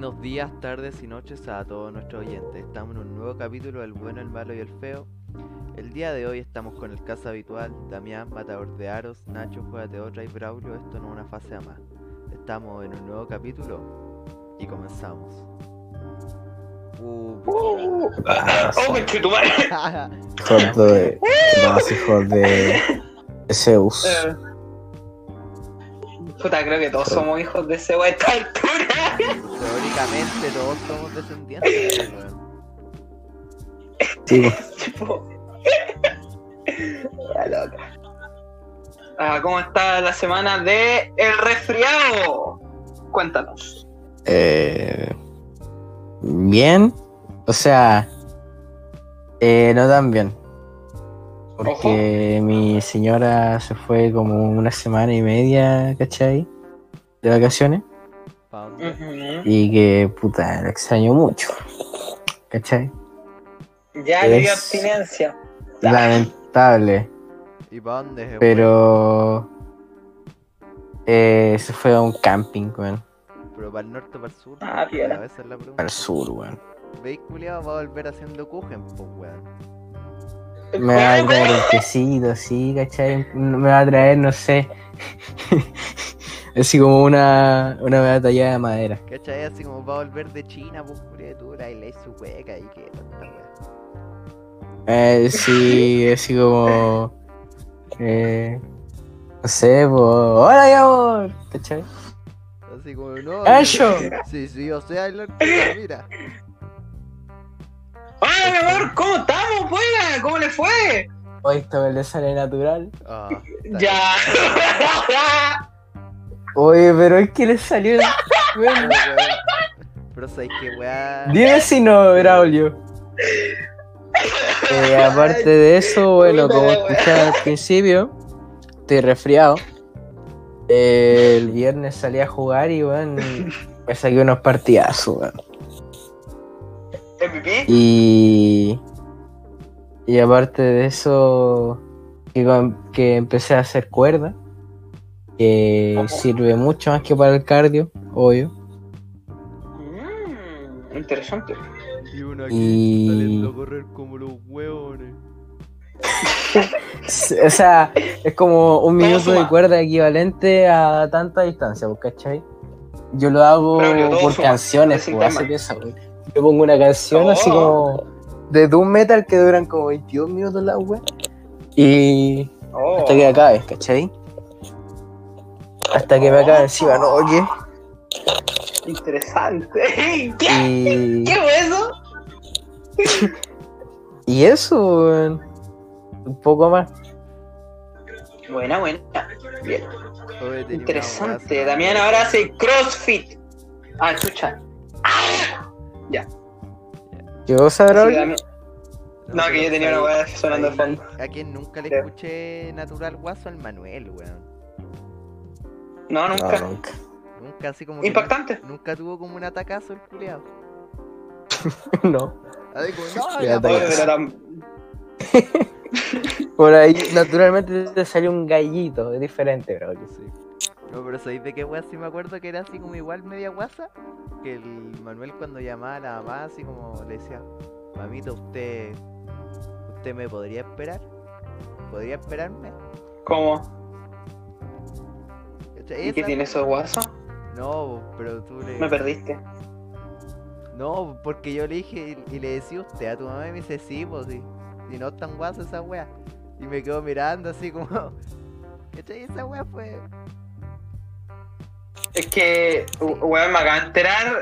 buenos días, tardes y noches a todos nuestros oyentes. Estamos en un nuevo capítulo del bueno, el malo y el feo. El día de hoy estamos con el caso habitual, Damián, Matador de Aros, Nacho, Juegate Otra y Braulio, esto no es una fase a más. Estamos en un nuevo capítulo y comenzamos. Uh, ¡Oh, conchetumare! Hijos de. Más hijos de. de Zeus. Eh, Puta, creo que todos somos hijos de ese wey a esta altura. Teóricamente todos somos descendientes. Sí. La loca. Ah, ¿Cómo está la semana de El Resfriado? Cuéntanos. Eh, bien. O sea. eh, no tan bien. Porque mi señora se fue como una semana y media, ¿cachai? De vacaciones. ¿Pa dónde? Ujú. Y que, puta, la extraño mucho. ¿Cachai? Ya le dio abstinencia. Lamentable. ¿Y para dónde se? Pero. Eh, se fue a un camping, weón. ¿Pero para el norte o para el sur? Ah, piola. Esa es la pregunta. Al sur, weón. ¿Veis, culiao? Va a volver haciendo kuchen, pues, weón. Me va a traer un quesito, sí, ¿cachai? Me va a traer, no sé. Así como una, una media tallada de madera. ¿Cachai? Así como va a volver de China, pues, criatura, y le hizo su hueca y que. Eh, sí, así como. Eh, no sé, pues. ¡Hola, mi amor! ¿cachai? Así como, no. ¡Eso! Sí, sí, o sea, el artista, mira. Hola, mi amor, ¿cómo estamos, buena? ¿Cómo le fue? Hoy esto me le sale natural. Está Ya. Oye, pero es que le salió. bien, Bueno, weón. Pero sabes que weá. dime si no, Braulio. Eh, aparte de eso, bueno, como escuché al principio, estoy resfriado. Eh, el viernes salí a jugar y, bueno, me saqué unos partidazos, weón. MVP. Y. Y aparte de eso, que, que empecé a hacer cuerda, que sirve mucho más que para el cardio, obvio. Mm, interesante. Y uno aquí Y- saliendo a correr como los hueones. O sea, es como un minuto de cuerda equivalente a tanta distancia, pues, ¿cachai? Yo lo hago por suma, canciones, pues, eso, güey. Yo pongo una canción así como de Doom Metal que duran como 22 minutos la web. Y Oh. hasta que acabe, ¿cachai? Hasta que me acabe encima, ¿no? ¿Qué? Interesante. ¿Qué? Y, ¿Qué fue eso? y eso, weón. Un poco más. Buena, buena. Bien. Interesante. Damián ahora hace CrossFit. Ah, chucha. Ah. ¿Qué cosa, Sí, Braulio? Damián- No, que yo tenía una weá sonando de fondo. A quien nunca le Ya. escuché natural guaso al Manuel, weón. No, No, nunca. nunca. Nunca así como que Impactante. nu- Nunca tuvo como un atacazo el culiao. no. Así como, no, Ya tam- Por ahí, naturalmente, te salió un gallito. Es diferente, Braulio. Sí. No, pero ¿sabéis de qué weá sí me acuerdo que era así como igual media guasa? Que el Manuel cuando llamaba a la mamá así como le decía, mamita, usted, usted me podría esperar, podría esperarme. ¿Cómo? ¿Y qué tiene esos guasos? No, pero tú le... Me perdiste. No, porque yo le dije y, y le decía usted a tu mamá y me dice sí, pues sí. Y no es tan guasa esa wea. Y me quedo mirando así como. ¿Cachai? Esa wea fue. Es que, we- weón, me acabo de enterar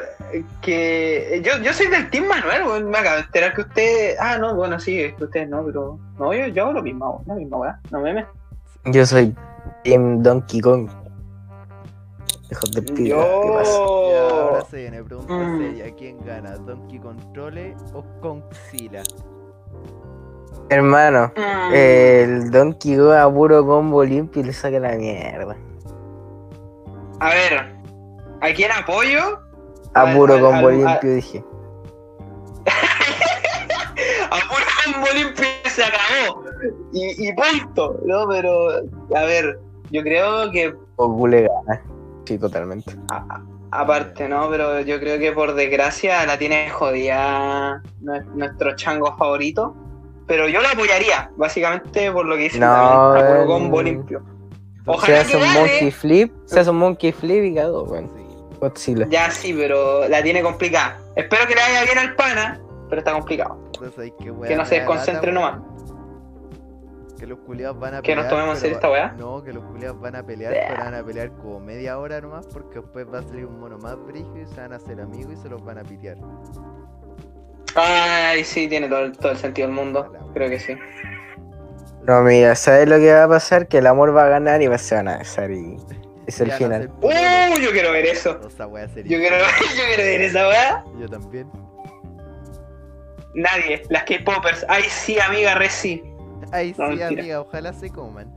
que. Yo, yo soy del Team Manuel, weón. Me acabo de enterar que usted. Ah, no, bueno, sí, es que ustedes no, pero. No, yo, yo hago lo mismo, la misma weá. No memes. Yo soy Team Donkey Kong. Hijos de pica, ¿qué pasa? Ya, ahora se viene, pregunta Mm. seria. ¿Quién gana? ¿Donkey Controle o Conxila? Hermano, Mm, el Donkey Kong a puro combo limpio y le saca la mierda. A ver, ¿a quién apoyo? A puro combo limpio dije. A puro combo limpio se acabó. Y, y punto. No, pero. A ver, yo creo que O Gule gana. Sí, totalmente. a, Aparte, ¿no? Pero yo creo que por desgracia la tiene jodida nue- nuestro chango favorito. Pero yo lo apoyaría, básicamente por lo que dice No, también, a puro eh, combo limpio. Se Ojalá hace que un monkey flip, se hace un monkey flip y quedó. Godzilla. Ya sí, pero la tiene complicada. Espero que le vaya bien al pana, pero está complicado. Entonces que, no se desconcentre nomás. Que los culiados van a Que pelear. nos tomemos en serio esta weá. No, que los culiados van a pelear, Yeah. pero van a pelear como media hora nomás, porque después va a salir un mono más brígido y se van a hacer amigos y se los van a pitear. Ay, sí, tiene todo, el- todo el sentido del mundo. Creo que sí. No, mira, ¿sabes lo que va a pasar? Que el amor va a ganar y va- se van a besar y es el Ya no final. sé, puto, ¡Uh! Yo quiero ver eso. no, esa weá sería Yo quiero, yo quiero ver esa weá. Yo también. Nadie. Las K-Poppers. Ay, sí, amiga, re sí. Ay, sí, No, mentira. amiga, ojalá se coman.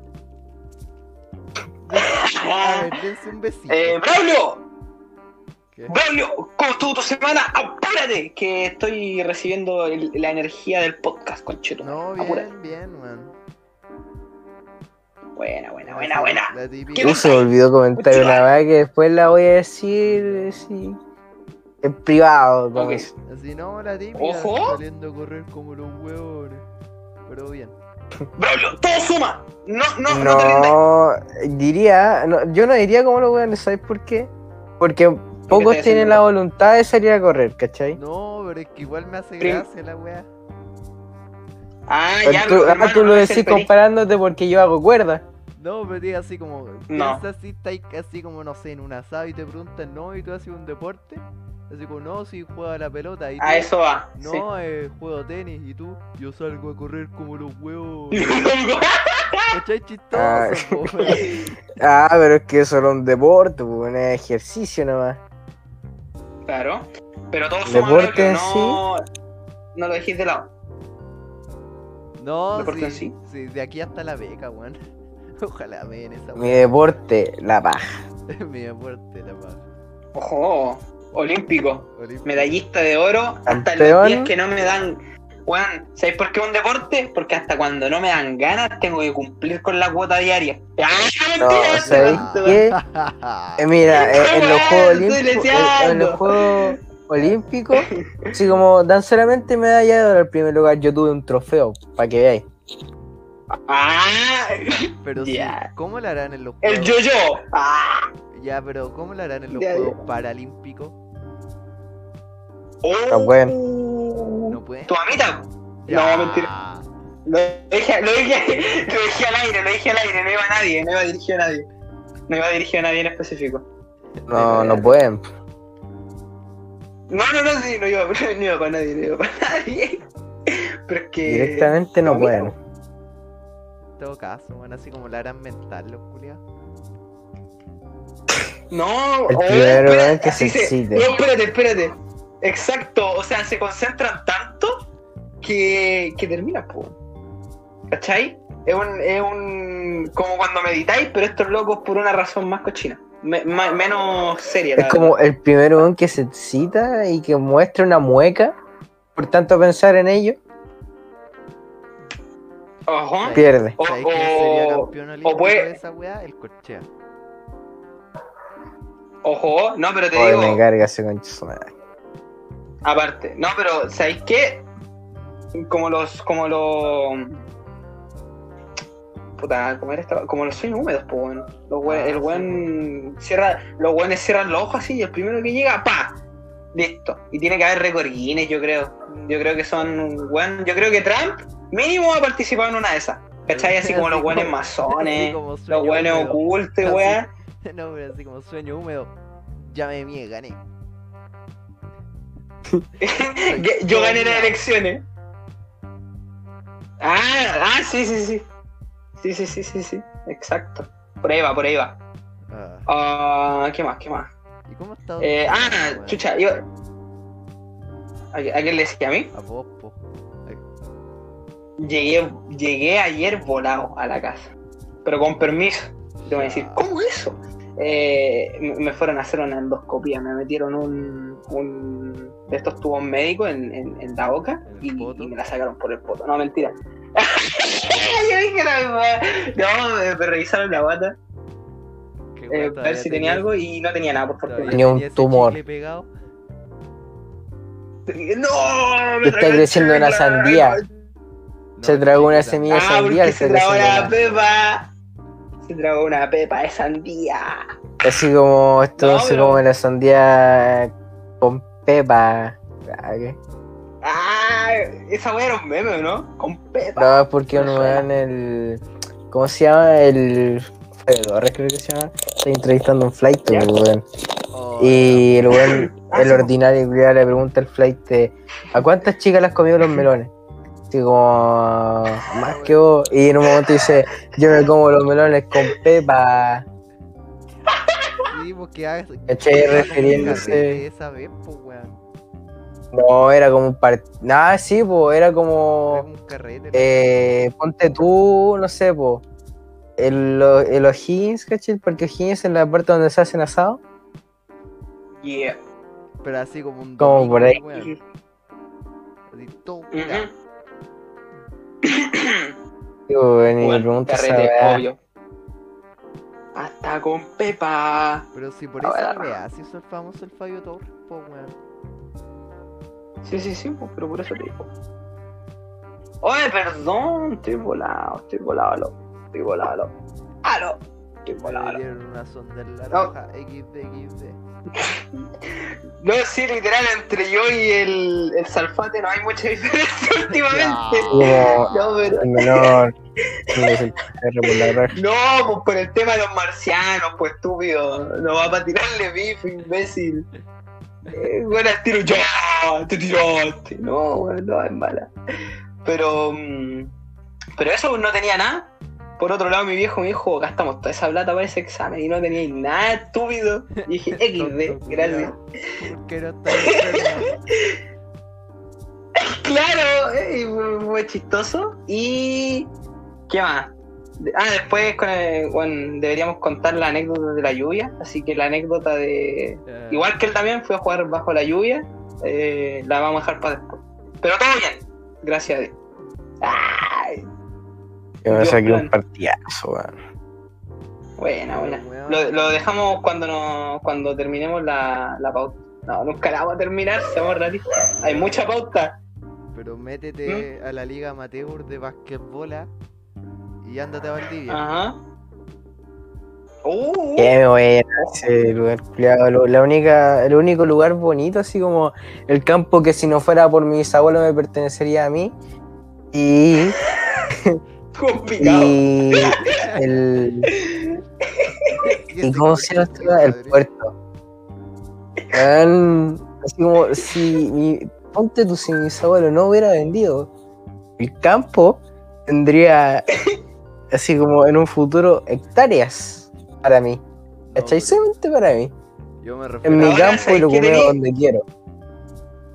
A ver, dense un besito. Eh, Braulio, ¿Qué? Braulio, ¿cómo estuvo tu semana? Apúrate, que estoy recibiendo el- la energía del podcast, concheto. No, Apúrate. bien, bien, man. Buena, buena, buena, buena. La ¿Qué típica. Uh, se olvidó comentar Mucho una vez que después la voy a decir sí, en privado. como Ok. es. Así no, la típica. Ojo. Saliendo a correr como los huevones. Pero bien. Braulio, todo suma. No, no, no, te rindas. No, diría, no, yo no diría como los weones, ¿sabes por qué? Porque pocos tienen haciendo? la voluntad de salir a correr, ¿cachai? No, pero es que igual me hace Prim- gracia la wea. Ah, Pero ya, tú, pero, ah, hermano, tú lo decís comparándote porque yo hago cuerda. No, pero diga así como. No. Piensa así, estáis así como, no sé, en un asado y te preguntan, no, ¿y tú haces un deporte? Así como, no, si juega la pelota. ¿Y tú? A eso va. No, eh, juego tenis. ¿Y tú? Yo salgo a correr como los huevos. sí. ¿Cachai? Chistoso, Ah. Ah, pero es que eso era un deporte, un ejercicio nomás. claro. Pero todo suma, Deporte Braulio, en no, no lo dejéis de lado. No, Deporte sí, sí, de aquí hasta la beca, weón. Ojalá me den esa Mi deporte, la paja. Mi deporte, la paz. Ojo, olímpico. Olímpico. medallista de oro hasta Campeón. los días que no me dan. Weón, ¿sabéis por qué es un deporte? Porque hasta cuando no me dan ganas tengo que cumplir con la cuota diaria. ¡Ah, No, mentira! ¿sabéis qué? Eh, mira, eh, en, los Juegos Olímpicos, en los Juegos Olímpicos, así como dan solamente medalla de oro al primer lugar, yo tuve un trofeo, para que veáis. ¡Ah! Pero sí, ¿cómo lo harán en los El Juegos? yo-yo. ¡Ah! Ya, pero ¿cómo lo harán en los Ya, Juegos ya. Paralímpicos? Oh. Ah, bueno. No pueden. ¿Tu mamita? Ya. No, mentira. Lo dije, lo, dije, lo dije al aire, lo dije al aire, no iba a nadie, no iba dirigido a nadie. No iba dirigido a nadie en específico. No, no pueden. No, no, no, sí, no iba, no iba para nadie, no iba para nadie. Pero es que. Directamente no pueden. En todo caso, bueno, así como la harán mental los culiados. No, El oh, primero weón, que así se excite. No, espérate, espérate. Exacto, o sea, se concentran tanto que, que termina, po. ¿Cachai? Es un, es un. como cuando meditáis, pero estos locos por una razón más cochina. Me- ma- menos seria. Es como verdad. el primer weón que se excita y que muestra una mueca, por tanto pensar en ello, Ajá. pierde. O- ¿Sabéis quién sería o- campeón olímpico puede- de esa weá? El Corchea. Ojo, no, pero te Oye, digo. me carga ese madre. Aparte, no, pero ¿sabéis qué? Como los, como los. Puta, ¿cómo era esto? Como los sueños húmedos, pues bueno. Los buen- Ah, el sí, buen cierra, los buenos cierran los ojos así y el primero que llega, ¡pa! Listo. Y tiene que haber récord Guinness, yo creo. Yo creo que son, buen, yo creo que Trump mínimo ha participado en una de esas. ¿Cachai? Así como los buenos masones, los buenos ocultos, Así. No, pero así como sueño húmedo. Ya me mie, gané. Yo- gané las elecciones. Ah, ah, sí, sí, sí. Sí, sí, sí, sí, sí. Exacto. Por ahí va, por ahí va. Ah, Ah, ¿Qué más? ¿Qué más? ¿Y cómo está? Eh, ah, chucha, yo. ¿A, a quién le decía a mí? A vos, po. Llegué, llegué ayer volado a la casa. Pero con permiso. Te voy a decir, ¿cómo eso? Eh, me- me fueron a hacer una endoscopía, me metieron un, un de estos tubos médicos en, en- en la boca ¿En el y, me la sacaron por el poto. No, mentira. Yo dije la misma. No, me, me revisaron la guata. Eh, ver si tenía tenía- algo y no tenía nada, por fortuna. Tenía un tumor. ¡No! me Está creciendo una sandía. No, Se tragó una semilla de Ah, sandía. porque al se tragó la pepa. Se tragó una pepa de sandía. Así como esto No, se pero- come la sandía con pepa. Ah, ¿qué? Ah, esa wea era un meme, ¿no? Con pepa. No, es porque uno va en el. ¿Cómo se llama? El. Fede Torres, creo que se llama. Está entrevistando a un flight, pues, weón. Oh, Y el weón, Ah, el ordinario le pregunta al flight ¿A cuántas chicas le has comido los melones? Así como. Más que vos. Y en un momento dice: Yo me como los melones con pepa. Sí, porque un Refiriéndose- Esa vez, pues, weón. No, era como un par. Nada, sí, pues, era Era como. como un carrete. Eh, ponte tú, no sé, po. El, el O'Higgins, ¿cachai? Porque O'Higgins es la parte donde se hacen asado. Yeah. Pero así como un. Como domingo, por ahí. weón. Así todo Ujú. curado. Digo, ven y me Bueno, pregunta esa carrete, obvio. Hasta con pepa. Pero si por esa bueno. weá, si hizo el famoso el Fabio Torres, pues, weón. Sí, sí, sí, pues, pero por eso te digo. Oye, perdón, estoy volado, estoy volado, loco. Estoy volado. Aló, estoy volado, loco. dieron una sonda en la raja. XD, XD. No, sí, literal, entre yo y el, el salfate no hay mucha diferencia últimamente. Como No, pero... menor. no. No, pues por el tema de los marcianos, pues estúpido. No va para tirarle bif, imbécil. Eh, bueno, tiro, ya, te tiraste. No, bueno, no, es mala. Pero, mm, pero eso no tenía nada. Por otro lado, mi viejo me dijo, gastamos toda esa plata para ese examen y no tenía nada estúpido. Y dije, XD, gracias. Claro, eh, fue, fue chistoso. Y. ¿Qué más? Ah, después con el- bueno, deberíamos contar la anécdota de la lluvia. Así que la anécdota de. Eh, Igual que él también fue a jugar bajo la lluvia. eh, la vamos a dejar para después. Pero todo bien, gracias a Dios. Ay, Yo me saqué un partidazo, weón. buena, buena. Lo, lo dejamos cuando nos, cuando terminemos la, la pauta. No, nunca la vamos a terminar, seamos realistas. Hay mucha pauta. Pero ¿Mm? métete a la liga amateur de basquetbol ah, y ándate a Valdivia. Ajá. Uh, ¿Qué ir a ese lugar, La única, el único lugar bonito, así como el campo que si no fuera por mis abuelos me pertenecería a mí. Y, complicado. y el, ¿Y ese cómo se llama este? El puerto. Weón, así como si mi, ponte tú si mis abuelos no hubiera vendido el campo, tendría así como en un futuro hectáreas para mí. ¿Cachai? Solamente para mí. Yo me En refiero mi Ahora, campo y ¿sabes lo tenés? donde quiero.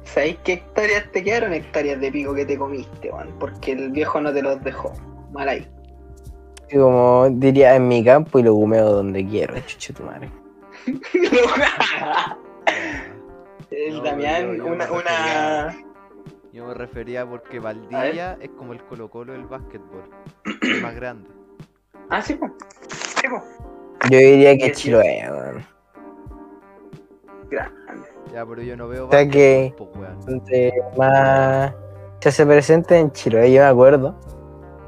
¿Sabéis qué hectáreas te quedaron? Hectáreas de pico que te comiste, man. Porque el viejo no te los dejó. Mal ahí. Como diría en mi campo y lo comeo donde quiero. Chuche tu madre. el No, Damián, yo- yo una, una. Yo me refería porque Valdivia es como el Colo Colo del básquetbol. Es más grande. Ah, sí, pues. Sí. Yo diría que Sí, sí. Chiloé, weón. Grande. Ya, pero yo no veo O sea que- po, más se hace presente en Chiloé, yo me acuerdo.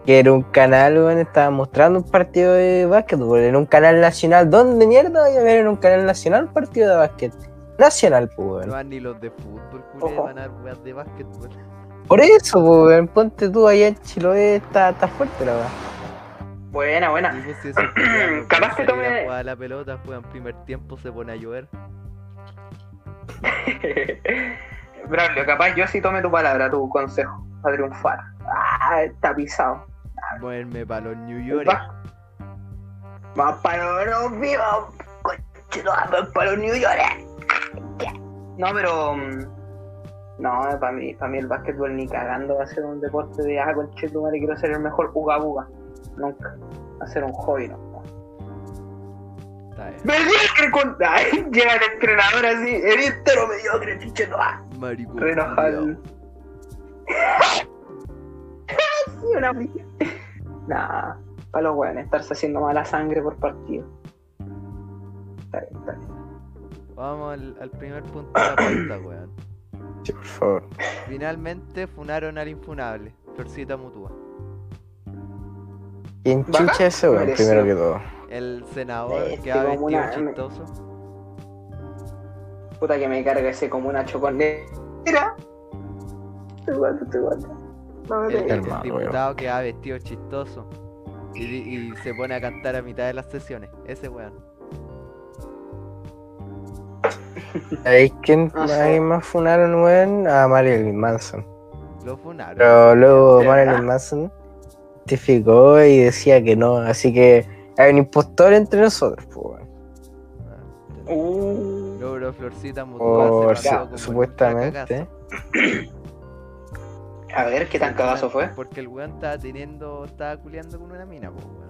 Que era un canal, weón, estaba mostrando un partido de básquetbol. En un canal nacional. ¿Dónde mierda voy a ver en un canal nacional un partido de básquet? Nacional, pues, No van ni los de fútbol, culé, van a dar weas de básquetbol. Por eso, pues, weón, ponte tú allá en Chiloé, está, está fuerte la weá. Buena, buena. Si Capaz que tome- jugar a la pelota, juegan primer tiempo, se pone a llover. Braulio, capaz yo sí tome tu palabra, tu consejo. A triunfar. Ah, está pisado. Moverme para los New York. Más para los vivos. Para los New York. No, pero. mm, No, para mí, para mí el básquetbol ni cagando va a ser un deporte de ah, conchito, madre, quiero ser el mejor uga buga. Nunca. Va a ser un hobby, ¿no? ¡Mediocre con. Ay, llega el entrenador así, eres entero mediocre, chicheto. Ah, Maricón. re enojado. culiao. Sí, una Nah, para los weones, estarse haciendo mala sangre por partido. está bien, está bien. Vamos al, al primer punto de la pauta, weón. Sí, por favor. Finalmente funaron al infunable, Florcita Mutua. ¿Quién chucha ese, weón? Primero que todo. El senador Este que ha vestido una- chistoso. Puta que me carga ese como una choconera. Te guardo, te guardo. No El, diputado que ha vestido chistoso. Y, se pone a cantar a mitad de las sesiones. Ese weón. ¿Sabéis quién ahí más funaron, weón? A Marilyn Manson. Lo funaron. Pero luego. Marilyn Manson testificó y decía que no. Así que hay un impostor entre nosotros, pues, weón. Ah, Uh, Luego Florcita Mutua Por se supuestamente. a ver, ¿qué tan cagazo fue? Porque el weón estaba teniendo, estaba culeando con una mina, pues weón.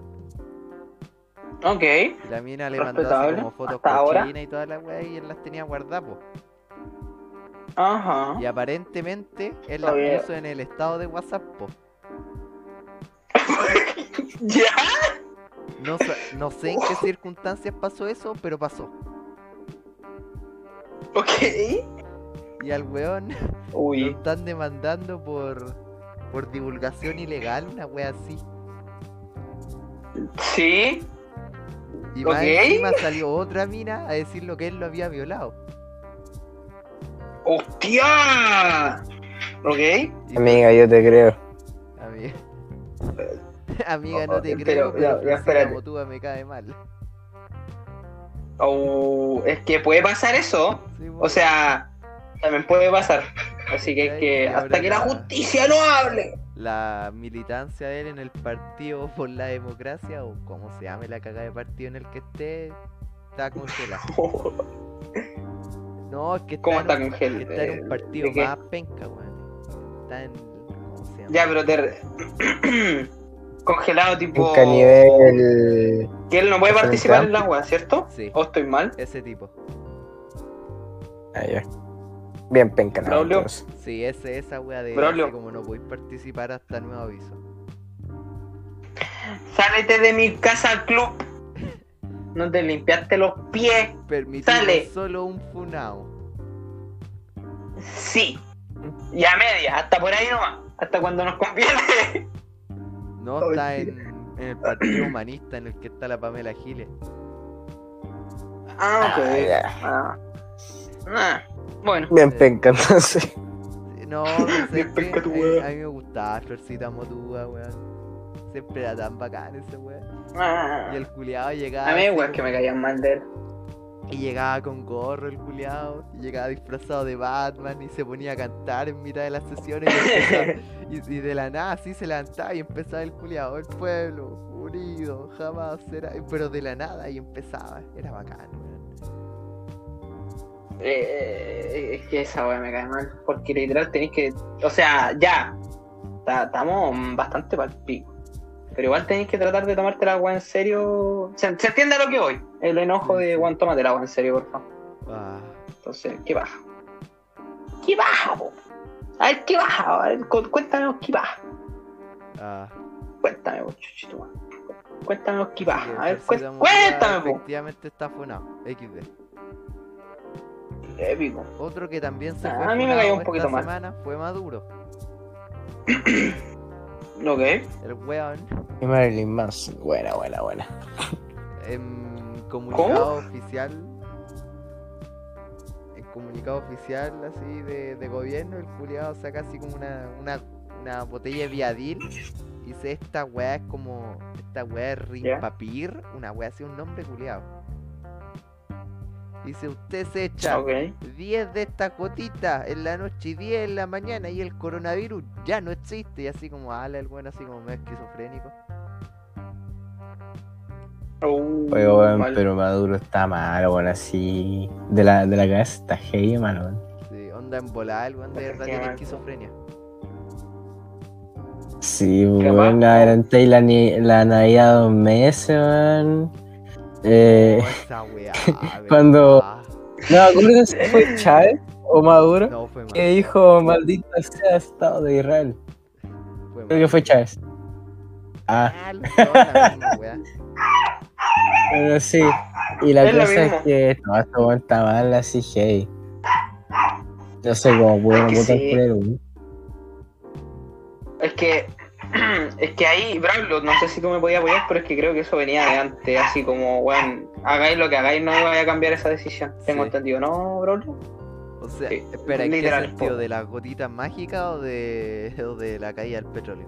Ok. Y la mina le mandó así como fotos cochinas y toda la weá y él las tenía guardadas, po. Ajá. Y aparentemente él las puso en el estado de WhatsApp, po. ¿Ya? No, no sé en qué circunstancias pasó eso, pero pasó. Ok. Y al weón lo están demandando por, por divulgación ilegal, una wea así. Sí. Y más encima salió otra mina a decir lo que él lo había violado. ¡Hostia! Ok. Y Amiga, yo te creo. Amiga, Amiga, no Oh, te pero, creo, ya, pero ya, me cae mal. Oh, es que puede pasar eso. Sí, O sea, también puede pasar. Así que hay que. Hasta que la la- justicia no hable. la militancia de él en el partido por la democracia, o como se llame la cagada de partido en el que esté, está congelada. No, es que está, ¿Cómo en, está un, congel- que está en un partido más penca, weón. Está en. ¿Cómo se llama? Ya, pero te. Congelado, tipo. Un canivel. Que él no puede participar en la wea, ¿cierto? Sí, ¿O estoy mal? ese tipo. Ah, ya. Bien penca, no, Braulio. entonces. Sí, ese, esa wea de Braulio. como no podéis participar hasta nuevo aviso. Sálete de mi casa club. No te limpiaste los pies. Permitimos Sale. solo un funao. Sí. Y a media, hasta por ahí nomás. Hasta cuando nos conviene. No Oh, está en, en el partido humanista en el que está la Pamela Giles. Ah, ok. Ah, ya. Ah. Bueno. Bien penca, entonces. No, pero sé Bien que penca tu a, mí me gustaba Florcita Motúa, weón. Siempre era tan bacán ese weón. Ah. Y el culiado llegaba. A mí, weón, que me caían mal de él. Y llegaba con gorro el culiado. Y llegaba disfrazado de Batman y se ponía a cantar en mitad de las sesiones. Y, empezaba- y- y de la nada así se levantaba y empezaba el culiado. El pueblo unido jamás será. Pero de la nada y empezaba. Era bacán, weón. Eh, es que esa weá me cae mal. Porque literal tenéis que. O sea, ya. ta- Estamos bastante para el pico. Pero igual tenéis que tratar de tomarte la agua en serio. Se, se entiende a lo que voy. El enojo de. Juan, tómate el agua en serio, por favor. Ah, Entonces, ¿qué baja? ¿Qué baja, po? A ver, ¿qué baja? A ver, cu- cuéntame qué baja. ah. Cuéntame vos, chuchito. Cuéntame qué baja. A ver, Florcita cué- Motúa cuéntame, po. Efectivamente está funado. XD. Épico. Otro que también se Ah, fue a mí me cayó un esta poquito mal. semana fue Maduro. Ok. El weón Y Marilyn Manson. Buena, buena, buena. en comunicado oficial en comunicado oficial así de, de gobierno el culiado saca así como una, una, una botella de viadil y dice esta weá es como esta weá es rimpapir una weá así un nombre culiado dice usted se echa Ok. 10 de estas gotitas en la noche y 10 en la mañana y el coronavirus ya no existe y así como ala el bueno así como medio esquizofrénico Uh, Oye, mal. pero Maduro está malo, weón, así. De la, de la cabeza está heavy, mano. Sí, onda en volada, el weón de verdad tiene esquizofrenia. Sí, weón, po. adelanté la, ni- la Navidad dos meses, weón. Eh, Oh, esa weá, Cuando- no, fue Chávez o Maduro No, fue que dijo, maldito sea Estado de Israel. Fue Creo que fue Chávez. Ah, Ah, pero sí. Y la Es cosa es que no, weón está mal así, hey. No sé cómo que votar sí. por él, weón. Es que, es que ahí, Braulio, no sé si tú me podías apoyar, pero es que creo que eso venía de antes, así como, weón, hagáis lo que hagáis, no vaya a cambiar esa decisión. Tengo Sí. entendido, ¿no, Braulio? O sea, Sí, espera, ¿en qué literal, sentido? po. ¿De las gotitas mágicas o de, o de la caída del petróleo?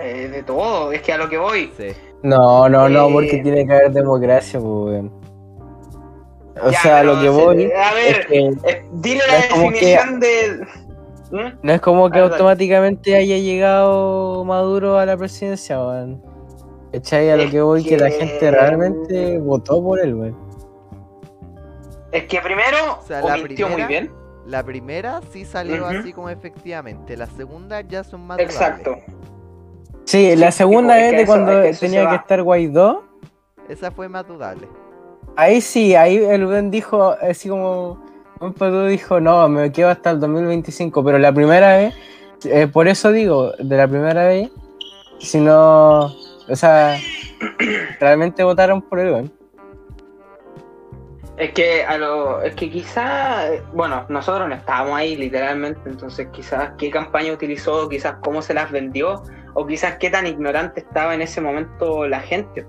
Eh, de todo, es que a lo que voy. Sí. No, no, no, Eh. porque tiene que haber democracia, pues, weón. O Ya, sea, pero lo que voy A ver, es que eh, dile la que- definición de. ¿Mm? no es como que dale. automáticamente haya llegado Maduro a la presidencia, weón. ¿Cachai? A lo que voy, que la gente realmente votó por él, weón. Es que primero, O sea, la mintió muy primera- bien. La primera sí salió así como efectivamente. La segunda ya son más Exacto. dudables. Sí, la Sí, segunda tipo, es que de eso- cuando es que tenía que estar Guaidó, Esa fue más dudable. ahí sí, ahí el weón dijo, así como, un Padú dijo, no, me quedo hasta el 2025, pero la primera vez, eh, por eso digo, de la primera vez, si no, o sea, realmente votaron por el weón. Es que a lo, es que quizá, eh, bueno, nosotros no estábamos ahí literalmente, entonces quizás qué campaña utilizó, quizás cómo se las vendió, o quizás qué tan ignorante estaba en ese momento la gente.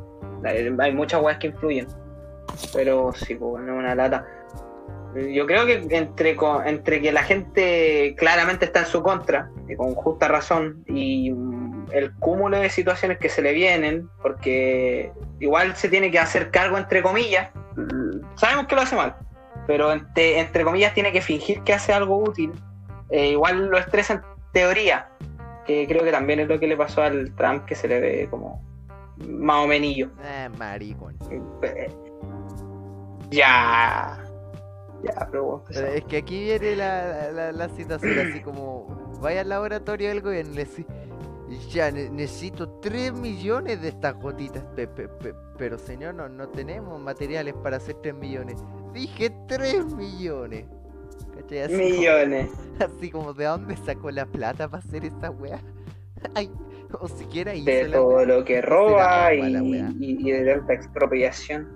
Hay muchas weas que influyen. Pero sí, pues no es una lata. Yo creo que entre, entre que la gente claramente está en su contra, y con justa razón, y el cúmulo de situaciones que se le vienen, porque igual se tiene que hacer cargo entre comillas, mm, sabemos que lo hace mal, pero entre, entre comillas tiene que fingir que hace algo útil, eh, igual lo estresa en teoría, que creo que también es lo que le pasó al Trump, que se le ve como más o menillo. Eh, maricón. Eh, Ya. Ya, pero vos Pero es que aquí viene la, la, la situación así como vaya al laboratorio del gobierno y le decís, ya ne- necesito 3 millones de estas gotitas. Pe- pe- pe- pero señor, no, no tenemos materiales para hacer 3 millones. Dije 3 millones. Así como- millones. Así como, ¿de dónde sacó la plata para hacer esa weá? Ay, o siquiera hizo de la todo weá. lo que roba y, la y- y de tanta expropiación.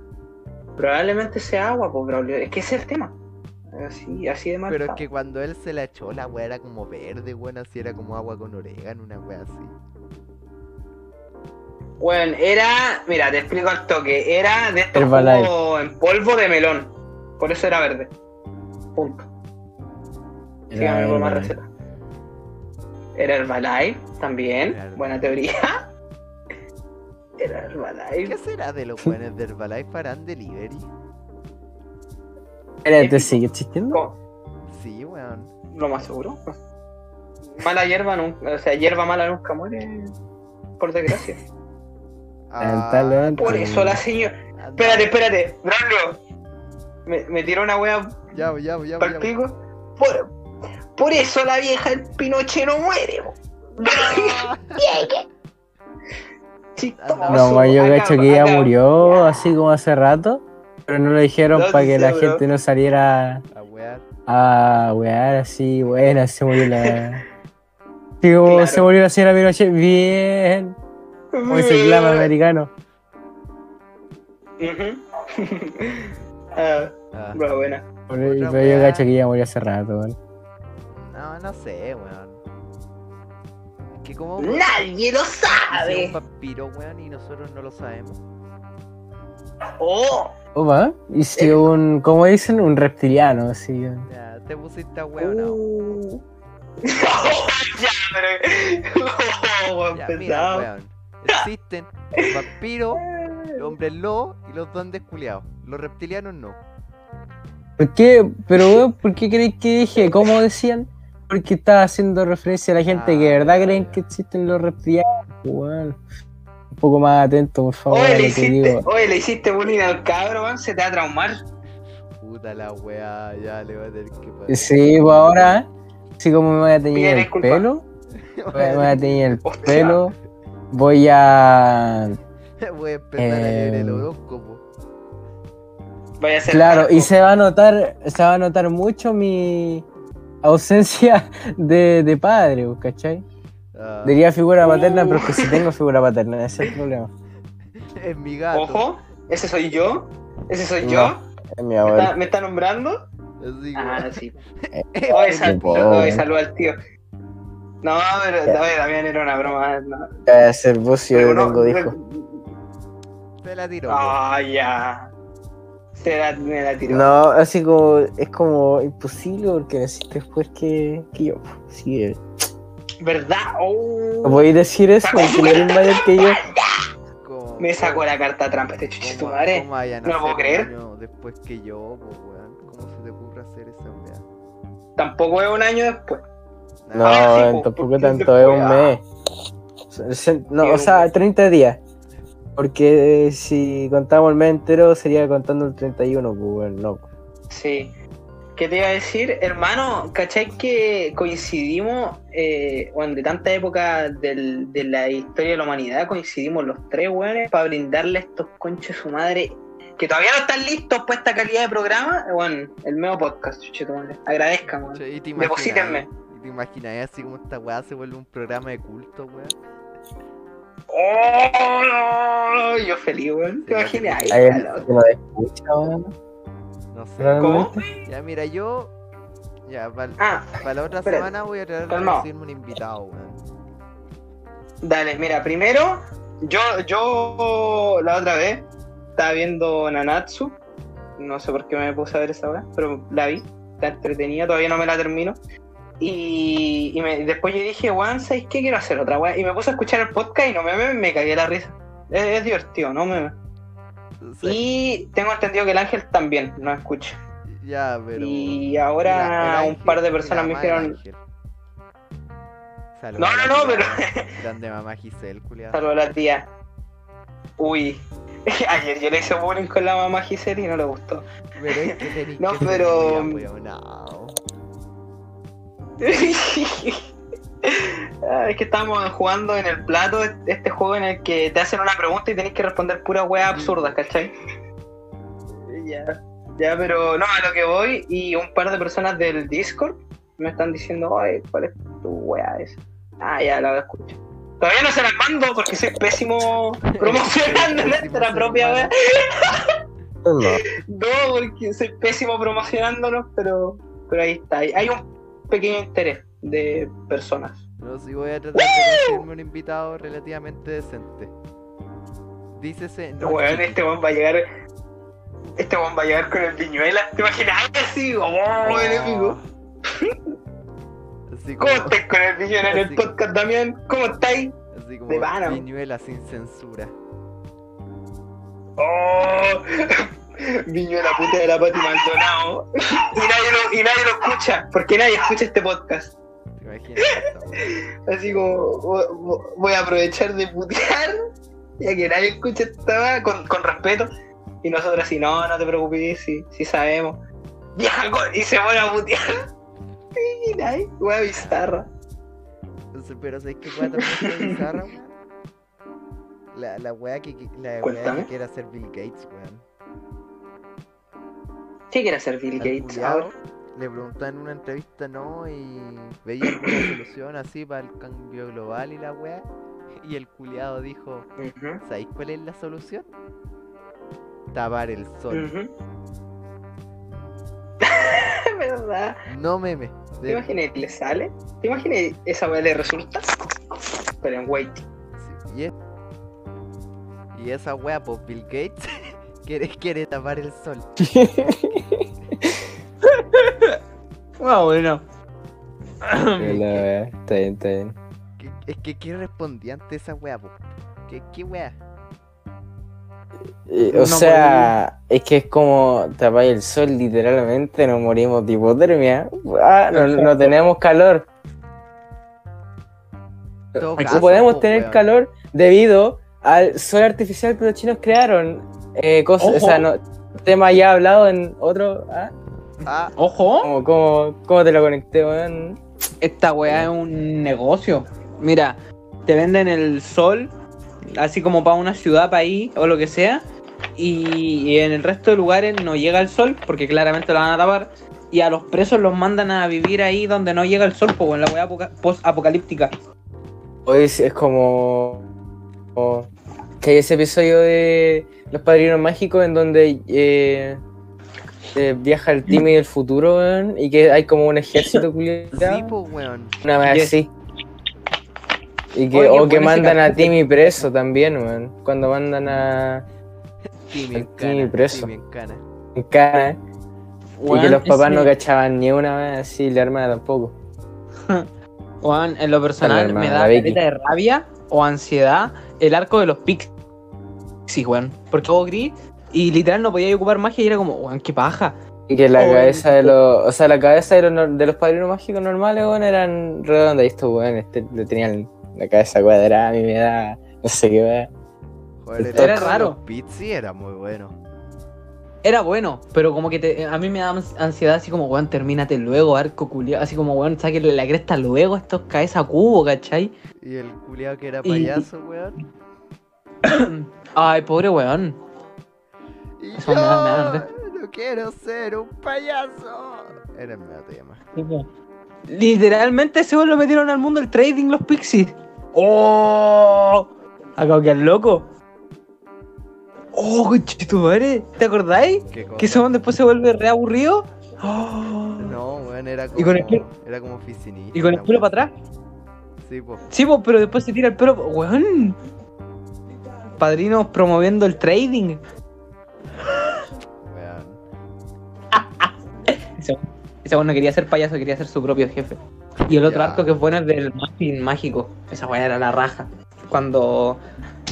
Probablemente sea agua, pues, Braulio. Es que ese es el tema. Así, así de mal. Pero es que cuando él se la echó, la weá era como verde, weón, así era como agua con orégano, una weá así. Bueno, era. Mira, te explico al toque. Era de estos jugos en polvo de melón. Por eso era verde. Punto. Síganme por más recetas. Era Herbalife también. Era Buena teoría. Era Herbalife. ¿Qué será de los weones de Herbalife harán delivery? Espérate, ¿sigue existiendo? Sí, weón. Lo más seguro. Mala hierba nunca, o sea, hierba mala nunca muere, por desgracia. Lamentablemente. Por eso la señora. Espérate, espérate, Braulio. Me, me tiró una wea Ya, ya, ya, ya. Por, por eso la vieja del Pinochet no muere. po. Chistoso. No, yo cacho que ella acá- murió así como hace rato, pero no lo dijeron No, para sí que la bro. gente no saliera A wear. a wear así, buena, se murió la. Claro. se murió la señora Pinochet, bien. Como ese glam americano. Ujú. ah, Ah, bueno, buena. Pero yo cacho que ella murió hace rato, weón. no, no sé, weón. Es que como Nadie lo un sabe. vampiro, weón, y nosotros no lo sabemos. Oh. Opa, y si un, como dicen, un reptiliano, así. Ya, te pusiste a no. Uh. ya. Oh, mira, weón. Existen los vampiros, los hombres lobos y los duendes culiados. Los reptilianos no. ¿Por qué? Pero, weón, ¿por qué creéis que dije? ¿Cómo decían? Porque estaba haciendo referencia a la gente que de Ah, verdad creen que existen los reptilianos. Weón. Poco más atento, por favor, Oye, le hiciste, oye, le hiciste bullying al cabro, man, se te va a traumar. Puta la weá, ya le voy a tener que pasar. Sí, pues ahora, así como me voy a teñir Pide el pelo, me voy a teñir el Hostia. pelo, voy a... Voy a empezar a leer el Eh, horóscopo. Vaya a ser Claro, y se va a notar, se va a notar mucho mi ausencia de, de padre, pues, ¿cachai? Ah, Diría figura paterna, Uh. pero es que si tengo figura paterna, ese es el problema. es mi gato. Ojo, ¿Ese soy yo? ¿Ese soy No. yo? Es mi ¿Me abuelo. está, me está nombrando? Ah, sí. Eh, Oye, sal- pobre. oye, saluda al tío. No, pero oye, también era una broma. No. ¿Qué va a hacer vos si yo Pero no no, tengo me- hijos? Se la tiró. Ah, ya. Se la, me la tiró. No, así como, es como imposible porque necesito después que, que yo. Así que, ¿Verdad? Oh. no podéis decir eso porque no eres mayor que yo. Me sacó la carta trampa este chucho tu ¿Cómo- madre. cómo vayan a No lo puedo creer. después que yo, po, weón? ¿Cómo se te ocurre hacer esa weá? Tampoco es un año después. No, Ah, sí, po, tampoco tanto, es un después, mes. No, o sea, mes. 30 días. Porque eh, si contamos el mes entero sería contando el 31, pues bueno, no. Sí. ¿Qué te iba a decir? Hermano, ¿cachai que coincidimos, eh, bueno, de tanta época del- de la historia de la humanidad, coincidimos los tres, weones, para brindarle a estos conchos su madre que todavía no están listos para esta calidad de programa? Bueno, el nuevo podcast, chuche tu madre. Agradezcan, weón. Che, ¿y te Deposítenme. imaginas- ¿Y te imaginas así como esta weá se vuelve un programa de culto, weón? ¡Oh! Yo feliz, weón. ¿Te imaginas? sí. No sé. realmente. Ya, mira, yo. Ya, para Ah, la otra espérate. semana voy a tratar de conseguirme un invitado, weón. Dale, mira, primero, yo, yo la otra vez estaba viendo Nanatsu. No sé por qué me puse a ver esa hora, pero la vi. Está entretenida, todavía no me la termino. Y, y me- después yo dije, weón, ¿sabes qué? Quiero hacer otra weón. Y me puse a escuchar el podcast y no me, me, me cagué la risa. Es, es divertido, no me. Sí, Y tengo entendido que el ángel también no escucha. ya, pero. Y ahora el un par de personas me dijeron. Saludos No, no, no, pero-. Grande mamá Giselle, culiado. Saludos a la tía. Uy. Ayer yo le hice bullying con la mamá Giselle y no le gustó. Pero es que No, que pero-. Ah, es que estábamos jugando en el plato este juego en el que te hacen una pregunta y tenés que responder pura wea absurda, ¿cachai? Ya, ya, pero no, a lo que voy y un par de personas del Discord me están diciendo, ay, ¿cuál es tu wea esa? Ah, ya, la escucho. Todavía no se la mando porque soy pésimo promocionando nuestra propia wea. No, No, porque soy pésimo promocionándonos, pero, pero ahí está. Hay un pequeño interés de personas. Pero sí voy a tratar de conseguirme un invitado relativamente decente. Dícese. No chiqui. este weón va a llegar. Este weón va a llegar con el viñuela. ¿Te imaginas así? Oh, enemigo. Así como, ¿Cómo estáis con el viñuela en el podcast, Damián? ¿Cómo estáis? así como de? Viñuela sin censura. Oh, viñuela puta de la Pati Maldonado. y, nadie lo, y nadie lo escucha, porque nadie escucha este podcast. ¿Te imaginas eso, weón? Así como vo- vo- voy a aprovechar de putear, ya que nadie escucha esta con, con respeto. Y nosotros así, no, no te preocupes, sí, sí sabemos. Co- y se pone a putear. Y nadie, weá bizarra. Entonces, pero ¿sabes qué weá también bizarra, weón? La, la weá que, la Cuéntame. que quiere hacer Bill Gates, weón. ¿Qué quiere hacer Bill Gates ahora? Le preguntaban en una entrevista, ¿no? Y veía alguna solución así para el cambio global y la weá. Y el culiado dijo, Ujú, ¿sabéis cuál es la solución? Tapar el sol. ¿Verdad? No meme. ¿Te De- imaginas que le sale? ¿Te imaginas esa weá le resulta? Pero en wait. sí, y, es- y esa weá, pues Bill Gates quiere, quiere tapar el sol. Ah, bueno. Está bien, está bien. ¿Qué- Es que ¿qué respondía ante esa weá, po? ¿Qué, qué weá? Eh, No o sea, es que es como tapáis el sol, literalmente, nos morimos de hipotermia. Ah, no, no tenemos calor. No podemos po, tener calor debido al sol artificial que los chinos crearon. Eh, cosas, o sea, no, tema ya hablado en otro. ¿ah? Ah, Ojo, ¿Cómo, cómo, cómo te lo conecté, weón? esta weá es un negocio. Mira, te venden el sol, así como para una ciudad, país o lo que sea, y, y en el resto de lugares no llega el sol, porque claramente lo van a tapar, y a los presos los mandan a vivir ahí donde no llega el sol, pues en la weá apoca- post-apocalíptica. Hoy es, es como. como- Que hay ese episodio de Los Padrinos Mágicos en donde eh, eh, viaja el Timmy del futuro, weón, y que hay como un ejército culiado. Sí, pues, weón. Una vez Yes. así. Y que, Oye, o que mandan a. Timmy preso también, weón. Cuando mandan a Timmy El cana, preso. Timmy en cana. en cara, y que los papás no cachaban ni una vez así, y la hermana tampoco. Weón, en lo personal hermana, me da careta de rabia o ansiedad el arco de los Pixies, weón. Porque todo gris y literal no podía ocupar magia y era como, weón, qué paja. Y que la Oh, cabeza de los. O sea, la cabeza de los, de los padrinos mágicos normales, weón, eran redondas. Y estos, weón, este, le tenían la cabeza cuadrada, a mí me da. No sé qué, weón. Joder, Era raro. Pizzi era muy bueno. Era bueno, pero como que te- a mí me da ans- ansiedad así como, weón, termínate luego, arco culiado. Así como, weón, sáquenle la cresta luego a estos cabeza cubo, ¿cachai? Y el culiao que era Y- payaso, weón. Ay, pobre weón. Y yo no quiero ser un payaso. Era el medio tema. Literalmente ese weón lo metieron al mundo del trading los Pixies. ¡Oh! Acabo que al loco. ¡Oh, conchetumare! ¿Te acordáis? Que ese weón después se vuelve re aburrido. ¡Oh! No, weón, era como. Y con el pelo- Era como oficinista. Y con el pelo para atrás. Sí, pues. Sí, pues, pero después se tira el pelo. ¡Weón! Padrinos promoviendo el trading. Ese ese weón no quería ser payaso, quería ser su propio jefe. Y el otro Ya. arco que es bueno es del Muffin mágico. Esa weá era la raja. Cuando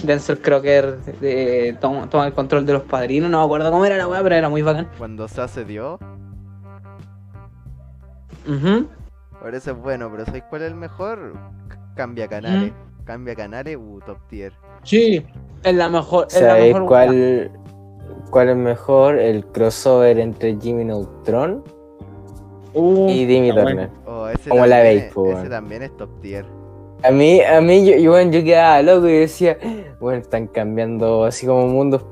Denzel Crocker eh, toma, toma el control de los padrinos, no me acuerdo cómo era la weá, pero era muy bacán. Cuando se hace Dios, Ujú. por eso es bueno, pero ¿sabéis cuál es el mejor? Cambia canales. Cambia canales, uh, top tier. Sí, es la mejor. Es la ¿Sabéis weá. Cuál, es mejor? El crossover entre Jimmy Neutron Uh, y está Turner. Oh, ese Como la también veis, Ese también es top tier. A mí, a mí yo, yo, bueno, yo quedaba loco y decía, bueno, están cambiando así como mundos.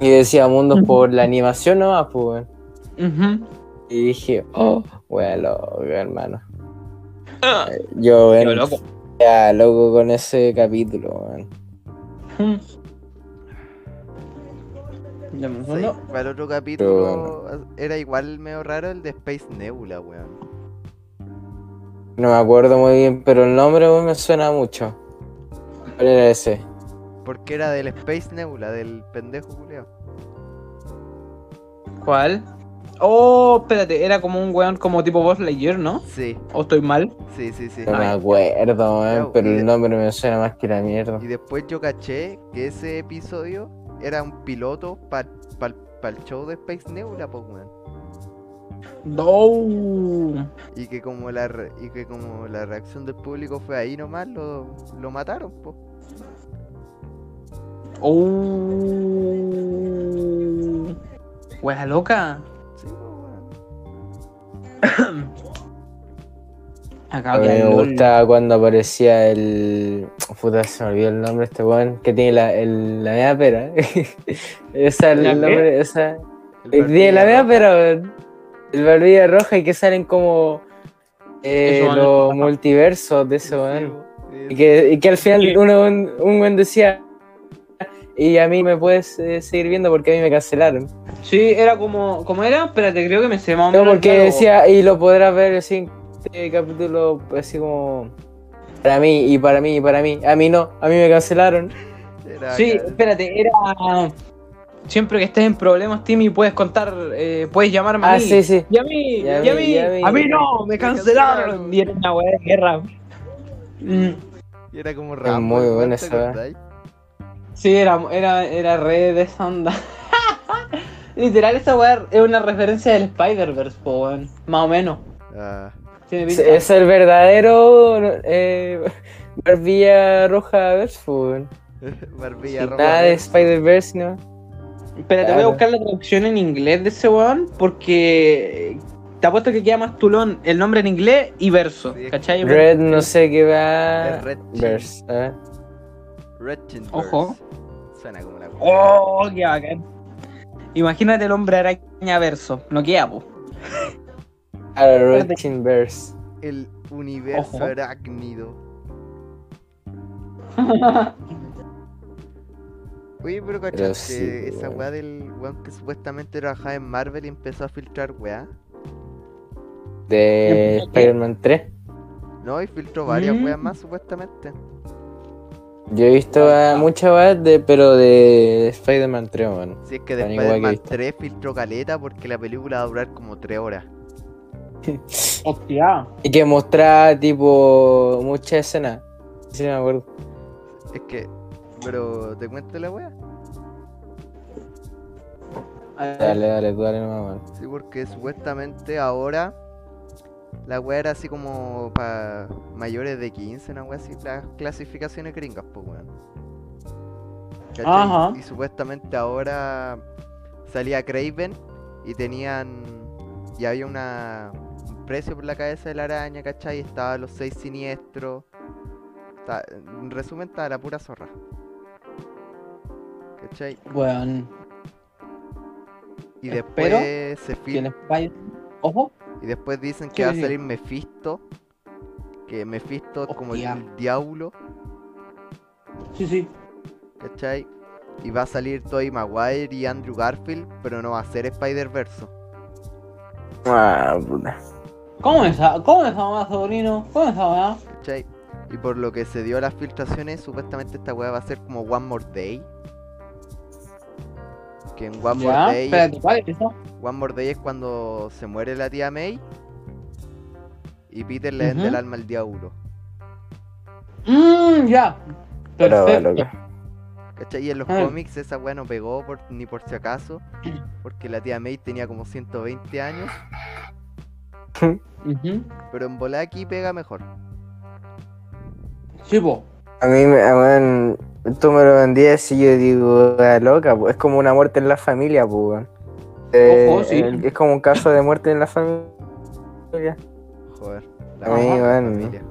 Y decía mundos por la animación nomás, pues. Y dije, oh, loco, hermano. Yo, Qué weón, loco. quedaba loco con ese capítulo, weón. Dame un ¿Sabéis segundo. cuál otro capítulo era igual medio raro? El de Space Nebula, weón. No me acuerdo muy bien, pero el nombre weón, me suena mucho. ¿Cuál era ese? Porque era del Space Nebula, del pendejo Julio. ¿Cuál? Oh, espérate, era como un weón como tipo Buzz Lightyear, ¿no? Sí, ¿O estoy mal? sí, sí, sí. No me acuerdo, weón, pero el nombre me suena más que la mierda. Y después yo caché que ese episodio era un piloto para el show de Space Nebula, pues, weón. No. Y que como la re- y que como la reacción del público fue ahí nomás, lo, lo mataron, pues. Oh. Wea loca. Sí, pues. Acá A mí que me el gustaba cuando aparecía el. Puta, se me olvidó el nombre este weón que tiene la, el, la media pera. esa, el nombre, esa. El tiene la media pera. El barbilla roja y que salen como. eh, los weón. multiversos de ese weón. Y que, y que al final uno, un, un weón decía. Y a mí me puedes eh, seguir viendo porque a mí me cancelaron. Sí, era como. ¿Cómo era? Espérate, creo que me sé más No, porque decía, y lo podrás ver así este capítulo, así como. Para mí, y para mí, y para mí. A mí no, a mí me cancelaron. Era Sí, acá. espérate, era. Siempre que estés en problemas, Timmy, puedes contar, eh, puedes llamarme a Ah, mí. sí, sí. Y a mí, Y a y a mí, mí, y a mí. a mí no, me cancelaron. Y era una weá de guerra. Mm, Y era como Rambo. muy weón, buena ¿te esa? Sí, era, era, era re de esa onda. Literal, esa weá es una referencia del Spider-Verse, po. Más o menos. Ah, Es, el verdadero eh, Barbilla Roja Verse. Barbilla Sin roja. Nada de. Spider-Verse, ¿no? Espérate, voy a buscar la traducción en inglés de ese weón porque te apuesto que queda más tulón el nombre en inglés y verso. Sí, ¿Cachai? Red, no sé qué va. Red. Verse. ¿eh? Red Chin Ojo. Suena como la ¡Oh, qué bacán! Imagínate el hombre araña verso. No queda, po. Claro, Red Espérate. Chin Verse. El universo Ojo. arácnido. Oye, pero cachaste sí, esa weá del weón que supuestamente trabajaba en Marvel y empezó a filtrar weá. De. Spider-Man 3. No, y filtró varias Mm. weas más supuestamente. Yo he visto Ah. a muchas weas de, pero de Spider-Man 3, weón. Si es que de Spider-Man visto. 3 filtró caleta porque la película va a durar como 3 horas. Hostia. Y que mostraba tipo muchas escenas. Sí, me acuerdo. Es que, pero te cuento la wea. Dale, dale, tú dale nomás, weón. Sí, porque supuestamente ahora la wea era así como para mayores de 15, una wea así, las clasificaciones gringas, pues weón. Ajá. Y supuestamente ahora salía Craven y tenían. Y había una, un precio por la cabeza de la araña, ¿cachai? Y estaban los seis siniestros. Está- en resumen, estaba la pura zorra. ¿Cachai? Weón. Y Espero después se vaya. Ojo. Y después dicen que va a salir Mephisto. Que Mephisto es como el, diablo, Sí, sí. ¿cachai? Y va a salir Tobey Maguire y Andrew Garfield, pero no va a ser Spider-Verse. Ah, puta. ¿Cómo es esa? ¿Cómo es esa mamá, sobrino? ¿Cómo es esa mamá? ¿cachai? Y por lo que se dio a las filtraciones, supuestamente esta weá va a ser como One More Day. Que en One Ya, More Day, espérate, ¿cuál es eso? One More Day es cuando se muere la tía May y Peter le vende Ujú. el alma al diablo. Mmm, ya. Pero, Perfecto. loco. ¿Cachai? Y en los Ah. cómics esa weá no pegó por- ni por si acaso, porque la tía May tenía como 120 años, Pero en volada aquí pega mejor. Sí, po. A mí, me, a- weón, tú me lo vendías y yo digo, ah, loca, pues es como una muerte en la familia, pues, weón. Eh, Ojo, sí. el- es como un caso de muerte en la familia. Joder. La A mí, familia.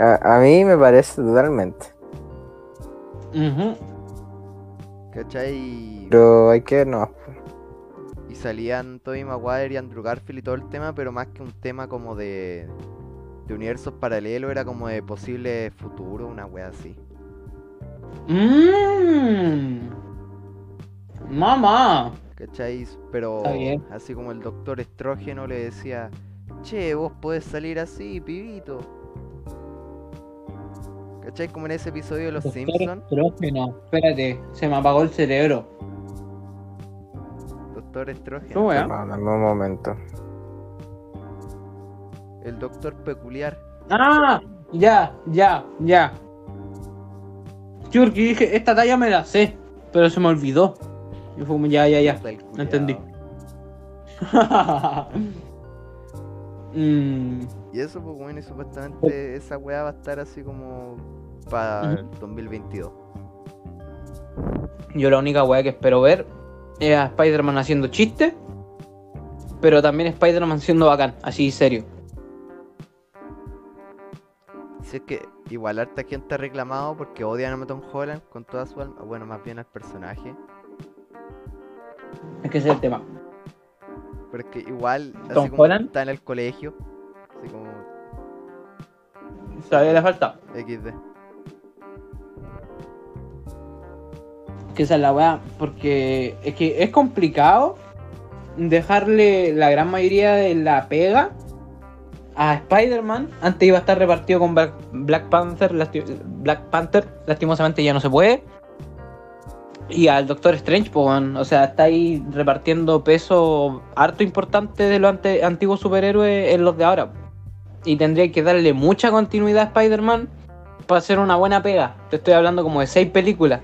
A, a mí me parece totalmente. Ujú. ¿Cachai? Pero hay que ver, no. Y salían Tobey Maguire y Andrew Garfield y todo el tema, pero más que un tema como de, de universos paralelos, era como de posible futuro, una wea así. Mmm. Mamá. ¿Cachai? Pero así como el doctor estrógeno le decía, che, vos podés salir así, pibito. ¿Cachai? Como en ese episodio de Los Simpsons, estrógeno. Espérate, se me apagó el cerebro. Doctor ¿Qué estrógeno, weá? No, dame un momento. el doctor peculiar. Ah, ya, ya, ya. Sí, porque dije, esta talla me la sé, pero se me olvidó. Y fue como, ya, ya, ya. No entendí. Mm, Y eso, pues bueno, y supuestamente esa weá va a estar así como para Ujú. el 2022. yo la única weá que espero ver es a Spider-Man haciendo chistes, pero también Spider-Man siendo bacán, así serio. Si es que igual harta gente ha reclamado porque odian a Tom Holland con toda su alma, bueno, más bien al personaje. Es que ese es el tema. Pero es que igual, así ¿Tom como Holland? está en el colegio, así como ¿Todavía le falta? XD. Que esa es la weá, porque es que es complicado dejarle la gran mayoría de la pega a Spider-Man. Antes iba a estar repartido con Black, Panther, Black Panther, lastimosamente ya no se puede. Y al Doctor Strange, pues, o sea, está ahí repartiendo peso harto importante de los antiguos superhéroes en los de ahora. Y tendría que darle mucha continuidad a Spider-Man para hacer una buena pega. Te estoy hablando como de seis películas.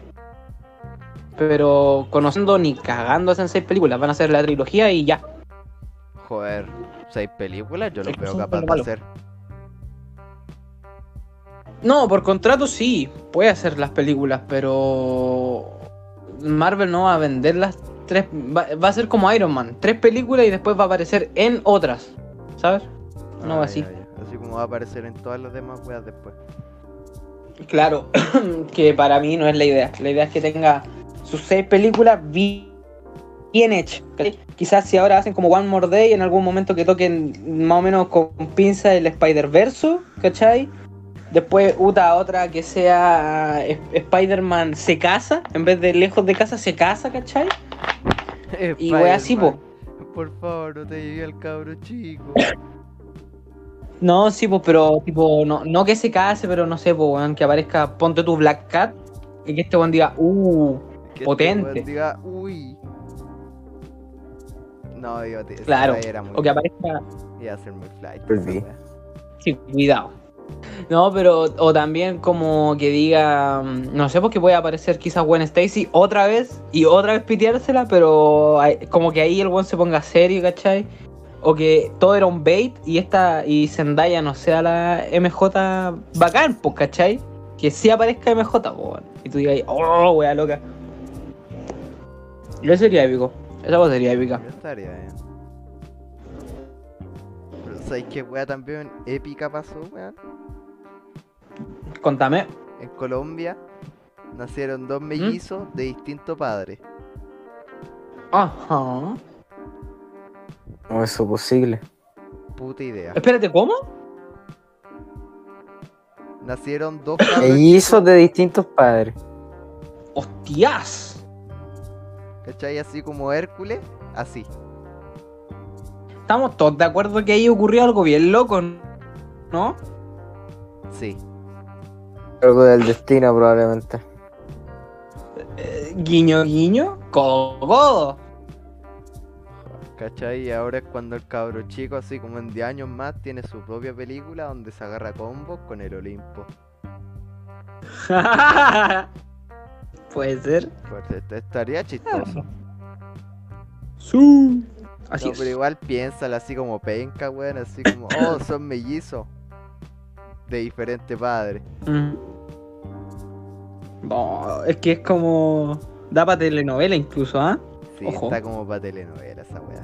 Pero conociendo ni cagando hacen seis películas, van a hacer la trilogía y ya. Joder, seis películas, yo que veo capaz de hacer. No, por contrato sí, puede hacer las películas, pero Marvel no va a vender las tres. Va, va a ser como Iron Man, tres películas y después va a aparecer en otras, ¿sabes? No va Ah, así. ya. Así como va a aparecer en todas las demás weas después. Claro, que para mí no es la idea. La idea es que tenga sus seis películas bi- bien hechas. ¿cachai? Quizás si ahora hacen como One More Day, en algún momento que toquen más o menos con pinza el Spider-Verse, ¿cachai? Después, Uta, otra que sea eh, Spider-Man se casa, en vez de lejos de casa se casa, ¿cachai? Y wea así, po. Por favor, no te llegue al cabro chico. No, sí, pues, pero tipo, no, no que se case, pero no sé, pues, weón, que aparezca, ponte tu Black Cat y que este weón diga, uh, Que Potente. weón diga, uy. No, digo, claro. era muy O que aparezca, Iba a ser muy flight. Volví. esa wea. sí, cuidado. No, pero, o también como que diga, mm, no sé, porque puede aparecer quizás Gwen Stacy otra vez y otra vez piteársela, pero hay- como que ahí el weón se ponga serio, ¿cachai? O que todo era un bait y esta, y Zendaya no sea la MJ bacán, pues, ¿cachai? Que sí aparezca MJ, pues. Y tú digas, oh, wea loca. Eso sería épico. Esa cosa sería épica. Yo estaría bien. Pero ¿sabes qué wea también épica pasó, weón? Contame. En Colombia nacieron dos mellizos de distinto padre. Ajá. ¿Cómo es eso posible? Puta idea. Espérate, ¿cómo? Nacieron dos Mellizos de distintos padres. ¡Hostias! ¿Cachai? Así como Hércules, así. Estamos todos de acuerdo que ahí ocurrió algo bien loco, ¿no? Sí. Algo del destino probablemente. Eh, guiño, guiño, codo, codo. ¿Cachai? Y ahora es cuando el cabro chico, así como en 10 años más, tiene su propia película donde se agarra combos con el Olimpo. Puede ser. Pues, est- estaría chistoso. Su. Así No, es. pero igual piénsala así como penca, weón, así como, oh, son mellizos. De diferente padre. Mm. No, es que es como. Da para telenovela incluso, ¿ah? Sí, Ojo. está como para telenovela esa weá.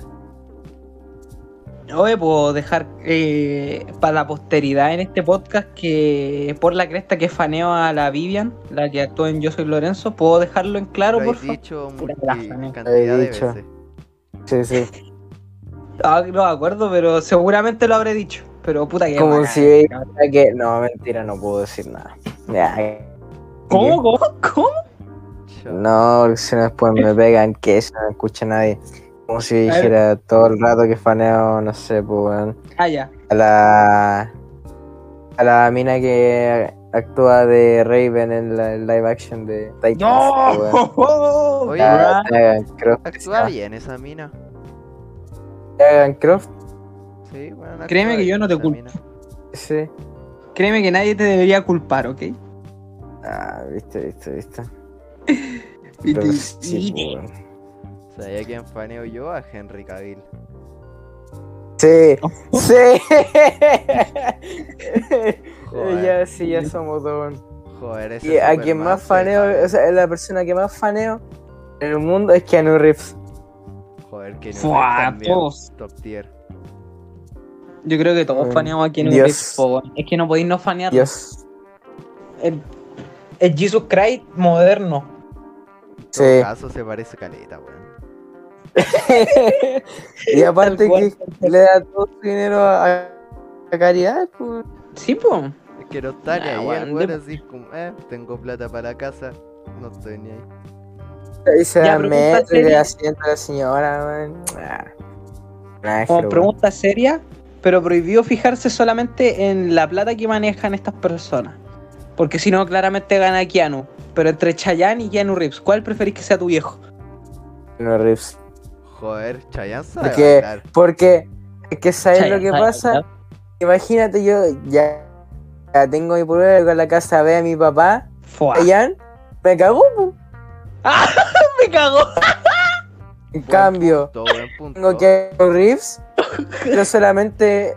Hoy puedo dejar eh, para la posteridad en este podcast que por la cresta que faneo a la Vivian, la que actuó en Yo Soy Lorenzo, ¿puedo dejarlo en claro, Lo por favor? cantidad de dicho. veces. Sí, sí. Ah, no me acuerdo, pero seguramente lo habré dicho. Pero puta que. Como si que. No, mentira, no puedo decir nada. Ya, ¿Cómo? ¿Cómo? ¿Cómo? No, porque si no después me pegan que eso no escucha nadie. Como si dijera todo el rato que faneo, no sé, pues weón. Ah, ya. A la. A la mina que actúa de Raven en la el live action de Titans. ¡No! weón. Oye, Megan Croft. Actúa bien esa mina. Megan Croft, Sí, bueno, Créeme que yo no te culpo. mina. sí. Créeme que nadie te debería culpar, ¿ok? Ah, viste, viste, viste. Y Pero sí. ¿Sabía quién faneo yo? A Henry Cavill. Sí, sí. Joder. ya sí, ya somos dos. Joder, ese Y a quien más faneo, o sea, la persona que más faneo en el mundo es Keanu Reeves. Joder, que no Fua, también. todos. Top tier. Yo creo que todos faneamos en Dios. Reeves, po. Es que no podéis no fanear. Dios. El, el Jesus Christ moderno. En Sí. todo caso se parece caleta, weón. y aparte cual, que le da todo su dinero a, a caridad, pues. Sí, po. Es que no está ni Nah, ahí, de- así como, eh, tengo plata para la casa, no estoy ni ahí. Y se da pregunta metro y le asiento a la señora, man. Ah. Nah, Como pero pregunta seria, pero prohibió fijarse solamente en la plata que manejan estas personas. Porque si no, claramente gana Keanu. Pero entre Chayanne y Keanu Reeves, ¿cuál preferís que sea tu viejo? bueno. Keanu Reeves. Joder, Chayanne sabe Porque, bailar. porque es que sabes lo que pasa. Imagínate yo ya, ya tengo mi problema con la casa ve a mi papá, Fua. Chayanne, me cagó. ¡Ah! ¡Me cagó! En Buen cambio, punto, punto. tengo que Reeves, pero solamente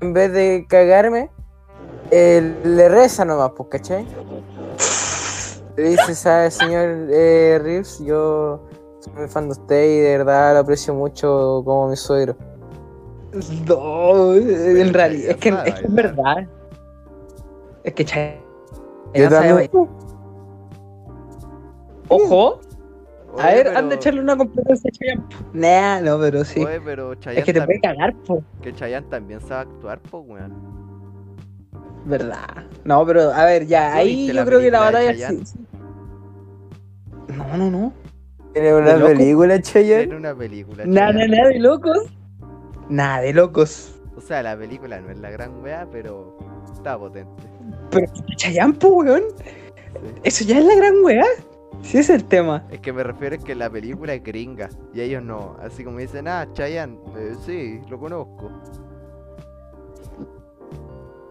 en vez de cagarme, eh, le reza nomás, pues, ¿cachai? Le dice, ¿sabes, señor eh, Reeves? Yo soy muy fan de usted y de verdad lo aprecio mucho como mi suegro. No, en realidad, es que, es que es verdad. Es que Chayanne Yo también. Ojo, a ver, pero- anda a echarle una competencia a Chayanne. Nah, no, pero sí. Oye, pero Chayanne Es que te puede cagar, po. que Chayanne también sabe actuar, po, weón. verdad. No, pero a ver, ya, ¿Tú ahí yo creo que la de batalla sí- sí. No, no, no. ¿Tiene una película, Chayanne? una película. Nada, nada de locos. Nada de locos. O sea, la película no es la gran weá, pero está potente. Pero Chayanne, po, weón. Sí. Eso ya es la gran weá. Sí, es el tema. Es que me refiero a que la película es gringa y ellos no. Así como dicen, ah, Chayanne, eh, sí, lo conozco.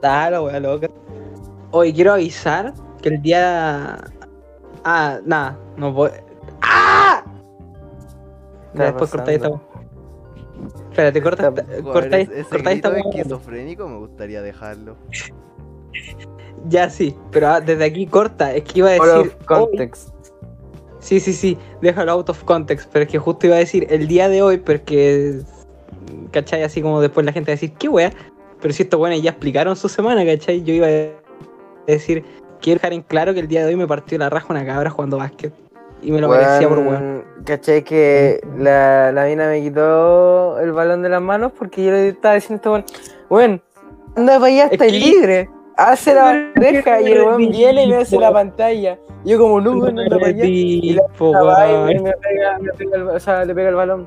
La weá loca. Hoy quiero avisar que el día. Ah, nada, no voy. ¡Ah! Después cortáis esta. Espérate, corta, cortáis, cortáis esta esquizofrénico me gustaría dejarlo. Ya sí, pero ah, desde aquí corta. Es que iba a Out decir. of context. Sí, sí, sí, déjalo out of context, pero es que justo iba a decir el día de hoy, porque, ¿cachai? Así como después la gente va a decir, qué wea, pero si estos buenos ya explicaron su semana, ¿cachai? Yo iba a decir, quiero dejar en claro que el día de hoy me partió la raja una cabra jugando básquet, y me lo merecía por weón. ¿Cachai que la, la mina me quitó el balón de las manos porque yo le estaba diciendo weón, weón, anda para allá, Es está que- libre. Hace la bandeja y el weón viene y me hace la pantalla. Yo como, no, weón, anda para allá. Y la Tipo, mina va y weón. me pega, me pega el, o sea, le pega el balón.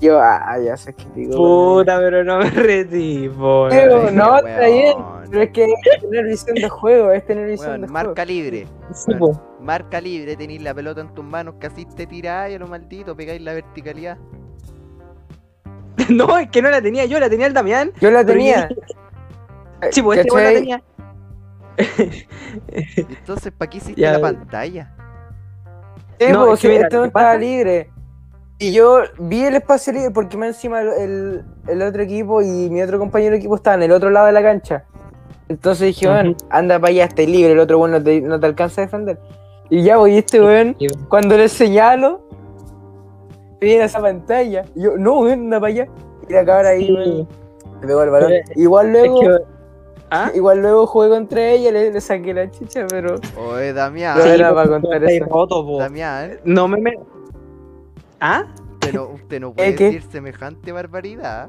Yo, ah, ya sé que digo. Puta, pero no me retipo, weón. no, está bien. Pero es que es tener visión de juego, es tener visión Weón, de juego. marca libre. Sí. Marca libre, tenéis la pelota en tus manos, casi te tiráis a lo maldito, pegáis la verticalidad. No, es que no la tenía yo, la tenía el Damián. Yo la pero tenía. Sí, pues este weón la tenía. Entonces, ¿para qué hiciste Ya. la pantalla? Sí, No, pues, es que si mira, este ¿qué weón estaba pasa? libre. Y yo vi el espacio libre porque más encima el, el, el otro equipo y mi otro compañero de equipo estaban en el otro lado de la cancha. Entonces dije, bueno, anda para allá, esté libre, el otro weón no te, no te alcanza a defender. Y ya voy, este weón, cuando le señalo, viene esa pantalla. Y yo, no, weón, anda para allá. Y la cabra ahí, weón, le pegó el balón. Pero- Igual Es luego, que- ¿Ah? igual luego jugué contra ella, le, le saqué la chicha, pero Oye, Damián, No era para tú contar eso. roto. Damián, No me me. ¿Ah? usted no, usted no puede ¿Qué, qué? decir semejante barbaridad.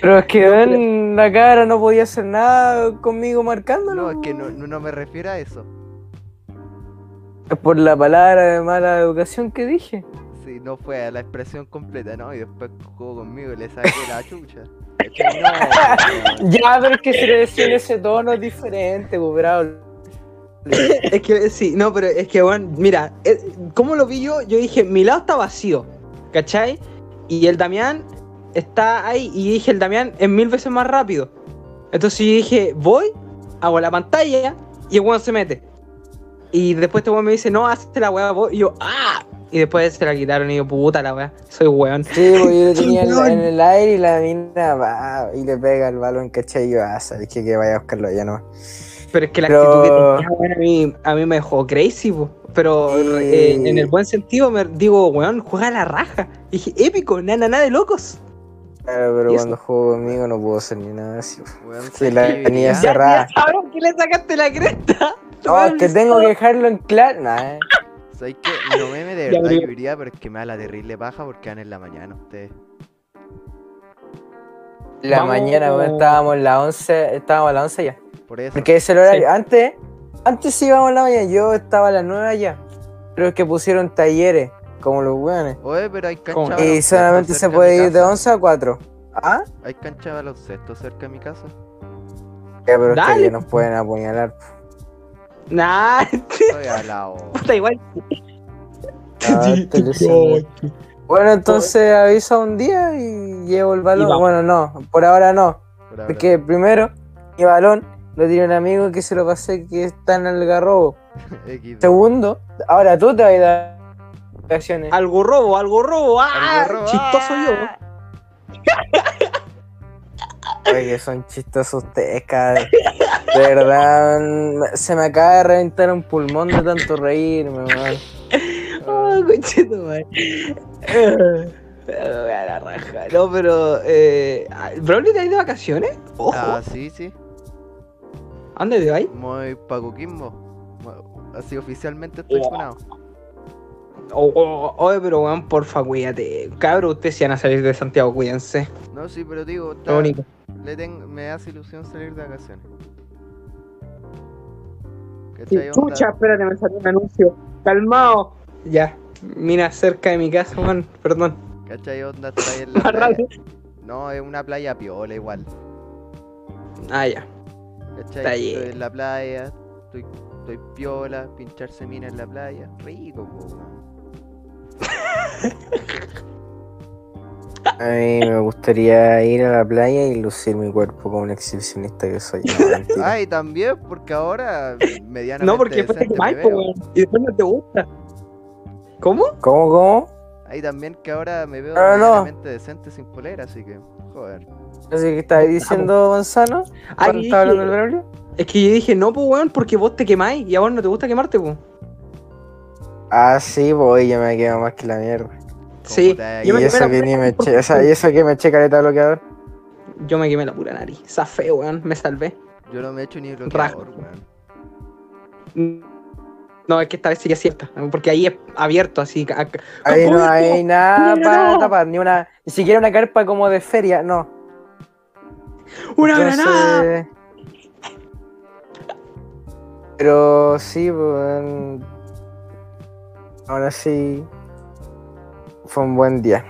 Pero es que No, weón, la cara no podía hacer nada conmigo marcándolo. No, es que no, no, me refiero a eso. Es por la palabra de mala educación que dije. Sí, no fue a la expresión completa, ¿no? Y después jugó conmigo y le saqué la chucha. Ya, pero es que se le decía en ese tono es diferente, pues, bravo. Es que sí, no, pero es que, bueno, mira, eh, ¿cómo lo vi yo? Yo dije, mi lado está vacío, ¿cachai? Y el Damián está ahí, y dije, el Damián es mil veces más rápido. Entonces yo dije, voy, hago la pantalla, y el weón se mete. Y después este weón me dice, no, hazte la weá vos. Y yo, ¡ah! Y después se la quitaron y yo, puta la weá, soy weón. Sí, pues yo lo tenía en, en el aire y la mina va y le pega el balón, ¿cachai? Y yo, ah, sabes que, que vaya a buscarlo ya no. Pero es que la Pero- actitud que tenía, weón, a mí, a mí me dejó crazy, po. Pero Sí. eh, en el buen sentido me digo, weón, juega a la raja. Y dije, épico, nada, nada de locos. Claro, pero cuando juego conmigo no puedo hacer ni nada así. Weón, Sí, ¿sabes la tenía Cerrada. Ya, cabrón, que le sacaste la cresta. No, es que tengo que dejarlo en claro. Nah, eh. ¿Sabes qué? No meme de verdad yo iría, pero es que me da la terrible paja porque van en la mañana ustedes. La Vamos- mañana, weón, estábamos en la 11, estábamos a las 11 ya. Por eso. Porque es el horario. Sí. Antes, antes sí íbamos a la mañana, yo estaba a las 9 allá. Pero es que pusieron talleres, como los weones. Oye, pero hay cancha Y solamente se puede ir de casa. 11 a 4. ¿Ah? Hay cancha de baloncesto cerca de mi casa. Ya, pero Dale. ustedes nos pueden apuñalar. Nah, Estoy al lado. puta igual. Ah, te lo sé. Bueno, entonces avisa un día y llevo el balón. Bueno, no, por ahora no. por ahora. Porque primero, mi balón lo tiene un amigo que se lo pasé que está en el garrobo. Segundo, ahora tú te vas a dar vacaciones. Algo robo, algo robo. ¡Ah! Algo robo. Chistoso yo. Oye, que son chistosos ustedes, cada vez. De verdad, se me acaba de reventar un pulmón de tanto reírme, man. Oh, conchito, man. a la raja. No, pero. Eh, ¿Broly te has ido de vacaciones? Ojo. Ah, sí, sí. ¿A dónde te vas? Muy pa' Coquimbo. Mo- Así oficialmente estoy Oh. funado. Oh, oh, oye, pero weón, porfa, cuídate. Cabro, ustedes se van a salir de Santiago, cuídense. No, sí, pero digo, está- Lo único. le ten- me hace ilusión salir de vacaciones. Chucha, espérate, me salió un anuncio. Calmado. Ya. Mira, cerca de mi casa, Juan. Perdón. ¿Cachai? Onda está ahí en la playa. No, es una playa piola igual. Ah, ya. ¿Cachai? Está Estoy bien. en la playa, estoy, estoy piola, pincharse mina en la playa. Rico. A mí me gustaría ir a la playa y lucir mi cuerpo como un exhibicionista que soy. No. Ay, también, porque ahora medianamente No, porque después te weón. Y después no te gusta. ¿Cómo? ¿Cómo, cómo? Ahí también que ahora me veo Ah, no. medianamente decente sin polera, así que, joder. Así que estabas diciendo, Gonzalo, Ah, cuando estaba hablando del Braulio. Es que yo dije, no, pues, weón, porque vos te quemáis y a vos no te gusta quemarte, pues. Ah, sí, voy, yo me quedo más que la mierda. Sí, yo Y me, quemé eso la que pura ni me porque- o sea, y eso que me eché careta bloqueador. Yo me quemé la pura nariz. Zafé, weón, me salvé. Yo no me he hecho ni bloqueador, weón. No, es que esta vez sí que es cierta, porque ahí es abierto, así. Ahí no hay nada ¡Mira, para tapar, ni una, ni siquiera una carpa como de feria, no. ¡Una Entonces- granada! Pero sí, pues. Ahora sí. Fue un buen día.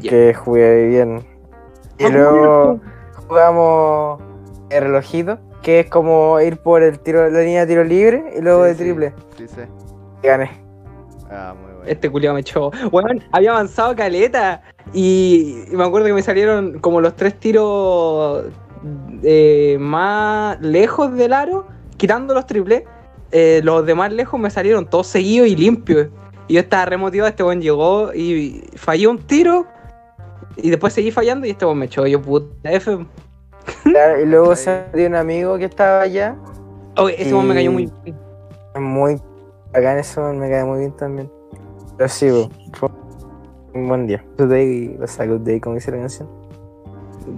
Que jugué bien. Y Ah, luego jugamos el relojito, que es como ir por el tiro, la línea de tiro libre y luego Sí, de triple. Sí, sí. Y gané. Ah, muy bueno. Este culiao me echó. Weón, había avanzado caleta. Y me acuerdo que me salieron como los tres tiros eh, más lejos del aro, quitando los triples. eh, los de más lejos me salieron todos seguidos y limpios. Y yo estaba remotivado, este buen llegó y fallé un tiro. Y después seguí fallando y este buen me echó. Yo puta F. Claro, Y luego Sí. salió un amigo que estaba allá. Oye, ese buen me cayó muy bien. Muy acá en eso me cae muy bien también. Pero sí, fue un buen día. Good day, o sea, good day, como dice la canción.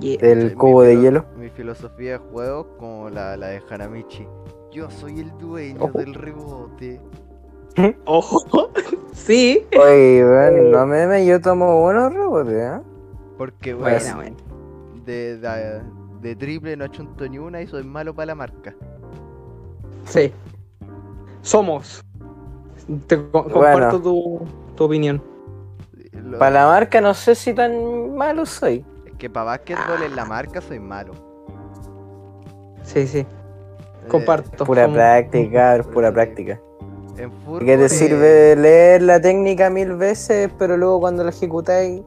Yeah. Del cubo de hielo. Mi filosofía de juego como la, la de Hanamichi. Yo soy el dueño Ojo. del rebote. Ojo. sí. Oye, weón, no me me yo tomo buenos rebotes, ¿eh? Porque, buena. de, de, de triple no chunto ni una y soy malo para la marca. Sí. Somos. Te co- Bueno. comparto tu, tu opinión. Lo- Para la marca no sé si tan malo soy. Es que para básquetbol en la marca soy malo. Sí, sí. Eh, Comparto. Pura práctica, es pura práctica. en fútbol. ¿Qué te eh, sirve leer la técnica mil veces, pero luego cuando la ejecutáis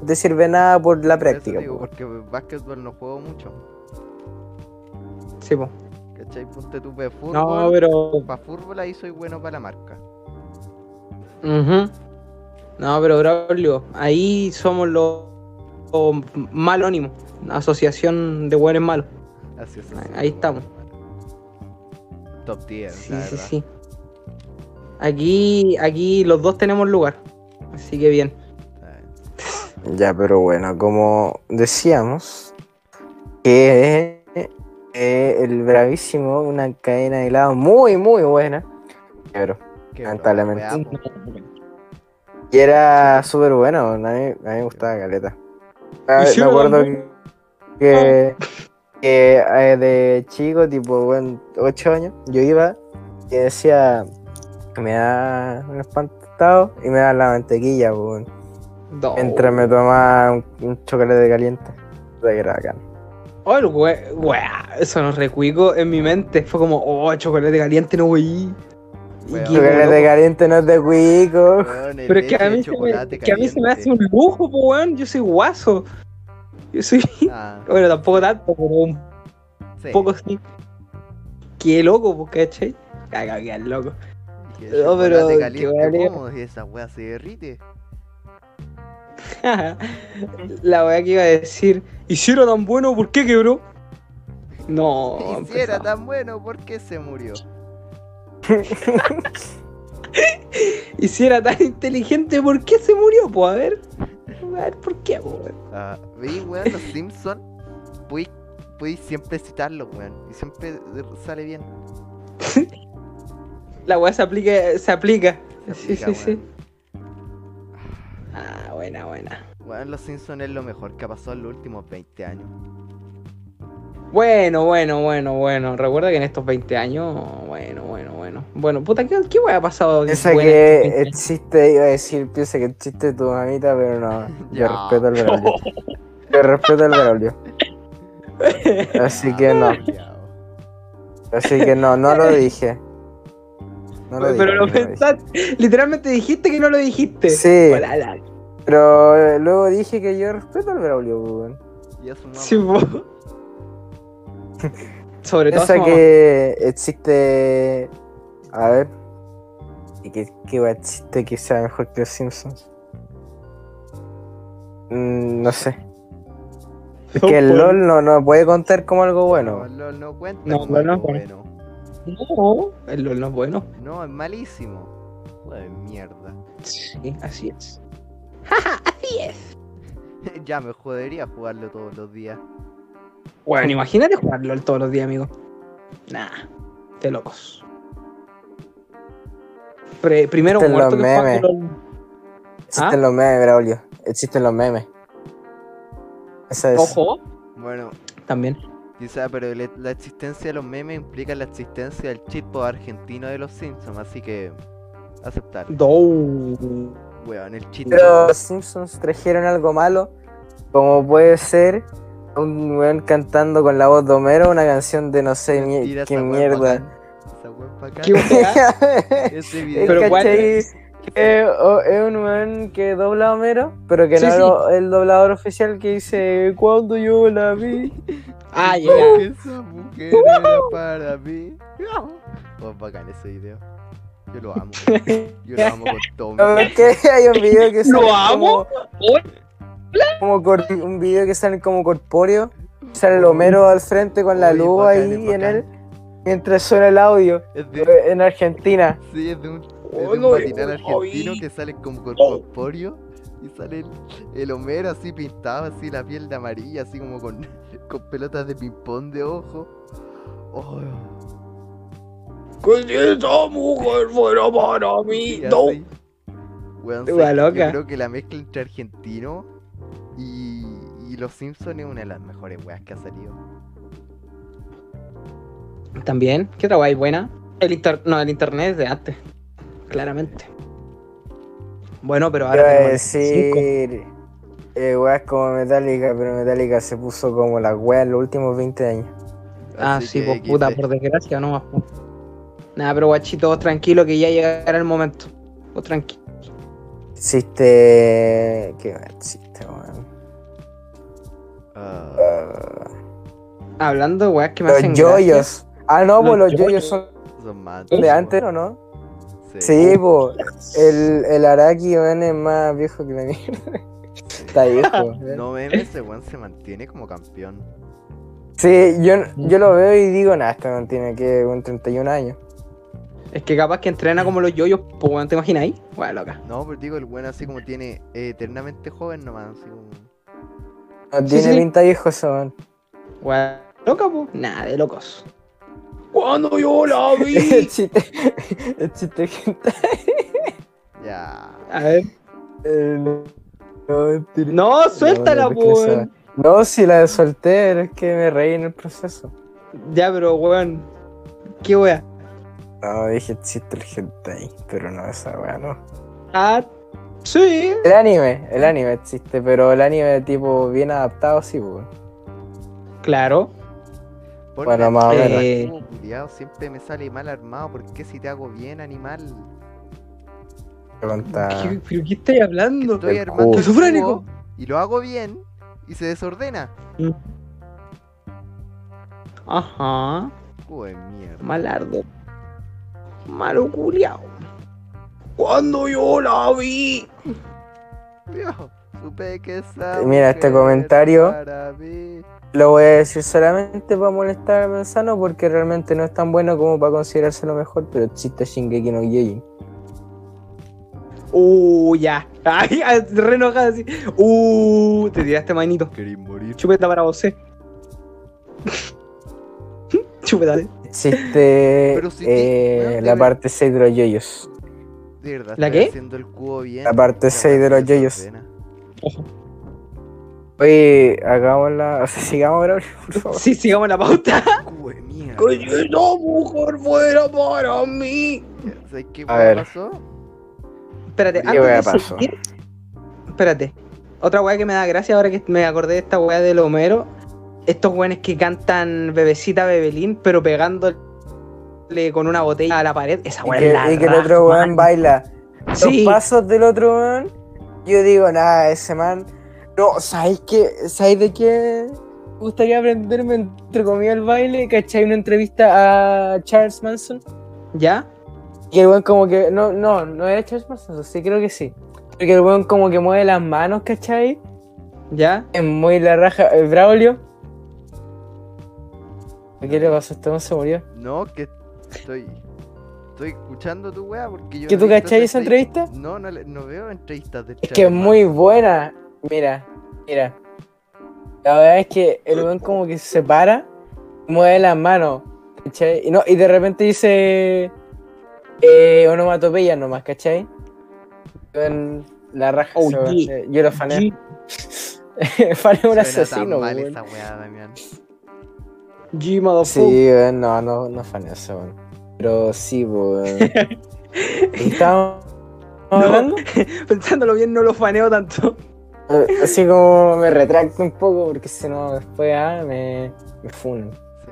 no te sirve nada por la por práctica? digo, porque básquetbol no juego mucho. Sí, po. ¿Cachai? Ponte tú de fútbol. No, pero. Para fútbol ahí soy bueno para la marca. Ujú. No, pero Braulio, ahí somos los, los malónimos. Asociación de buenos malos. Así es. Ahí- así ahí es. estamos. Top tier, Sí, la sí, verdad. sí. Aquí, aquí los dos tenemos lugar. Así que bien. Ah, Ya, pero bueno, como decíamos, que eh, el bravísimo, una cadena de helado muy, muy buena. Pero, Lamentablemente. y era súper bueno, a mí, a mí me gustaba Caleta. Ah, ¿Y si me acuerdo que, que, eh, de chico, tipo, bueno, 8 años, yo iba y decía, me da un espantado y me da la mantequilla, pues, weón. No. Mientras me tomaba un, un chocolate caliente. Puta que era bacán. Oh, el we- weá, eso nos recuico en mi mente. Fue como, oh, chocolate caliente, no wey. Chocolate caliente no es de cuico. Pero es que a de mí, se me, que a mí se me hace un lujo, po, weón. Yo soy guaso. Yo soy. Ah, Bueno, tampoco tanto, pero un sí. poco sí. Qué loco, pues, ¿cachai? Caga, qué loco. Y el No, pero caliente, vale. ¿cómo? Si esa weá se derrite. La weá que iba a decir, ¿y si era tan bueno, por qué quebró? No, y si era empezamos. tan bueno, ¿por qué se murió? Y si era tan inteligente, ¿por qué se murió? Pues a ver. ¿Por qué, weón? ¿Veis, weón, los Simpsons? Podéis siempre citarlos, weón. Y siempre sale bien. La weá se aplica, se aplica. Se sí, aplica, sí, sí. Ah, buena, buena. Weón, los Simpsons es lo mejor que ha pasado en los últimos 20 años. Bueno, bueno, bueno, bueno. Recuerda que en estos 20 años, bueno, bueno, bueno. Bueno, puta, ¿qué, qué ha pasado? Piensa que este existe, iba a decir, piensa que existe tu mamita, pero no. Yo Ya. respeto al Braulio. Yo respeto al Braulio. Así que no. culiao. Así que no, no lo dije. No lo dije. Pero lo no dije. pensaste. Literalmente dijiste que no lo dijiste. Sí. Pero eh, luego dije que yo respeto al Braulio, pues, weón. Sí, po. Sobre todo. Piensa que existe. A ver. ¿Y qué, qué existe que sea mejor que los Simpsons? Mm, no sé. Es que el No, LOL no, no puede contar como algo No, bueno. el LOL no cuenta No, como no, no, algo no. bueno. No, el LOL no es bueno. No, es malísimo. Joder, mierda. Sí, así es. así es. ya me jodería jugarlo todos los días. Bueno, imagínate jugar LOL todos los días, amigo. Nah, de locos. Pre- primero Existen muerto los que memes. LOL. Existen ¿Ah? los memes, Braulio. Existen los memes. Esa es. Ojo, Bueno, también. quizá, pero la existencia de los memes implica la existencia del chitpo argentino de los Simpsons, así que aceptar. Weón, el chitpo. Pero los Simpsons trajeron algo malo, como puede ser un weón cantando con la voz de Homero una canción de no sé Mentira, qué mierda. ¿Qué? Ese video. Pero ¿cuál ¿Cachai? es? Que, o- es un weón que dobla a Homero, pero que Sí, no sí. el doblador oficial que dice cuando yo la vi. Ah, Porque ya. esa mujer era para mí. Oh, bacán ese video. Yo lo amo. Yo lo amo con todo mi No, es que hay un video que Lo amo. como, como cor- un video que sale como corpóreo. Sale el Homero al frente con la luz bacán, ahí en él mientras suena el audio de, en Argentina. sí, es de un, es de Oh, un no, matinal argentino que sale como Oh. corpóreo y sale el, el Homero así pintado, así la piel de amarilla, así como con, con pelotas de ping-pong de ojo. Oh, Que si esa mujer fuera para mí. No. Weón, loca. Yo creo que la mezcla entre argentino y, y los Simpsons es una de las mejores weas que ha salido. También, ¿qué otra guay buena? El inter... No, el internet es de antes. Claramente. Bueno, pero ahora. cinco. decir eh, weas como Metallica, pero Metallica se puso como la wea en los últimos 20 años. Ah, Así sí, pues puta, por desgracia, no más. po. Nada, pero guachito, vos tranquilo que ya llegará el momento. Vos tranquilo. Existe. ¿Qué wea existe, Ah, Hablando de weas que me los hacen yoyos. Ah, no, pues Los los yoyos son son más de antes, ¿o no? Sí. Sí. El, el Araki, weón, es más viejo que la mierda. Está viejo. No memes, ese weón se mantiene como campeón. Sí, yo, yo lo veo y digo, nada, este man tiene que un 31 años. Es que capaz que entrena como los yoyos, pues weón, ¿te imaginas ahí? Bueno, loca. No, pero digo, el weón así como tiene eh, eternamente joven nomás, así como... No tiene sí. pinta viejo ese man. Weón, loca, pues. Nada, de locos. Cuando yo la el vi. chiste. El chiste gente. Ya. A ver. No, no, mentira. No, suéltala, no, pues. no, weón. Si la solté, pero es que me reí en el proceso. Ya, pero weón. ¿Qué wea? No, dije chiste el hentai, pero no, esa weá no. Ah, sí. El anime, el anime existe, pero el anime tipo bien adaptado sí, pues. Claro. Bueno, más o menos. juego, culiao, siempre me sale mal armado. ¿Por qué si te hago bien, animal? Pregunta. ¿Qué, ¿Pero qué estáis hablando? Estoy el armando el cubo y lo hago bien y se desordena. Ajá. Cubo de mierda. Malardo. Malo culiao. Cuando yo la vi. Supe que esa Mira, este comentario. para mí. Lo voy a decir solamente para molestar a Manzano porque realmente no es tan bueno como para considerarse lo mejor, pero existe Shingeki no Kyojin. Uh, ya. Ay, re enojada así. Uh, te tiraste manito. Queréis morir. Chupeta para vos, eh. Chupeta. Existe Pero si- eh, la parte 6 de los yoyos. De verdad, ¿La qué? haciendo el cubo bien. La parte La seis de weá los yoyos. Oye, hagámosla, o sea, sigamos ahora, por favor. Sí, sigamos la pauta. Cubo de mierda. Que si esa mujer fuera para mí. ¿Sabes qué A ver. pasó? Espérate, ¿Qué antes de pasó? seguir, Espérate. Otra weá que me da gracia ahora que me acordé de esta weá del Homero. Estos weones que cantan Bebecita Bebelín, pero pegándole con una botella a la pared. Esa Y la que, y que el otro weón baila. Sí. Los pasos del otro weón. Yo digo, nada, ese man. No, ¿sabéis qué? ¿Sabéis de qué? Gustaría aprenderme entre comillas el baile. ¿Cachai? Una entrevista a Charles Manson. ¿Ya? Y el weón como que. No, no, no era Charles Manson, sí, creo que sí. Porque el weón como que mueve las manos, ¿cachai? ¿Ya? Es muy la raja. ¿El Braulio? ¿Qué le pasó? ¿Este weón se murió? No, que estoy. Estoy escuchando tu weá porque yo. ¿Que no tú cachai esa entrevista? No, no, le- no veo entrevistas de Es que es muy buena. Mira, mira. La verdad es que el weón como que se para, mueve las manos, ¿cachai? Y, no, y de repente dice eh, onomatopeya nomás, ¿cachai? Weón, la raja. Oh, yeah. Yo lo faneo. G, faneo un asesino, tan mal weón. esa weá, Damián. G motherfucker. Sí, weón, no, no, no faneo ese weón. Pero sí, weón. ¿Y estábamos No. hablando? Pensándolo bien, no lo faneo tanto. Eh, Así como me retracto un poco porque si no después ah, me, me funan. Sí.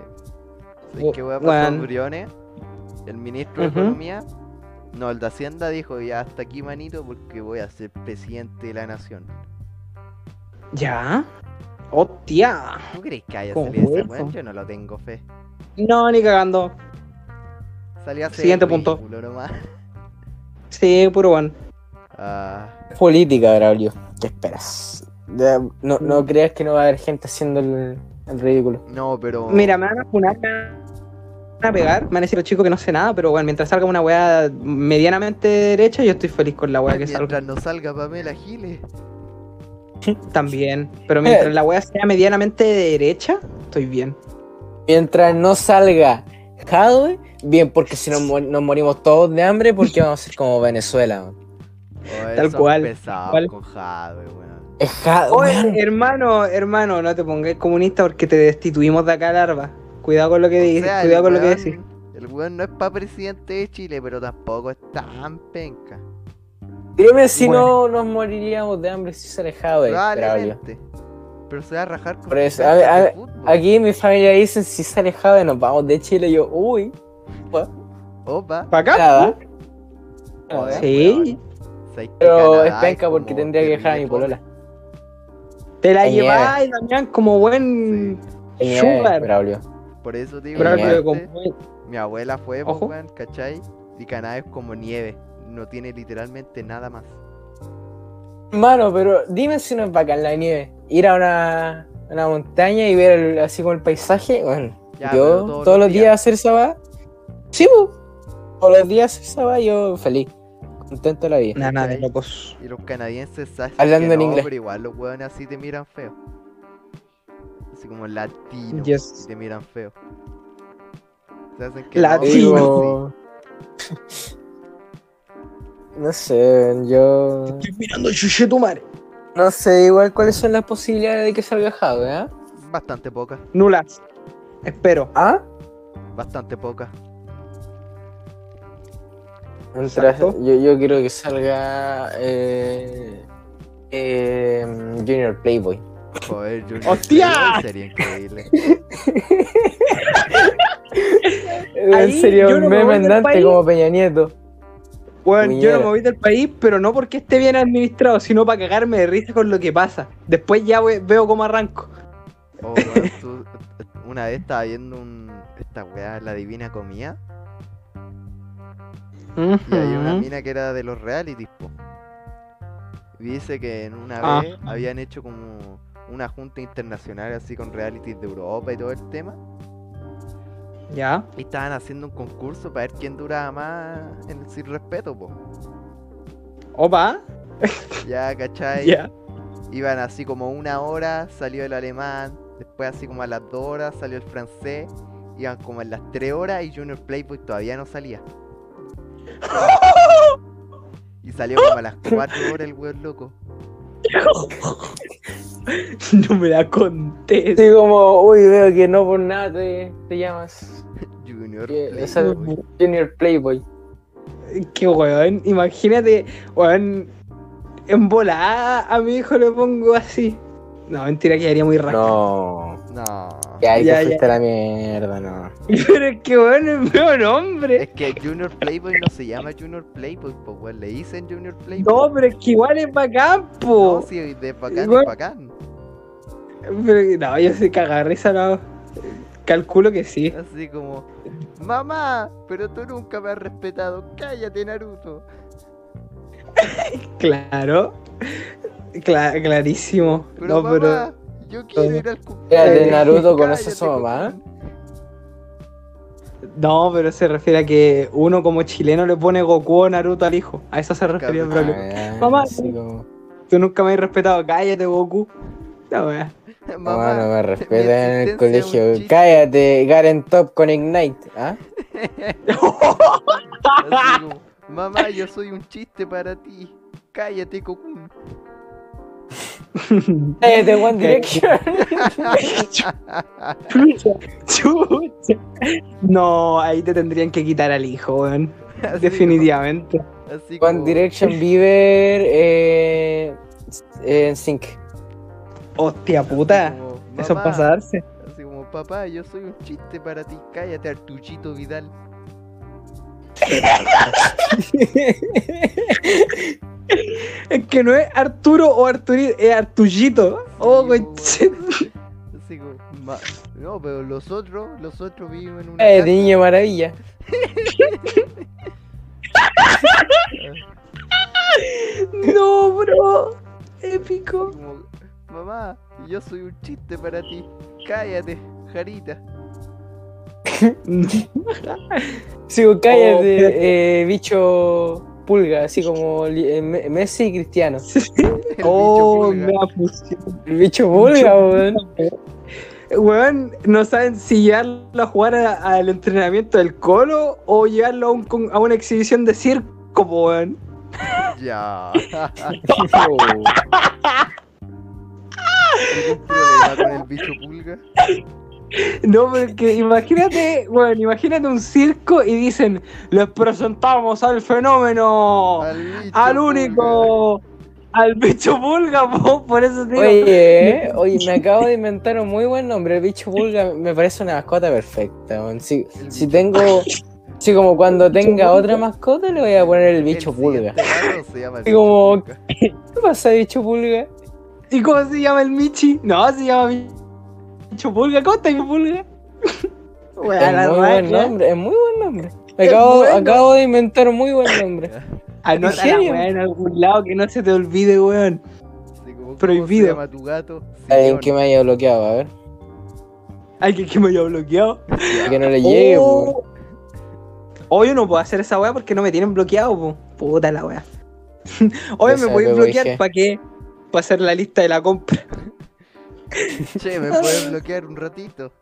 ¿Sabes qué weá pasó Weón. en Briones? El ministro de. Economía. No, el de Hacienda dijo ya hasta aquí, manito, porque voy a ser presidente de la nación. ¿Ya? ¡Hostia! ¿Tú crees que haya ¿Cómo salido ese weón? Yo no lo tengo fe. No, ni cagando. Salió Siguiente punto. nomás. Sí, puro one. Ah, Política, Braulio. ¿Qué esperas? No, no creas que no va a haber gente haciendo el, el ridículo. no, pero. Mira, me van a funar, me van a pegar. Me van a decir los chicos que no sé nada, pero bueno, mientras salga una weá medianamente derecha, yo estoy feliz con la weá que Mientras salga. no salga Pamela Giles. También. Pero mientras la weá sea medianamente derecha, estoy bien. Mientras no salga Jadwe, bien, porque si nos, mo- nos morimos todos de hambre, porque vamos a ser como Venezuela. Oh, Tal cual, cual. con Jadwe, weón. Es. Oye, weón. hermano, hermano, no te pongas comunista porque te destituimos de acá, larva. Cuidado con lo que dices, cuidado con lo que decís. El weón no es para presidente de Chile, pero tampoco es tan penca. Dime si Bueno. no nos moriríamos de hambre si sale Jadwe, Braulio. Probablemente. Pero se va a rajar con Por eso, a a de. Aquí mi familia dicen si sale Jadwe nos vamos de Chile. Yo, uy, Opa. ¿Para acá? nada. Joder, Nada. Sí. weón. ¿Sabes que Pero es penca porque tendría que dejar a mi polola. Te la lleváis, Damián, como buen Eh, sugar. Braulio. Por eso digo, mi, abuela fue, pues, Ojo. weón, ¿cachai? Y Canadá es como nieve. No tiene literalmente nada más. Hermano, pero dime si no es bacán la nieve. Ir a una, una montaña y ver el- así como el paisaje. Bueno, Ya, yo todos, los días. hacer esa va. Sí, pues. Todos los días hacer esa va, yo feliz. Contento de la vida. Nada, nada, locos. Y los canadienses saben Hablando que en no, inglés. pero igual los weones así te miran feo. Así como latino. Yes. Y te miran feo. Se hacen que Latino. no, pero Digo, No sé, yo. Estoy mirando chuche tu madre. No sé igual cuáles son las posibilidades de que salga Jadwe, ¿eh? Bastante poca. Nulas. Espero. ¿Ah? Bastante poca. Mientras- Exacto. yo, yo quiero que salga eh, eh, Junior Playboy. Joder, Junior ¡Hostia! Playboy sería increíble. Ahí sería un no me meme andante como Peña Nieto. Bueno, yo no me voy del país, pero no porque esté bien administrado, sino para cagarme de risa con lo que pasa. Después ya voy- veo cómo arranco. Oh, tú- una vez estaba viendo un, esta weá, la divina comida. Y había una mina que era de los reality, po. Y dice que en una Ah. vez habían hecho como una junta internacional así con realities de Europa y todo el tema. Ya. Y estaban haciendo un concurso para ver quién duraba más en el sin respeto, po. Opa. Ya, ¿cachai? Ya. Iban así como una hora, salió el alemán, después así como a las dos horas salió el francés, iban como en las tres horas y Junior Playboy todavía no salía. Y salió como a las cuatro horas el weón loco. No me la conté. Así como, uy, veo que no por nada te, te llamas Junior que- Playboy. esa- Junior Playboy. Qué weón, imagínate, weón, en volada a mi hijo le pongo así. No, mentira, quedaría muy raro. No. No. Ya, ahí Ya, te ya. fuiste la mierda, no. Pero es que weón es mi nombre. Es que Junior Playboy no se llama Junior Playboy, pues weón, le dicen Junior Playboy. No, pero es que igual es bacán, No, po. sí, de bacán, Igual- es bacán. Pero, no, yo sé cagar risa, no. Calculo que sí. Así como, mamá, pero tú nunca me has respetado, cállate Naruto. Claro. Cla- clarísimo. Pero no, pero. Yo quiero ir al cumpleaños. Naruto conoce a su mamá. No, pero se refiere a que uno como chileno le pone Goku o Naruto al hijo. A eso se refería el problema. Ah, Mamá. como, Tú nunca me has respetado, cállate Goku. No, wea. Mamá, no me respetan en el colegio. Cállate, Garen Top con Ignite. ¿Ah? Así mamá, yo soy un chiste para ti. Cállate, Cállate, One Direction. Chucha, chucha. No, ahí te tendrían que quitar al hijo, weón. Así Definitivamente. como- así One Direction, Bieber, eh, en Sync. Hostia puta. como, Eso "Mamá", pasa darse. Así como, papá, yo soy un chiste para ti. Cállate, Artuchito Vidal. Es que no es Arturo o Arturito, es Artullito. Oh, "Ma- no, pero los otros, los otros viven en una Eh, de Niño Maravilla. No, bro. Épico. Como, mamá, yo soy un chiste para ti. Cállate, Jarita. Sigo, cállate, Oh, eh, bicho pulga, así como eh, Me- Messi y Cristiano. El oh, bicho me pulga. fusión. El bicho pulga, weón. Weón, no saben si llevarlo a jugar al entrenamiento del colo o llevarlo a, un con- a una exhibición de circo, weón. Ya. ¿Algún problema con el bicho pulga? No, porque imagínate, weón, imagínate un circo y dicen, les presentamos al fenómeno, Al, bicho al pulga. único, al bicho pulga, po, por eso digo. Oye, oye, me acabo de inventar un muy buen nombre. El bicho pulga me parece una mascota perfecta. Si, si tengo, si como cuando tenga otra mascota le voy a poner el bicho El pulga. se llama el Y bicho como- pulga. ¿Qué pasa, bicho pulga? ¿Y cómo se llama el Michi? No, se llama bicho pulga, ¿cómo está mi pulga? Weón, Es la muy buen nombre, es muy buen nombre. Acabo, bueno. acabo de inventar un muy buen nombre. Anota la genio. weá en algún lado que no se te olvide, weón. Así como, ¿cómo Prohibido. se llama tu gato? Alguien que me haya bloqueado, a ver. Alguien que me haya bloqueado. Que no le llegue, Oh. Oh, yo no puedo hacer esa weá porque no me tienen bloqueado, po. Puta la weá. Esa ¿me podéis luego bloquear para qué? Para hacer la lista de la compra. Che, ¿me puedes bloquear un ratito?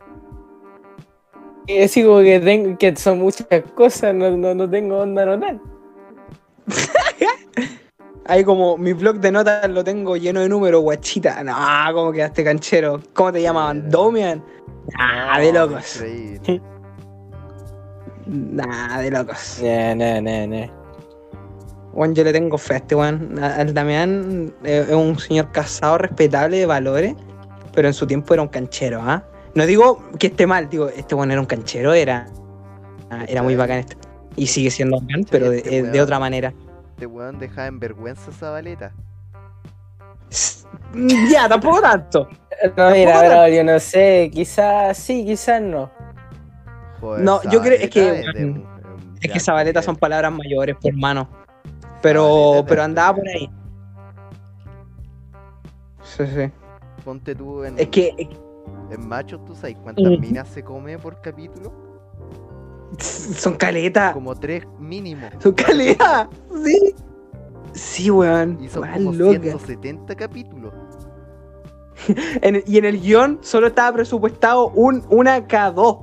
Así como que, tengo, que son muchas cosas, no, no, no tengo onda notar. Ahí como mi blog de notas lo tengo lleno de números, guachita. No, como quedaste canchero. ¿Cómo te llamaban? Mira. ¿Domian? Ah, de locos. Increíble. Nah, de locos. Nah, nah, nah, nah. Juan, yo le tengo fe a este weón. Al Damián eh, es un señor casado, respetable, de valores, pero en su tiempo era un canchero, ¿ah? No digo que esté mal, digo, este weón era un canchero, era, era muy bacán este. Y sigue siendo bacán, pero de, este eh, de weón. otra manera. Este weón deja en vergüenza esa baleta. Ya, tampoco tanto. No, mira, bro, yo no sé, quizás sí, quizás no. Joder, No, yo creo- es que, de Es que Zabaleta son palabras mayores, por hermano. Zabaleta Pero, pero andaba por ahí. Sí, sí. Ponte tú en, Es que eh, en machos, ¿tú sabes cuántas Ujú. minas se come por capítulo? son caletas. Como tres mínimo. Son caletas. Sí. Sí, weón. Y son Weón, como loca. 170 capítulos. En y en el guion solo estaba presupuestado un, una K2.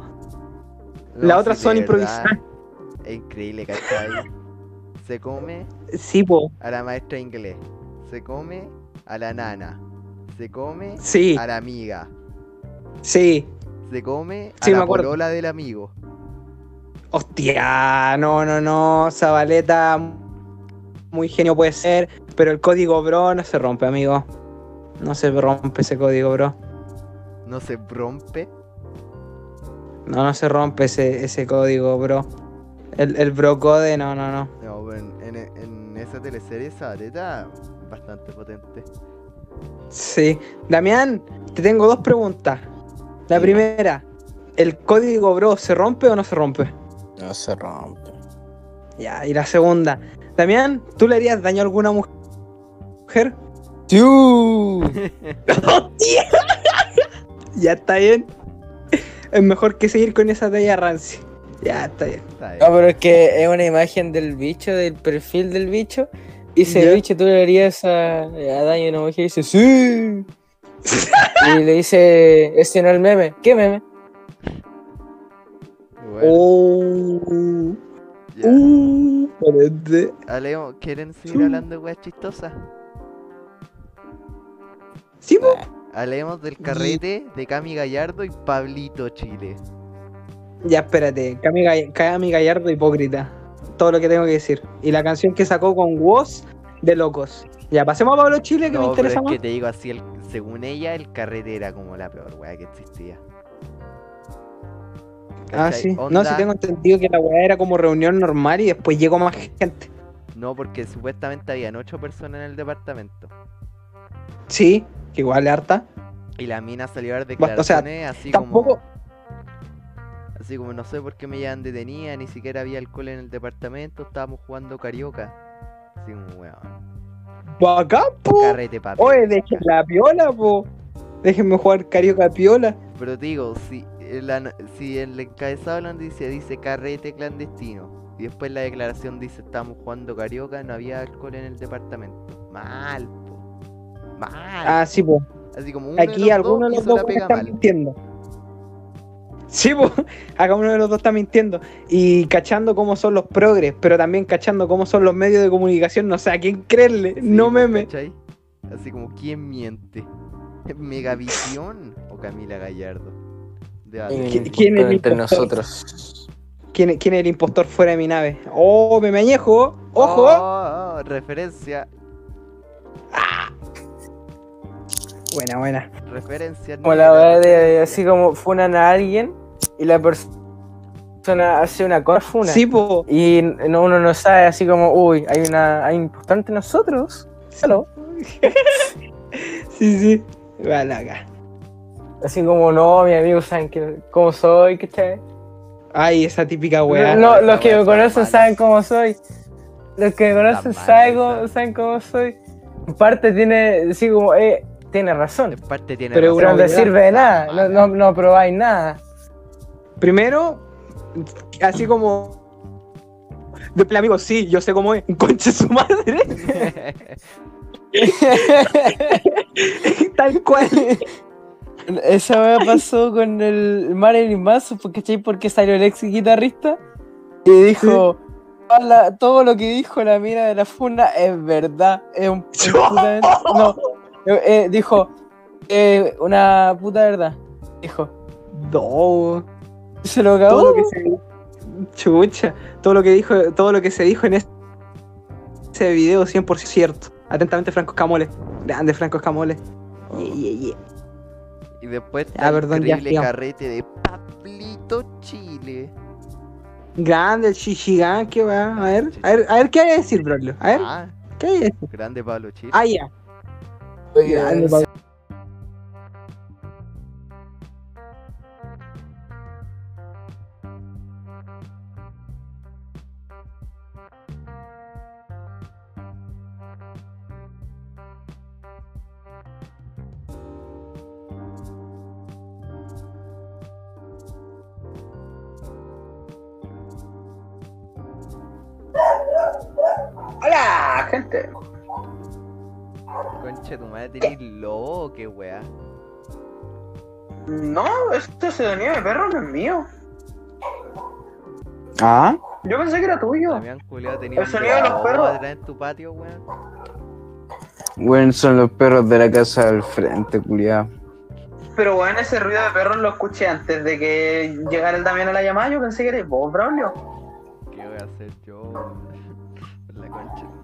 Las No, otras sí, son improvisadas. Es increíble, ¿cachai? Se come Sí, po. a la maestra inglés. Se come a la nana. Se come Sí, a la amiga. sí. Se come a Sí, la polola del amigo. Hostia, no, no, no, Zabaleta, muy genio puede ser, pero el código bro no se rompe, amigo. No se rompe ese código, bro. No se rompe. No, no se rompe ese, ese código, bro. El, el bro code, no, no, no. No, en, en- en esa teleserie Zabaleta bastante potente. Sí. Damián, te tengo dos preguntas. La primera, ¿el código bro se rompe o no se rompe? No se rompe. Ya, y la segunda, Damián, ¿tú le harías daño a alguna mu- mujer? ¡Tiu! Ya está bien. Es mejor que seguir con esa talla ranci. Ya está bien. Está bien. No, pero es que es una imagen del bicho, del perfil del bicho. El bicho, tú le harías a, a daño una mujer y dice, ¡Sí! y le dice, ese no es el meme. ¿Qué meme? Bueno, Oh. ya. Uh. Hablemos- ¿Quieren seguir hablando de weas chistosas? Sí, po. Hablemos del carrete de Cami Gallardo y Pablito Chile. Ya, espérate. Cami, Gall- Cami Gallardo, hipócrita. Todo lo que tengo que decir. Y la canción que sacó con Woz de Locos. Ya, pasemos a Pablo Chile, que me pero interesa es más. que te digo así, el- según ella, el carrete era como la peor wea que existía. Ah, sí. No, sí tengo entendido que la weá era como reunión normal y después llegó más gente. No, porque supuestamente habían ocho personas en el departamento. Sí, que igual harta. Y la mina salió a dar Basta, o sea, declaraciones así tampoco- como. Así como no sé por qué me llevan detenida, ni siquiera había alcohol en el departamento, estábamos jugando carioca. Así como weón. Bacán, po. Carrete papi. Oye, dejen la piola, po. Déjenme jugar carioca piola. Pero te digo, si, en la- si el encabezado de la noticia dice carrete clandestino y después la declaración dice estamos jugando carioca, no había alcohol en el departamento. Mal, po. Mal. Ah, sí, po. Así como uno Aquí los de los hizo dos la pega está mal. mintiendo. Sí, po. Acá uno de los dos está mintiendo. Y cachando cómo son los progres, pero también cachando cómo son los medios de comunicación, no sé a quién creerle. Sí, no meme. ¿cachai? Así como, ¿quién miente? ¿Megavisión o Camila Gallardo? Debate. ¿Qui- quién es el entre impostor? nosotros? ¿Quién, ¿Quién es el impostor fuera de mi nave? ¡Oh, me añejo! ¡Ojo! Oh, oh, referencia, Buena, buena. referencia. Como la de referencia. así como funan a alguien y la persona hace una cosa funa. Sí, po. Y no, uno no sabe así como, uy, hay una hay en nosotros. Hello. Sí, sí. Vale, acá. Así como, no, mis amigos saben que, cómo soy, ¿cachai? Ay, esa típica weá. No, los que me conocen saben cómo soy. Los que me conocen saben cómo, saben cómo soy. En parte tiene, así como, eh, tiene razón. En parte tiene Pero no te sirve de nada, no, no, no probáis nada. Primero, así como. De plan, amigo, sí, yo sé cómo es. Conche su madre. Tal cual. Esa weá pasó con el Marilyn Manson, porque ¿cachai? Porque salió el ex guitarrista y dijo "Toda la- todo lo que dijo la mina de la funda es verdad, es un no, eh, eh, dijo eh, una puta verdad, dijo, No. Se lo Todo cagó. lo que se. Chucha. Todo lo que dijo, todo lo que se dijo en ese, video 100% cierto. Atentamente, Franco Escamole. Grande, Franco Escamole. Yeah, yeah, yeah. Y después Ah, está perdón, ya, increíble sigamos. carrete de Pablito Chile. Grande el Shishigan, ¿qué va? A ver, a ver, a ver, ¿qué hay que decir, Brolio? A ver, Ah, ¿qué hay que decir? grande Pablo Chile. Ah, ya. Grande, Pablo. Hola, gente. Concha tu madre, tenés lobo, qué weá. No, este sonido de perro no es mío. Ah, Yo pensé que era tuyo. Damián Culeado tenía El sonido de los perros. atrás en tu patio, weón. Son los perros de la casa del frente, culiado. Pero bueno, ese ruido de perros lo escuché antes de que llegara el Damián a la llamada. Yo pensé que eres vos, Braulio. ¿Qué voy a hacer yo?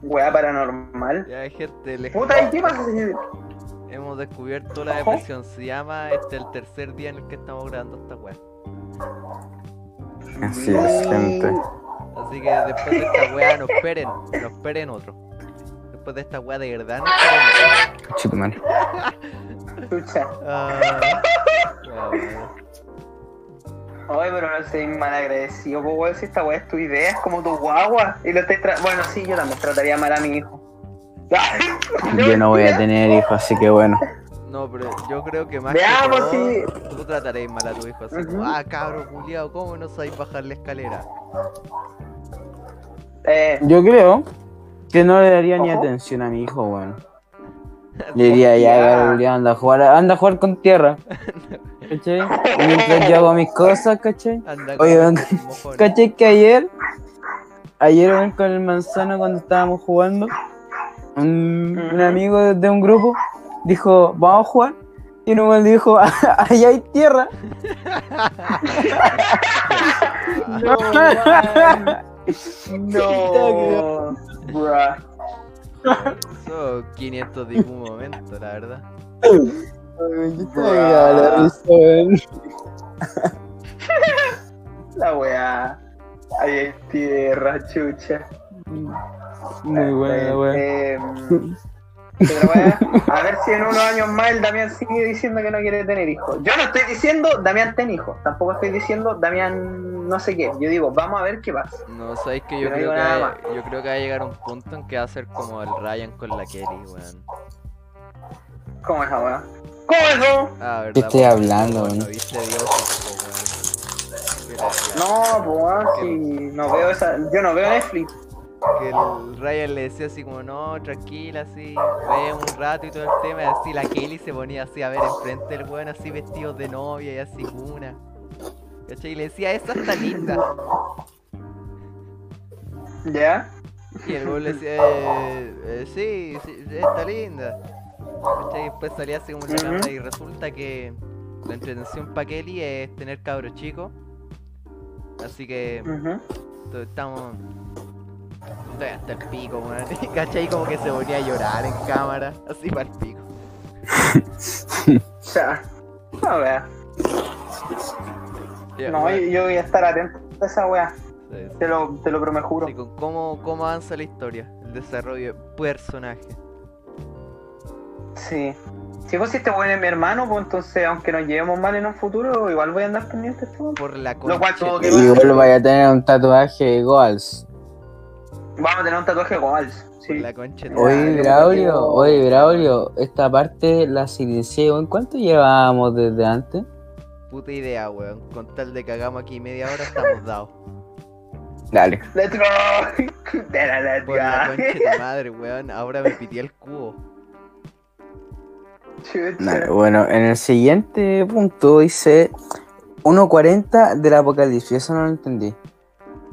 Wea paranormal. Ya, gente, les Puta, ¿y qué pasa hemos descubierto la depresión. Se llama este el tercer día en el que estamos grabando esta weá. Así es, gente. Así que después de esta weá, no esperen, no esperen otro. Después de esta weá de verdad, no esperen otro. Man. Chucha. Ah, bueno. Ay, pero no soy mal agradecido, pues weón, si esta weá es tu idea, es como tu guagua. Y lo tra- Bueno, sí, yo también trataría mal a mi hijo. Yo no voy a tener hijos, así que bueno. No, pero yo creo que más Veamos que todo, si- tú trataréis mal a tu hijo así como, Ujú. ah, cabro culiao, ¿cómo no sabéis bajar la escalera? Eh, Yo creo que no le daría ni atención a mi hijo, weón. Le diría, ya, Ya. Anda a jugar, anda a jugar con tierra. ¿Cachai? Mientras yo hago mis cosas, ¿cachai? Anda Oye. ¿Cachai que ayer, ayer con el manzano cuando estábamos jugando, un, amigo de, un grupo dijo, vamos a jugar. Y uno me dijo, allá hay tierra. no, no, bruh. Son 500 de un momento, la verdad. La weá. Ahí hay tierra, chucha. Muy buena, weón. Eh, pero weá, a ver si en unos años más el Damián sigue diciendo que no quiere tener hijos. Yo no estoy diciendo Damián ten hijos, tampoco estoy diciendo Damián no sé qué. Yo digo, vamos a ver qué pasa. No, sabéis que Yo creo que, nada va- yo creo que va a llegar un punto en que va a ser como el Ryan con la Kelly, weón. ¿Cómo es weá? ¿Cómo es eso? Ah, verdad. ¿Qué estoy hablando? No No, pues si no veo esa. Yo no veo Netflix. que el Ryan le decía así como, no, tranquila, así, ve un rato y todo el tema, y así la Kelly se ponía así a ver enfrente del weón, así vestidos de novia y así una. ¿Cachai? Y le decía, esa está linda. ¿Ya? Y el weón le decía, eh, eh, sí, sí, está linda. ¿Cachai? Después salía así como Ujú. cámara y resulta que la entretención para Kelly es tener cabros chicos. Así que to- estamos. Estoy hasta el pico. Y ¿Cachai? Como que se ponía a llorar en cámara, así para el pico. Ya. A ver. No, yo, voy a estar atento a esa weá. sí, sí. Te lo, te lo prometo, juro. Sí, con cómo, cómo avanza la historia, el desarrollo de personaje. Sí. Si vos si este weón es mi hermano, pues entonces, aunque nos llevemos mal en un futuro, igual voy a andar pendiente de esto. Por la Lo cual tuvo que Igual vaya a tener un tatuaje de Goals. Vamos a tener un tatuaje por Sí. la concha Oye. Braulio, oye, Braulio, esta parte la silencié, ¿en cuánto llevábamos desde antes? Puta idea, weón. Con tal de que hagamos aquí media hora estamos dados. Dale. Let's go. De la let's Por la go. concha de madre, weón. Ahora me pitié el cubo. Bueno, en el siguiente punto dice 1.40 del apocalipsis, eso no lo entendí.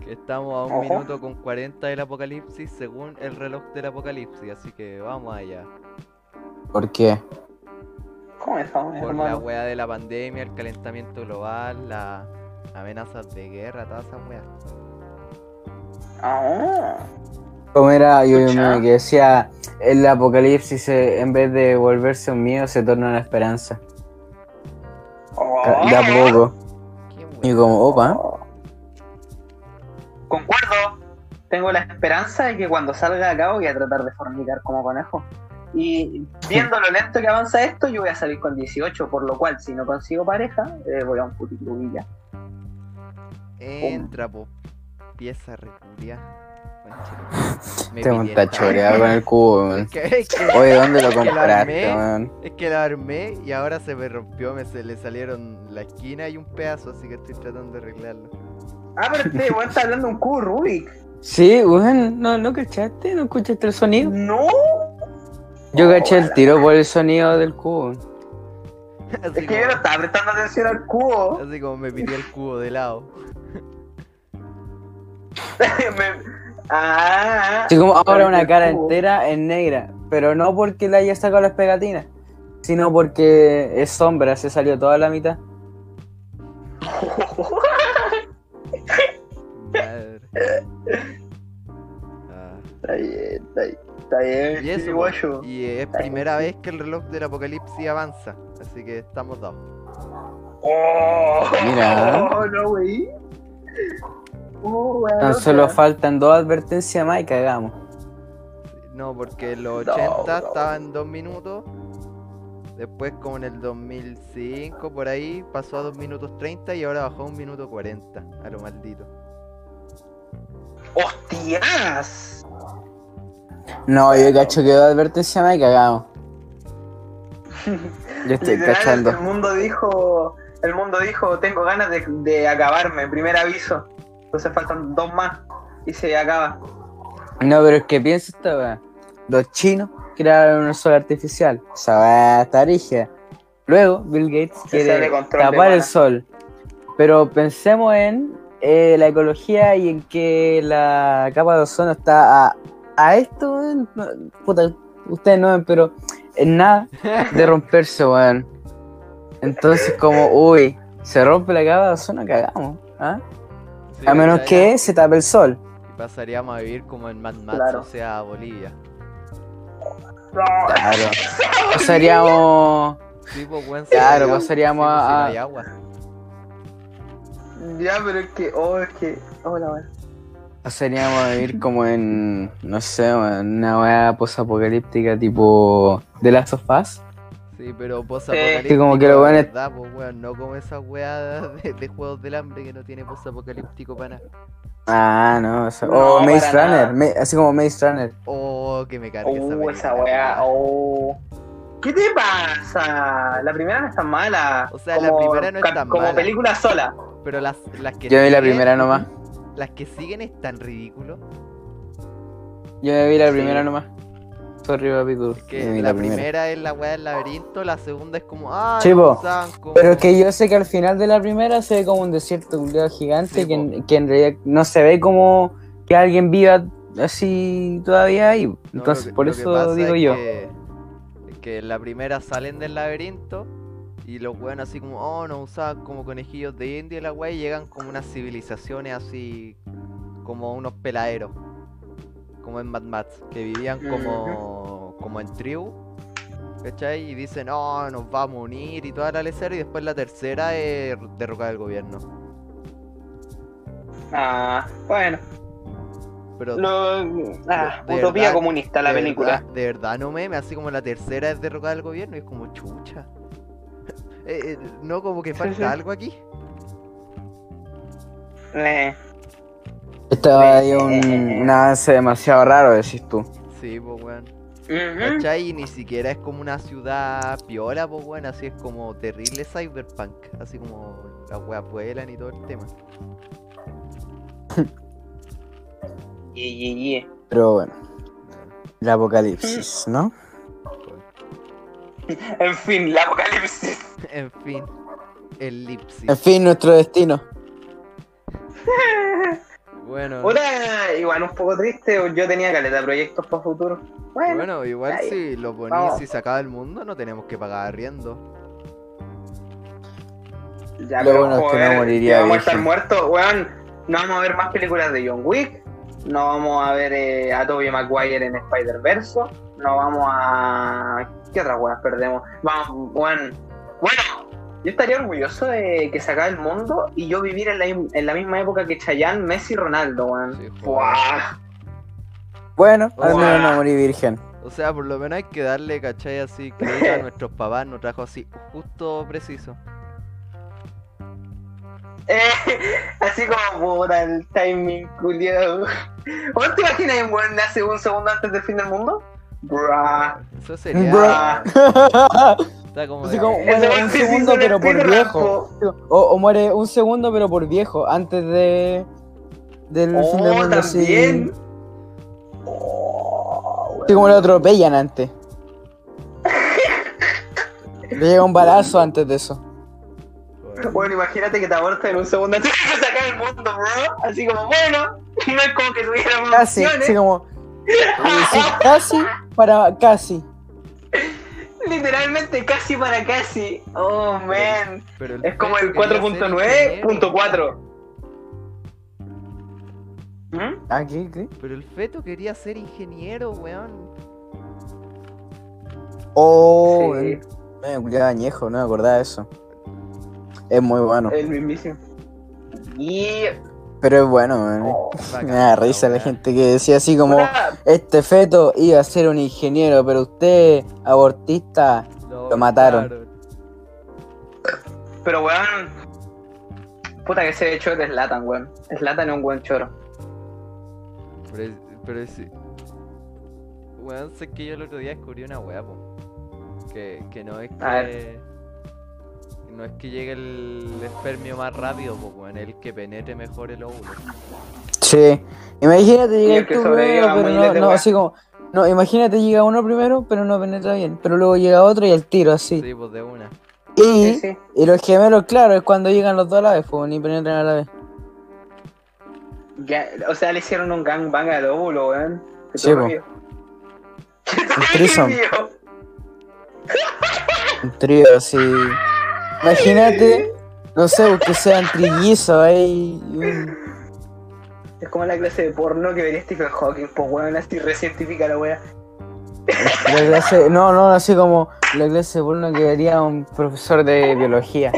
Que estamos a un Ojo. minuto con 40 del apocalipsis según el reloj del apocalipsis. Así que vamos allá. ¿Por qué? ¿Cómo es, vamos, Por la weá de la pandemia, el calentamiento global, las amenazas de guerra, todas esas weas. Ah. Como era que decía, el apocalipsis se- en vez de volverse un miedo se torna una esperanza. Oh. De a poco. Y como, opa, Concuerdo. Tengo la esperanza de que cuando salga acá voy a tratar de fornicar como conejo. Y viendo lo lento que avanza esto, yo voy a salir con 18, por lo cual si no consigo pareja, eh, voy a un ya. Entra, po. Pieza reculia. Tengo un tachoreado con el cubo. Es que, es que- Oye, ¿dónde lo Es que lo compraste, armé. weón? es que lo armé y ahora se me rompió, me se le salieron la esquina y un pedazo, así que estoy tratando de arreglarlo. Ah, pero este weón está hablando de un cubo Rubik. Sí, weón, ¿no, ¿no cachaste? ¿No escuchaste el sonido? No. Yo caché el tiro por el sonido del cubo. Así, Es que yo no como, estaba prestando atención al cubo. así como me pidió el cubo de lado. Me- Ah. Así como ahora una cara entera en negra, pero no porque le haya sacado las pegatinas, sino porque es sombra, se salió toda la mitad. Madre. Ah. Está bien, está bien. Está bien, Y sí, eso, guayo. y es primera vez que el reloj del apocalipsis avanza, así que estamos dados. Oh, Mira. Oh, no, güey. Weón, Tan solo faltan dos advertencias más y cagamos. No, porque en los No, 80 bro. estaba en 2 minutos. Después, como en el 2005, por ahí, pasó a 2 minutos 30 y ahora bajó a 1 minuto 40. A lo maldito. ¡Hostias! No, yo cacho que dos advertencias más y cagamos. Yo estoy Literal, cachando. El mundo dijo, el mundo dijo, tengo ganas de, de acabarme, primer aviso. Entonces faltan dos más y se acaba. No, pero es que piensa esta weá. Los chinos crearon un sol artificial. Esa weá está rígida. Luego, Bill Gates Se quiere tapar el sol. Pero pensemos en eh, la ecología y en que la capa de ozono está a, a esto, weón. No, Puta, ustedes no ven, pero en nada de romperse, weón. Entonces, como, uy, se rompe la capa de ozono, cagamos. ¿ah? Sí, A menos que se tape el sol. Y pasaríamos a vivir como en Mad Max, Claro. o sea, Bolivia. Claro. Pasaríamos. Sí, pues, Claro, pasaríamos sí, si no a- hay agua. Ya, pero es que, oh, es que, oh, la weá. Pasaríamos a vivir como en. No sé, una weá posapocalíptica tipo. The Last of Us. Sí, pero post Que como que lo weón es- verdad, pues, weón, no como esa weá de, de juegos del hambre que no tiene post apocalíptico para nada. Ah, no. o sea- No, o Maze Runner. así como Maze Runner. Oh, que me cargue esa Oh, esa película, weá, weón. oh. ¿Qué te pasa? La primera no es tan mala. O sea, la primera no es tan Como mala. película sola. Pero las, las que Yo vi la primera nomás. Las que siguen es tan ridículo. Yo me vi la Sí. primera nomás. Sorry, papi. Es que la, primera es la weá del laberinto, la segunda es como, ah, como- Pero es que yo sé que al final de la primera se ve como un desierto culiao gigante Sí, que, en- que en realidad no se ve como que alguien viva así todavía ahí. Entonces, que- por eso digo es yo. Que, es que en la primera salen del laberinto y los weón así como, oh, nos usaban como conejillos de India y la weá y llegan como unas civilizaciones así, como unos peladeros. Como en Mad Max, que vivían como, como en tribu. ¿Cachai? Y dicen, oh, nos vamos a unir y toda la lecera y después la tercera es derrocar al gobierno. Ah, bueno. Pero Lo, ah, utopía verdad- comunista la de película. verdad- de verdad no meme, así como la tercera es derrocar al gobierno y es como chucha. Eh, eh, no, como que falta algo aquí. Eh, Estaba ahí un, un avance demasiado raro, decís tú. Sí, pues weón. ¿Cachai? Y ni siquiera es como una ciudad piola, pues weón, así es como terrible cyberpunk. Así como las weas vuelan y todo el tema. Ye, ye, ye. Pero bueno. El apocalipsis, ¿no? En fin, la apocalipsis. En fin, el En lipsis. fin, nuestro destino. Bueno, Puta, igual un poco triste. Yo tenía caleta de proyectos para futuro. Bueno, bueno, igual ahí. si lo ponís Vamos. y se acaba el mundo, no tenemos que pagar arriendo. ya, lo pero, bueno es que no moriría vamos a estar muertos, weón. No vamos a ver más películas de John Wick. No vamos a ver eh, a Tobey Maguire en Spider-Verse. No vamos a. ¿Qué otras weas perdemos? Vamos, weón. Bueno, yo estaría orgulloso de que se acabe el mundo y yo vivir en la, en la misma época que Chayanne, Messi y Ronaldo, weón. Sí. Bueno, al menos no morí virgen. O sea, por lo menos hay que darle, ¿cachai? Así crédito a nuestros papás, nos trajo así, justo preciso. Eh, así como puta el timing culiado. ¿Vos te imaginas un weón nace un segundo antes del fin del mundo? Bruh. Eso sería. Bruh. Está como Así como muere un se segundo, pero por viejo. O, o muere un segundo, pero por viejo, antes de del fin del Oh, mundo, así. Oh, Así como lo atropellan antes. Le llega un balazo antes de eso. Bueno, imagínate que te abortas en un segundo antes de sacar el mundo, bro. Así como, bueno, no es como que tuviéramos Casi, opciones. así como. eh, sí, casi para casi. Literalmente casi para casi. Oh, man. Pero Es como el feto quería ser 4.9.4. ¿Mm? Ah, ¿qué? ¿Qué? Pero el feto quería ser ingeniero, weón. Oh, Sí, me culiaba añejo, no me acordaba de eso. Es muy bueno. el mismísimo. Y. Pero es bueno, man. Oh, Bacán Me da risa la gente que decía así como, este feto iba a ser un ingeniero, pero usted, abortista, lo mataron. Pero weón. Puta que se echó de Slatan, weón. Slatan es un buen choro. Pero, es- pero es... Weón, sé que yo el otro día descubrí una weá, po. Que, que no es A que... No es que llegue el espermio más rápido, po, weón. Es el que penetre mejor el óvulo. Sí. Imagínate llegar el tú primero, pero no, así como. No, imagínate llega uno primero, pero no penetra bien. Pero luego llega otro y al tiro, así. Sí, pues de una. Y, Sí, sí. y los gemelos, claro, es cuando llegan los dos a la vez, pues ni penetran a la vez. Ya, o sea, le hicieron un gangbang al óvulo, weón. Sí. Qué threesome. turbio. Un trío así. Imagínate, no sé, que sean trillizos ahí. Es como la clase de porno que vería Stephen Hawking, pues weón, así recientifica la wea. La clase, no, no, así como la clase de porno que vería un profesor de biología.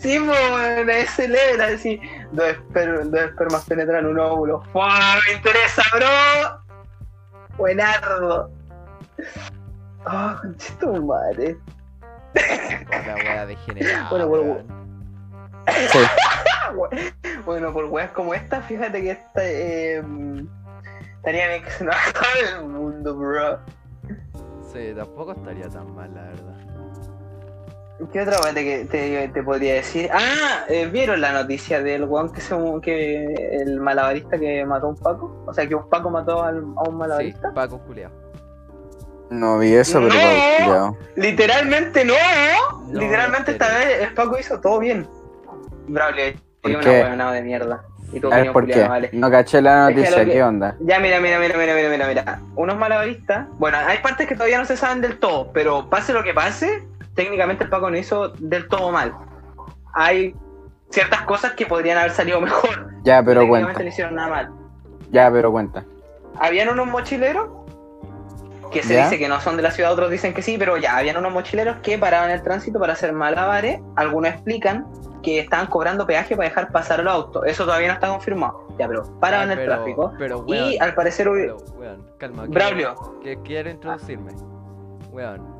Sí, pues ese level, así. Dos, esper- dos espermas penetran un óvulo. ¡Fua! ¡Me interesa, bro! Buenardo. Oh, conchito madre. Otra weá degenerada. Bueno. Sí. Bueno, por weas como esta, fíjate que esta eh, estaría bien que se nos el mundo, bro. Sí, tampoco estaría tan mal, la verdad. ¿Qué otra wea te, te, te podría decir? Ah, eh, ¿vieron la noticia del weón que se que el malabarista que mató a un Paco? O sea, que un Paco mató al- a un Sí, malabarista. pues. Paco Juliado. No vi eso, pero No. Literalmente no, No, Literalmente en esta vez el Paco hizo todo bien. Braulio, ¿Por es una huevonada de mierda. Y A opinión, por qué. vale. No caché la Es que noticia, que- ¿qué onda? Ya, mira, mira, mira, mira, mira, mira, mira. Unos malabaristas. Bueno, hay partes que todavía no se saben del todo, pero pase lo que pase, técnicamente el Paco no hizo del todo mal. Hay ciertas cosas que podrían haber salido mejor. Ya, pero cuenta. no hicieron nada mal. Ya, pero cuenta. Habían unos mochileros que se ¿Ya? dice que no son de la ciudad, otros dicen que sí, pero ya, habían unos mochileros que paraban el tránsito para hacer malabares. Algunos explican que estaban cobrando peaje para dejar pasar los autos. Eso todavía no está confirmado. Ya, pero paraban Ah, el tráfico. Pero, weón. y al parecer, pero, weón, calma. Braulio, Que quiero introducirme. Weón.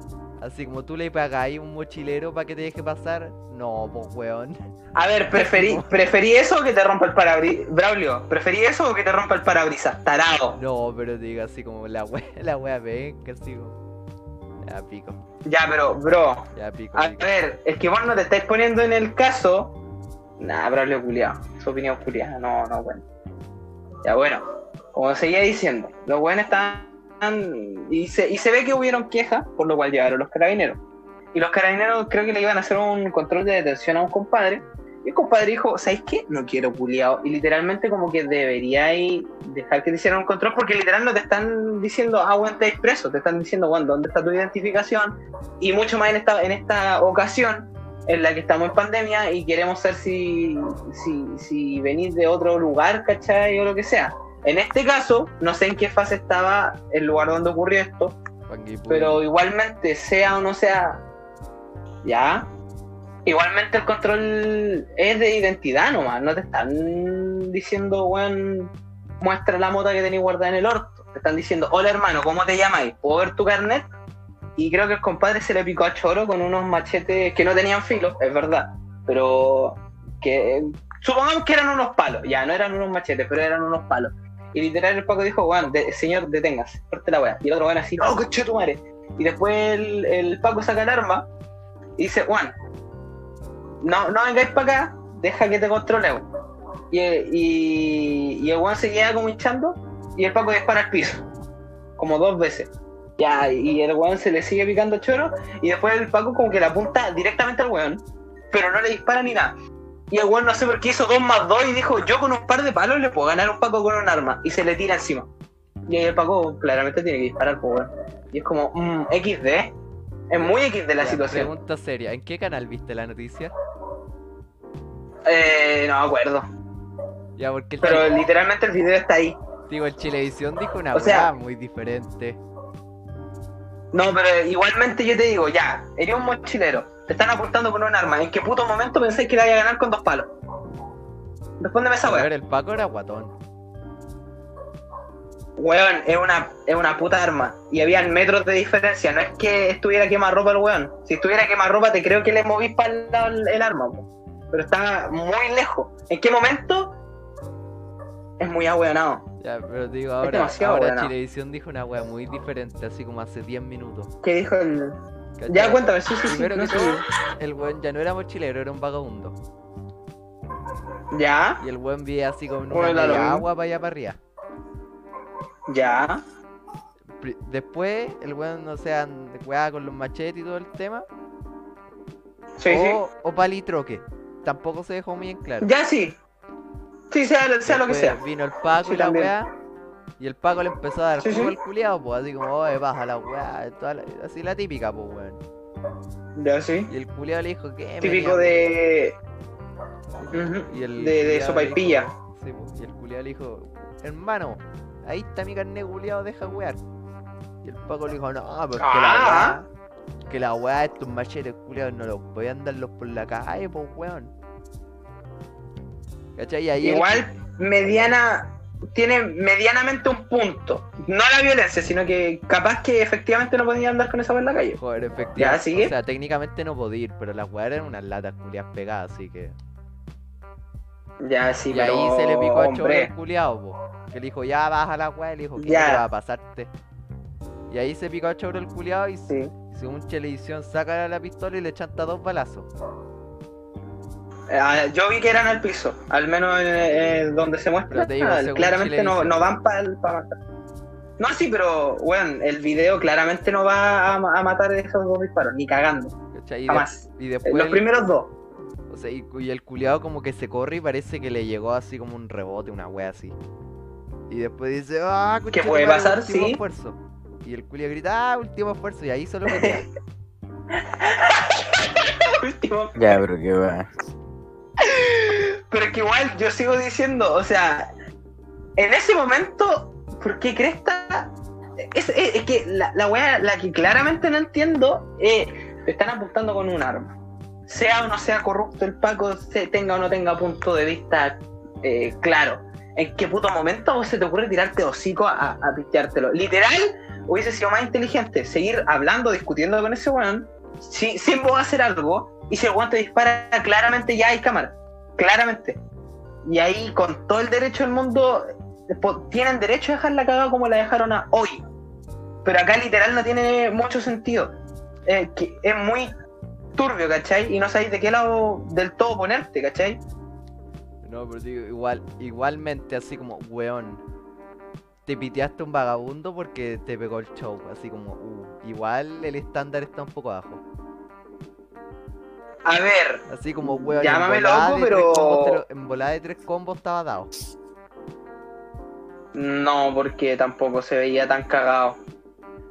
Así como tú le pagáis un mochilero para que te deje pasar. No, pues weón. A ver, preferí, preferí eso o que te rompa el parabrisas. Braulio, ¿preferí eso o que te rompa el parabrisas? Tarado. No, pero te digo así como la wea, la wea ven, que así como. Ya pico, Ya, pero, bro, ya pico. a pico. ver, es que vos no te estáis poniendo en el caso. Nah, Braulio culiado. Su opinión culiada. No, no, bueno. Ya, bueno, como seguía diciendo, los buenos están. Y se, y se ve que hubieron quejas, por lo cual llegaron los carabineros. Y los carabineros creo que le iban a hacer un control de detención a un compadre. Y el compadre dijo, ¿sabéis qué? No quiero culiado. Y literalmente como que deberíais dejar que te hicieran un control porque literal no te están diciendo, ah, bueno, estáis preso. Te están diciendo, bueno, ¿dónde está tu identificación? Y mucho más en esta, en esta ocasión en la que estamos en pandemia y queremos ser si, si, si venís de otro lugar, ¿cachai? O lo que sea. En este caso, no sé en qué fase estaba el lugar donde ocurrió esto, pero igualmente, sea o no sea, ya. Igualmente el control es de identidad nomás, no te están diciendo, weón, muestra la mota que tenés guardada en el orto. Te están diciendo, hola hermano, ¿cómo te llamáis? ¿Puedo ver tu carnet? Y creo que el compadre se le picó a Choro con unos machetes que no tenían filo, es verdad, pero que supongamos que eran unos palos, ya, no eran unos machetes, pero eran unos palos. Y literal el Paco dijo, weón, de- señor, deténgase, corte la weá. Y el otro weón así, no, coche tu madre. Y después el, el Paco saca el arma y dice, Juan, no, no vengáis para acá, deja que te controlemos. Y, y, el Juan se queda como hinchando y el Paco dispara al piso, como dos veces. Ya, y el weón se le sigue picando choro y después el Paco como que le apunta directamente al weón, pero no le dispara ni nada. Y el weón no sé por qué hizo dos más dos y dijo, yo con un par de palos le puedo ganar a un Paco con un arma. Y se le tira encima. Y ahí el Paco claramente tiene que disparar, pues weón. Y es como, mm, XD. Es muy X de la situación. Pregunta seria, ¿en qué canal viste la noticia? Eh, no me acuerdo. Ya, porque Pero Chile- literalmente el video está ahí. digo, el Chilevisión dijo una O sea- muy diferente. No, pero igualmente yo te digo, ya, eres un mochilero. Te están apuntando con un arma. ¿En qué puto momento pensáis que le vaya a ganar con dos palos? Respóndeme esa A ver, weá. el Paco era guatón. Weón, es una, es una puta arma. Y habían metros de diferencia. No es que estuviera quemarropa el weón. Si estuviera quemarropa, te creo que le movís para el, lado el, arma. po. Pero está muy lejos. ¿En qué momento? Es muy ahueonado. Ya, pero digo, ahora, demasiado ahora. Chilevisión dijo una weá muy diferente, así como hace 10 minutos. ¿Qué dijo el.? ¿Cachai? Ya, cuéntame, sí, sí, sí. Primero no que todo, el weón ya no era mochilero, era un vagabundo. Ya, Y el weón vivía así con una Bueno, media agua para allá para arriba. ya. Después, el weón, o sea, weá con los machetes y todo el tema. Sí, sí. o, o palitroque. Tampoco se dejó muy en claro. Ya sí. Sí, sea, sea lo que sea. Vino el Paco Sí, y la también. weá. Y el Paco le empezó a dar Sí, jugo sí. al culiado, pues así como, oye, baja la weá. Así la típica, pues weón. Ya sí. Y el culiado le dijo que. Típico de. Y el de, de sopa y dijo- pilla. Sí, pues, y el culiado le dijo, hermano, ahí está mi carne culiado, deja wear. Y el Paco le dijo, no, pues que la Ah. weá, que la weá, estos machetes culiados no los voy a andarlos por la calle, pues weón. ¿Cachai? El- Igual, mediana. Tiene medianamente un punto. No la violencia, sino que capaz que efectivamente no podía andar con esa en la calle. Joder, Ya, efectivamente. sigue. O sea, técnicamente no podía ir, pero las weas eran unas latas culiadas pegadas, así que. Ya sí, y pero. ahí se le picó a Cholo el culiado, po. Que le dijo, ya baja la wea, le dijo, ¿qué Ya. te va a pasarte? Y ahí se picó a Cholo el culiado y Sí. según Televisión saca la pistola y le chanta dos balazos. Ah, yo vi que eran al piso, al menos eh, eh, donde se muestra. Digo, claramente no, no van para matar. No, sí, pero, weón, el video claramente no va a, a matar esos dos disparos, ni cagando. Y, de- jamás. y después. Los el- primeros dos. O sea, y, y el culiado como que se corre y parece que le llegó así como un rebote, una wea así. Y después dice, ah, ¿Qué puede pasar? último Sí. esfuerzo. Y el culiado grita, ah, último esfuerzo, y ahí solo. Último. Ya, pero qué va. Pero que igual yo sigo diciendo, o sea, en ese momento, ¿por qué Cresta? Es, es- es que la, la weá, la que claramente no entiendo, te están apuntando con un arma. Sea o no sea corrupto el Paco, se tenga o no tenga punto de vista eh, claro. ¿En qué puto momento se te ocurre tirarte hocico a, a? Literal, hubiese sido más inteligente seguir hablando, discutiendo con ese weón, si, sin vos hacer algo, y si el weón te dispara, claramente ya hay cámara. Claramente. Y ahí, con todo el derecho del mundo, tienen derecho a dejar la cagada como la dejaron a hoy. Pero acá literal no tiene mucho sentido. Es muy turbio, ¿cachai? Y no sabéis de qué lado del todo ponerte, ¿cachai? No, pero digo, igual, igualmente así como, weón, te piteaste un vagabundo porque te pegó el show, así como, uh, igual el estándar está un poco abajo. A ver, Así como, weón, Llámame loco, pero- combos en volada de tres combos estaba dado. no, porque tampoco se veía tan cagado.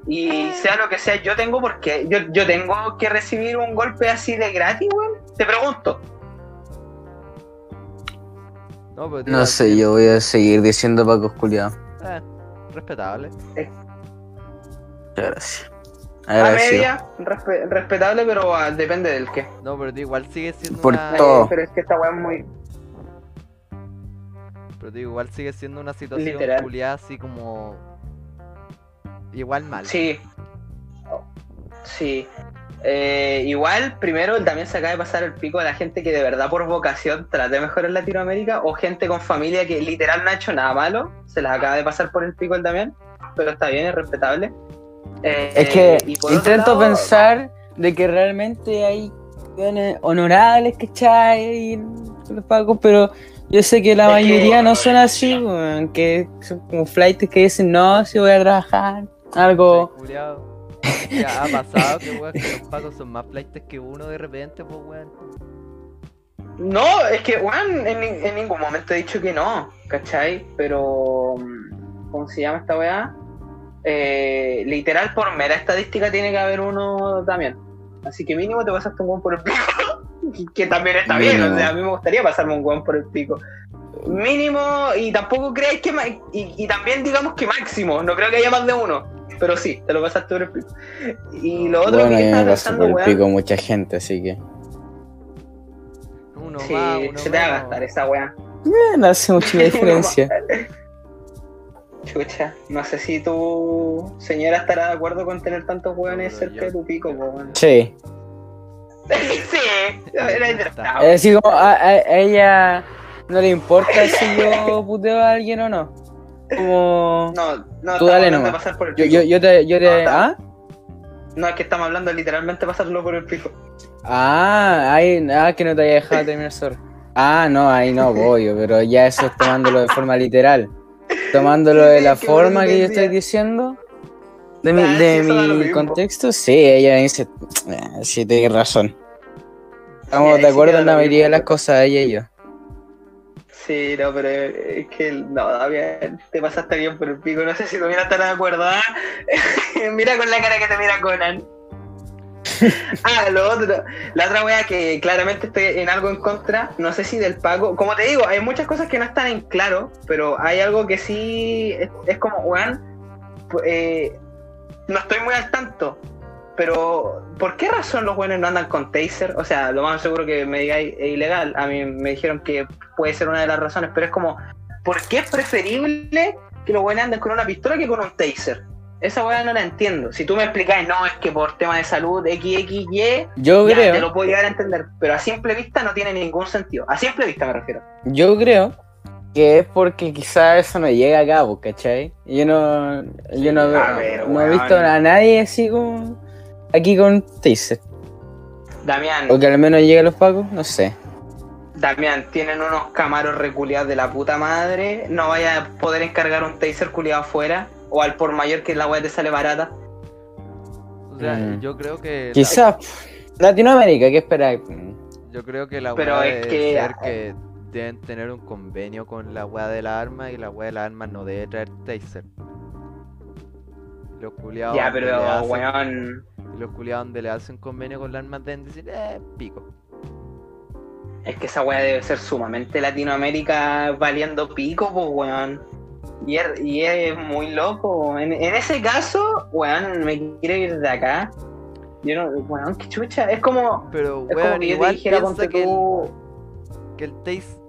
Y sea lo que sea, yo tengo porque yo, yo tengo que recibir un golpe así de gratis, weón. Te pregunto. No, pero digo, No sé, yo voy a seguir diciendo Paco culiado. eh, respetable. Muchas gracias. A media, respe- respetable, pero ah, depende del qué. No, pero igual sigue siendo Por una... todo. Eh, pero es que esta weá es muy. Pero digo, igual sigue siendo una situación Literal. culiada así como... Igual mal. Sí. Sí. Eh, igual, primero también se acaba de pasar el pico a la gente que de verdad por vocación trata de mejorar Latinoamérica o gente con familia que literal no ha hecho nada malo. Se las acaba de pasar por el pico el Damián, pero está bien, es respetable. Eh, Es que otro intento lado, pensar de que realmente hay honorables, ¿cachai? Y los pagos, pero yo sé que la que- mayoría no son así, que son como flights que dicen, no, si voy a trabajar, algo... Ya ha pasado que weón, que los pacos son más flightes que uno de repente, pues weón. No, es que, weón, en, en ningún momento he dicho que no, ¿cachai? Pero, mm, ¿cómo se llama esta weá? Eh, literal por mera estadística tiene que haber uno también. Así que mínimo te pasaste un weón por el pico. que también está bien, Mínimo. o sea, a mí me gustaría pasarme un weón por el pico. Mínimo, y tampoco creáis que. Y, y también digamos que máximo, no creo que haya más de uno. Pero sí, te lo pasaste por el pico. Y lo otro Bueno, que estaba pasó pensando, por el pico mucha gente, así que. Uno sí, más, uno se te va a gastar esa weá. Eh, no hace mucho la diferencia. Chucha, no sé si tu señora estará de acuerdo con tener tantos weones No, cerca yo- de tu pico, po, weón. Sí. sí, era interesado. Es decir, como a, ella no le importa si yo puteo a alguien o no. Como. No, no, Tú dale de pasar por el Yo, pico. yo, yo te. Yo No, te ¿Ah? No, es que estamos hablando de literalmente pasarlo por el pico. Ah, ahí, ah, que no te haya dejado terminar sorry. Ah, no, ahí no, pollo, pero ya eso es tomándolo de forma literal. Tomándolo de la forma que yo estoy diciendo, de mi, Ah, de mi contexto, sí, ella dice, "Ah, sí, tienes razón. Estamos de acuerdo en la mayoría de las cosas, ella y yo. Sí, no, pero es que no, bien, te pasaste bien por el pico. No sé si tuviera estar de acuerdo. ¿ah? mira con la cara que te mira Conan. Ah, lo otro. La otra wea que claramente estoy en algo en contra, no sé si del pago. Como te digo, hay muchas cosas que no están en claro, pero hay algo que sí es, como, weón, eh, no estoy muy al tanto. Pero, ¿por qué razón los buenos no andan con taser? O sea, lo más seguro que me digáis es ilegal. A mí me dijeron que puede ser una de las razones, pero es como, ¿por qué es preferible que los buenos anden con una pistola que con un taser? Esa weá no la entiendo. Si tú me explicáis, no, es que por tema de salud, XXY, Yo ya, te creo, lo puedo llegar a entender. Pero a simple vista no tiene ningún sentido. A simple vista me refiero. yo creo que es porque quizás eso no llega a cabo, ¿cachai? Yo no, yo no, a ver, no he visto a nadie así como aquí con taser. Damián, O que al menos llegue a los pagos, no sé. Damián, tienen unos camaros reculeados de la puta madre. No vaya a poder encargar un taser culiado afuera. O al por mayor que la weá te sale barata. O sea, Mm. yo creo que. la- Quizás Latinoamérica, ¿qué esperáis? Yo creo que la Pero weá es debe que- ser que deben tener un convenio con la weá de la arma y la weá de la arma no debe traer taser. Los culiados ya, pero hacen- weón. los culiados donde le hacen convenio con las armas deben decir, eh, pico. Es que esa weá debe ser sumamente Latinoamérica valiendo pico, pues weón. Y es, y es muy loco. En, en ese caso, weón, me quiero ir de acá. Yo no, weón, qué chucha. Es como, Pero es como weón, que yo te igual dijera, piensa que el, que el taser.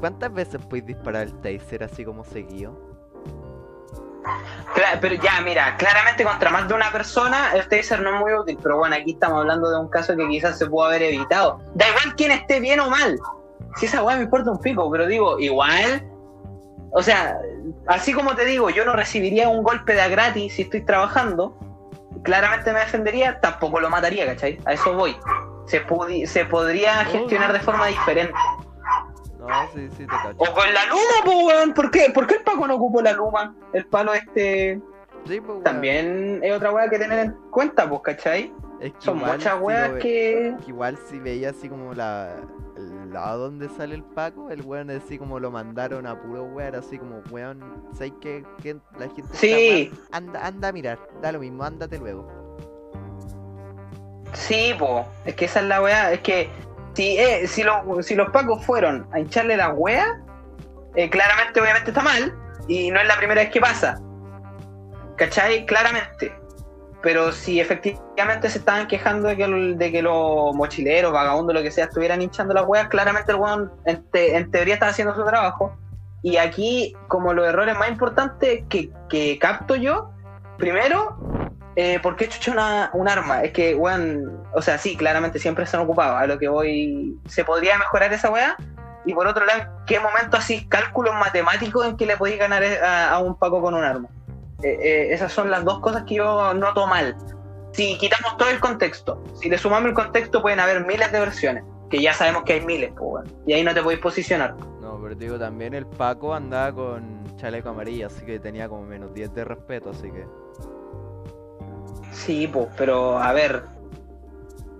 ¿Cuántas veces puedes disparar el taser así como seguido? Cla- pero ya, mira, claramente contra más de una persona, el taser no es muy útil. Pero bueno, aquí estamos hablando de un caso que quizás se pudo haber evitado. Da igual quién esté bien o mal. Si esa weá me importa un pico, pero digo, igual. O sea, así como te digo, yo no recibiría un golpe de a gratis si estoy trabajando. Claramente me defendería, tampoco lo mataría, ¿cachai? A eso voy. Se, se podría gestionar de forma diferente. No, sí, sí, te cacho. O con la luma, po, weón. ¿Por qué? ¿Por qué el Paco no ocupó la luma? El palo este Sí, pues, también es otra weá que tener en cuenta, pues, ¿cachai? Es que Son igual, muchas si weas ve- que. que igual si veía así como la lado donde sale el Paco, el weón así como lo mandaron a puro weón, así como weón, ¿sabes que, que la gente Sí. anda, anda a mirar, da lo mismo, ándate luego. Sí, po. Es que esa es la weá. Es que si, eh, si, los, si los Pacos fueron a hincharle la weá, eh, claramente, obviamente está mal. Y no es la primera vez que pasa. ¿Cachai? Claramente. Pero si efectivamente se estaban quejando de que, de que los mochileros, vagabundos, lo que sea, estuvieran hinchando las weas, claramente el weón en, te- en teoría estaba haciendo su trabajo. Y aquí, como los errores más importantes que, que capto yo, primero, eh, ¿por qué chucha una, un arma? Es que, weón, o sea, sí, claramente siempre se han ocupado. A lo que voy, ¿se podría mejorar esa weá? Y por otro lado, ¿en qué momento así cálculos matemáticos en que le podéis ganar a un Paco con un arma? Eh, eh, esas son las dos cosas que yo noto mal. Si quitamos todo el contexto, si le sumamos el contexto, pueden haber miles de versiones, que ya sabemos que hay miles, pues, y ahí no te podéis posicionar. No, pero digo también el Paco andaba con chaleco amarillo, así que tenía como menos 10 de respeto, así que. Sí, pues, pero a ver,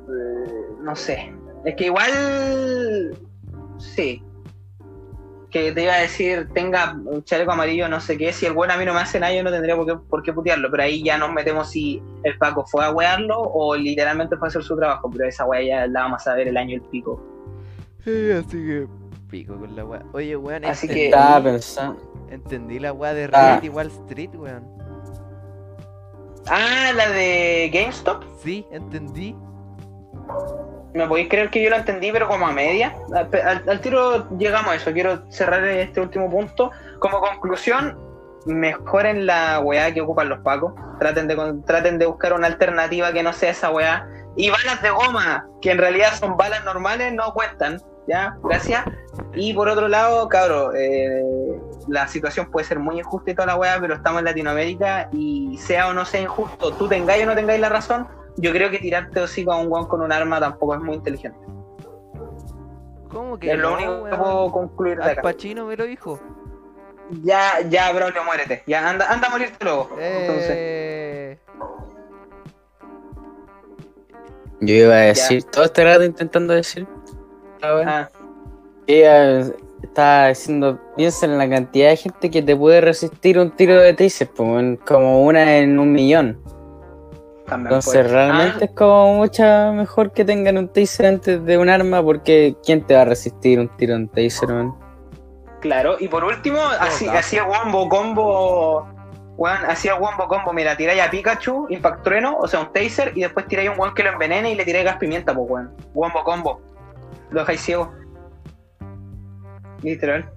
eh, no sé. Es que igual, sí. Que te iba a decir, tenga un chaleco amarillo, no sé qué, si el buen a mí no me hace nada, yo no tendría por qué, por qué putearlo, pero ahí ya nos metemos si el Paco fue a wearlo o literalmente fue a hacer su trabajo, pero esa wea ya la vamos a ver el año y el pico. Sí, así que pico con la weá. Oye, weón, Así entendí, que- Estaba pensando. entendí la weá de Ah. Reddit y Wall Street, weón. Ah, la de GameStop. Sí, entendí. ¿Me podéis creer que yo lo entendí, pero como a media? Al, al- tiro llegamos a eso. Quiero cerrar este último punto. Como conclusión, mejoren la weá que ocupan los pacos. Traten de, traten de buscar una alternativa que no sea esa weá. Y balas de goma, que en realidad son balas normales, no cuentan. ¿Ya? Gracias. Y por otro lado, cabro, eh, la situación puede ser muy injusta y toda la weá, pero estamos en Latinoamérica y sea o no sea injusto, tú tengáis o no tengáis la razón, yo creo que tirarte hocico a un guan con un arma tampoco es muy inteligente. ¿Cómo que es lo no, único que puedo concluir de Al acá. Pacino me lo dijo. Ya, ya, Braulio, muérete. Ya, anda, anda a morirte luego. Entonces, Eh... Yo iba a decir, todo este rato intentando decir. ah, Ella está diciendo, piensa en la cantidad de gente que te puede resistir un tiro de pues, weón, como una en un millón. También Entonces puede. realmente Ah, es como mucha mejor que tengan un taser antes de un arma porque ¿quién te va a resistir un tiro en taser, man? claro, y por último, así, hacía wombo combo. Hacía wombo combo. Mira, tiráis a Pikachu, Impact Trueno, o sea, un taser, y después tiráis un weón que lo envenene y le tiráis gas pimienta, pues weón. Wombo combo. Lo dejáis ciego. Literal.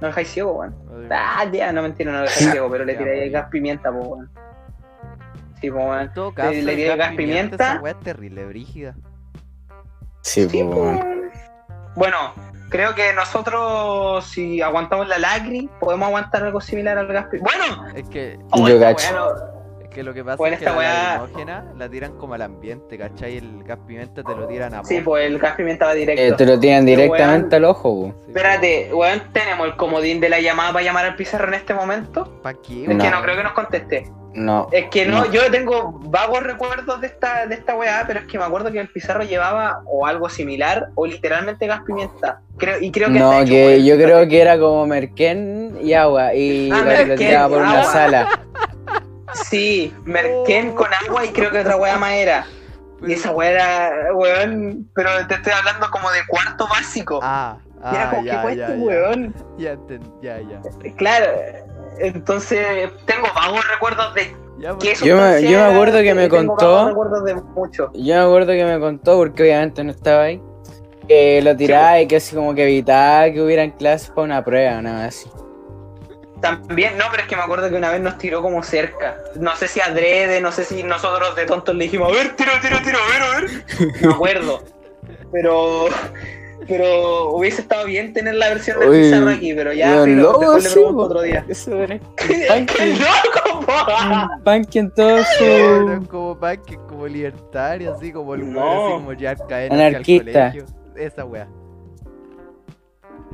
Lo dejáis ciego, weón. Ah, ya, no mentira, no lo dejáis ciego, pero le tiráis gas pimienta, pues weón. Sí, pues todo caso, le el tiras gas pimienta. Esa weá es terrible, brígida. Sí, Sí, pues. Bueno, creo que nosotros, si aguantamos la lacri, podemos aguantar algo similar al gas pimienta. Bueno, Es que, oh, Yo esta cacho. Que lo que pasa Bueno, es que esta la lacrimógena la tiran como al ambiente, ¿cachai? El gas pimienta te lo tiran a Sí, pues el gas pimienta va directo. Eh, te lo tiran directamente al ojo, pues. Sí, Espérate, weón, tenemos el comodín de la llamada para llamar al pizarro en este momento. ¿Para qué? Es No. que no creo que nos conteste. No. Es que no, No. yo tengo vagos recuerdos de esta, de esta weá, pero es que me acuerdo que el pizarro llevaba o algo similar o literalmente gas pimienta. Creo, y creo que No, que yo creo que era como merquén y agua y Ah, lo- tiraba por una agua. sala. Sí, merquén con agua y creo que otra weá más era. Y esa weá era, weón, pero te estoy hablando como de cuarto básico. Ah, y era ah, como, ya, ¿qué fue ya, este ya. weón? Ya, ya, ya. Claro, entonces tengo vagos recuerdos de pues, Yo me- yo acuerdo que me contó- de mucho. Yo me acuerdo que me contó, porque obviamente no estaba ahí, que lo tiraba y que así como que evitaba que hubieran clases para una prueba, nada así. También, no, pero es que me acuerdo que una vez nos tiró como cerca. No sé si adrede, no sé si nosotros de tontos le dijimos, a ver, tiro, tiro, tiro, a ver, a ver. No me acuerdo. Pero, pero hubiese estado bien tener la versión Uy, pizarro aquí, pero ya, loco, después le sí, pregunto otro día. Eso era ¡Qué loco, po! panque en todo su... como punk, como libertario, así como el No. así como ya caer Anarquista. Esa weá.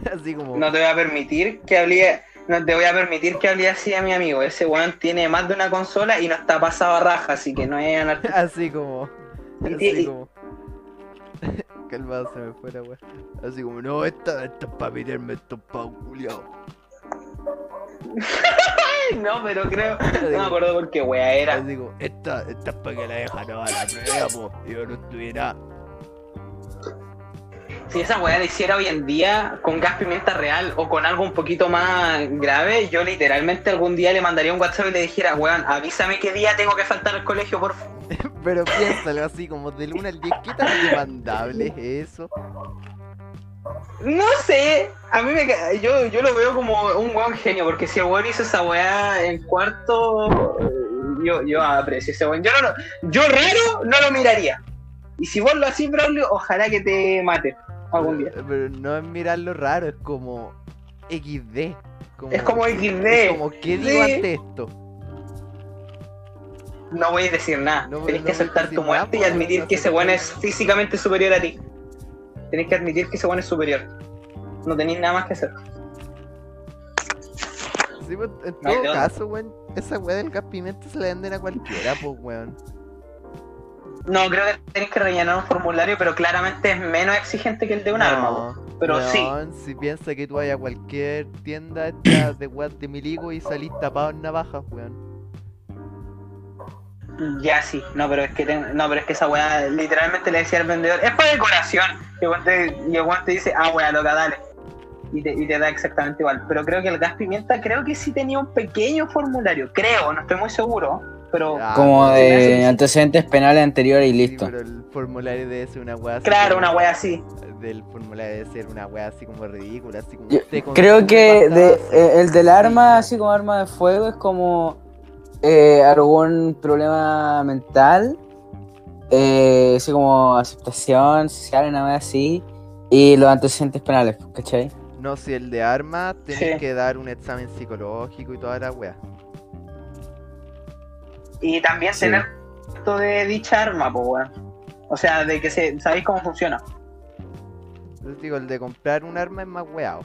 Así como. No te voy a permitir que hable, no te voy a permitir que hable así a mi amigo. Ese weón tiene más de una consola y no está pasado a raja, así que no es anarquista. Así como. Así y- como. Calmado se me fue la weá. Así como, no, esta, esta es para meterme estos pau culiao. No, pero creo, no me acuerdo por qué wea era. Así como, esta, esta es para que la dejan a la prueba, po. Y yo no estuviera. Si esa weá la hiciera hoy en día con gas pimienta real o con algo un poquito más grave, yo literalmente algún día le mandaría un WhatsApp y le dijera, weón, avísame qué día tengo que faltar al colegio, por favor. Pero piénsalo así como del 1 al 10, ¿qué tan demandable es eso? No sé, a mí me yo, yo lo veo como un weón genio, porque si el weón hizo esa weá en cuarto, yo, yo aprecio ese weón. Yo, no, yo raro no lo miraría. Y si vos lo hacís, Braulio, ojalá que te mate algún día. Pero no es mirarlo raro, es como XD. Como, Es como XD. es como, ¿qué digo Sí. ante esto? No voy a decir nada. No, Tenés no que aceptar tu muerte y admitir no que se ese weón es físicamente superior a ti. Tenés que admitir que ese weón es superior. No tenéis nada más que hacer. Sí, pues, en todo caso, weón, esa weá del gas pimienta se la venden a cualquiera, pues, weón. No, creo que tenés que rellenar un formulario, pero claramente es menos exigente que el de un arma. po. Pero sí. si piensa que tú vayas a cualquier tienda esta de weas de milico y salís tapado en navajas, weón. Ya sí, no, pero es que ten- no, pero es que esa weá literalmente le decía al vendedor, es para decoración. Y el weón te, te dice, ah weá, loca, dale. Y te, y te da exactamente igual. Pero creo que el gas pimienta creo que sí tenía un pequeño formulario. Creo, no estoy muy seguro. Pero Ah, Como de antecedentes penales anteriores y Sí, listo. pero el formulario debe ser una wea así claro, una weá así. Del formulario debe ser una wea así como ridícula, así como Yo Creo que de, eh, el del arma, así como arma de fuego, es como eh, algún problema mental, eh, así como aceptación social, una vez así, y los antecedentes penales, ¿cachai? No, si el de armas tenés Sí. que dar un examen psicológico y toda la wea. Y también Sí. tener esto de dicha arma, pues weón. O sea, de que se, sabéis cómo funciona. Yo digo, el de comprar un arma es más weado.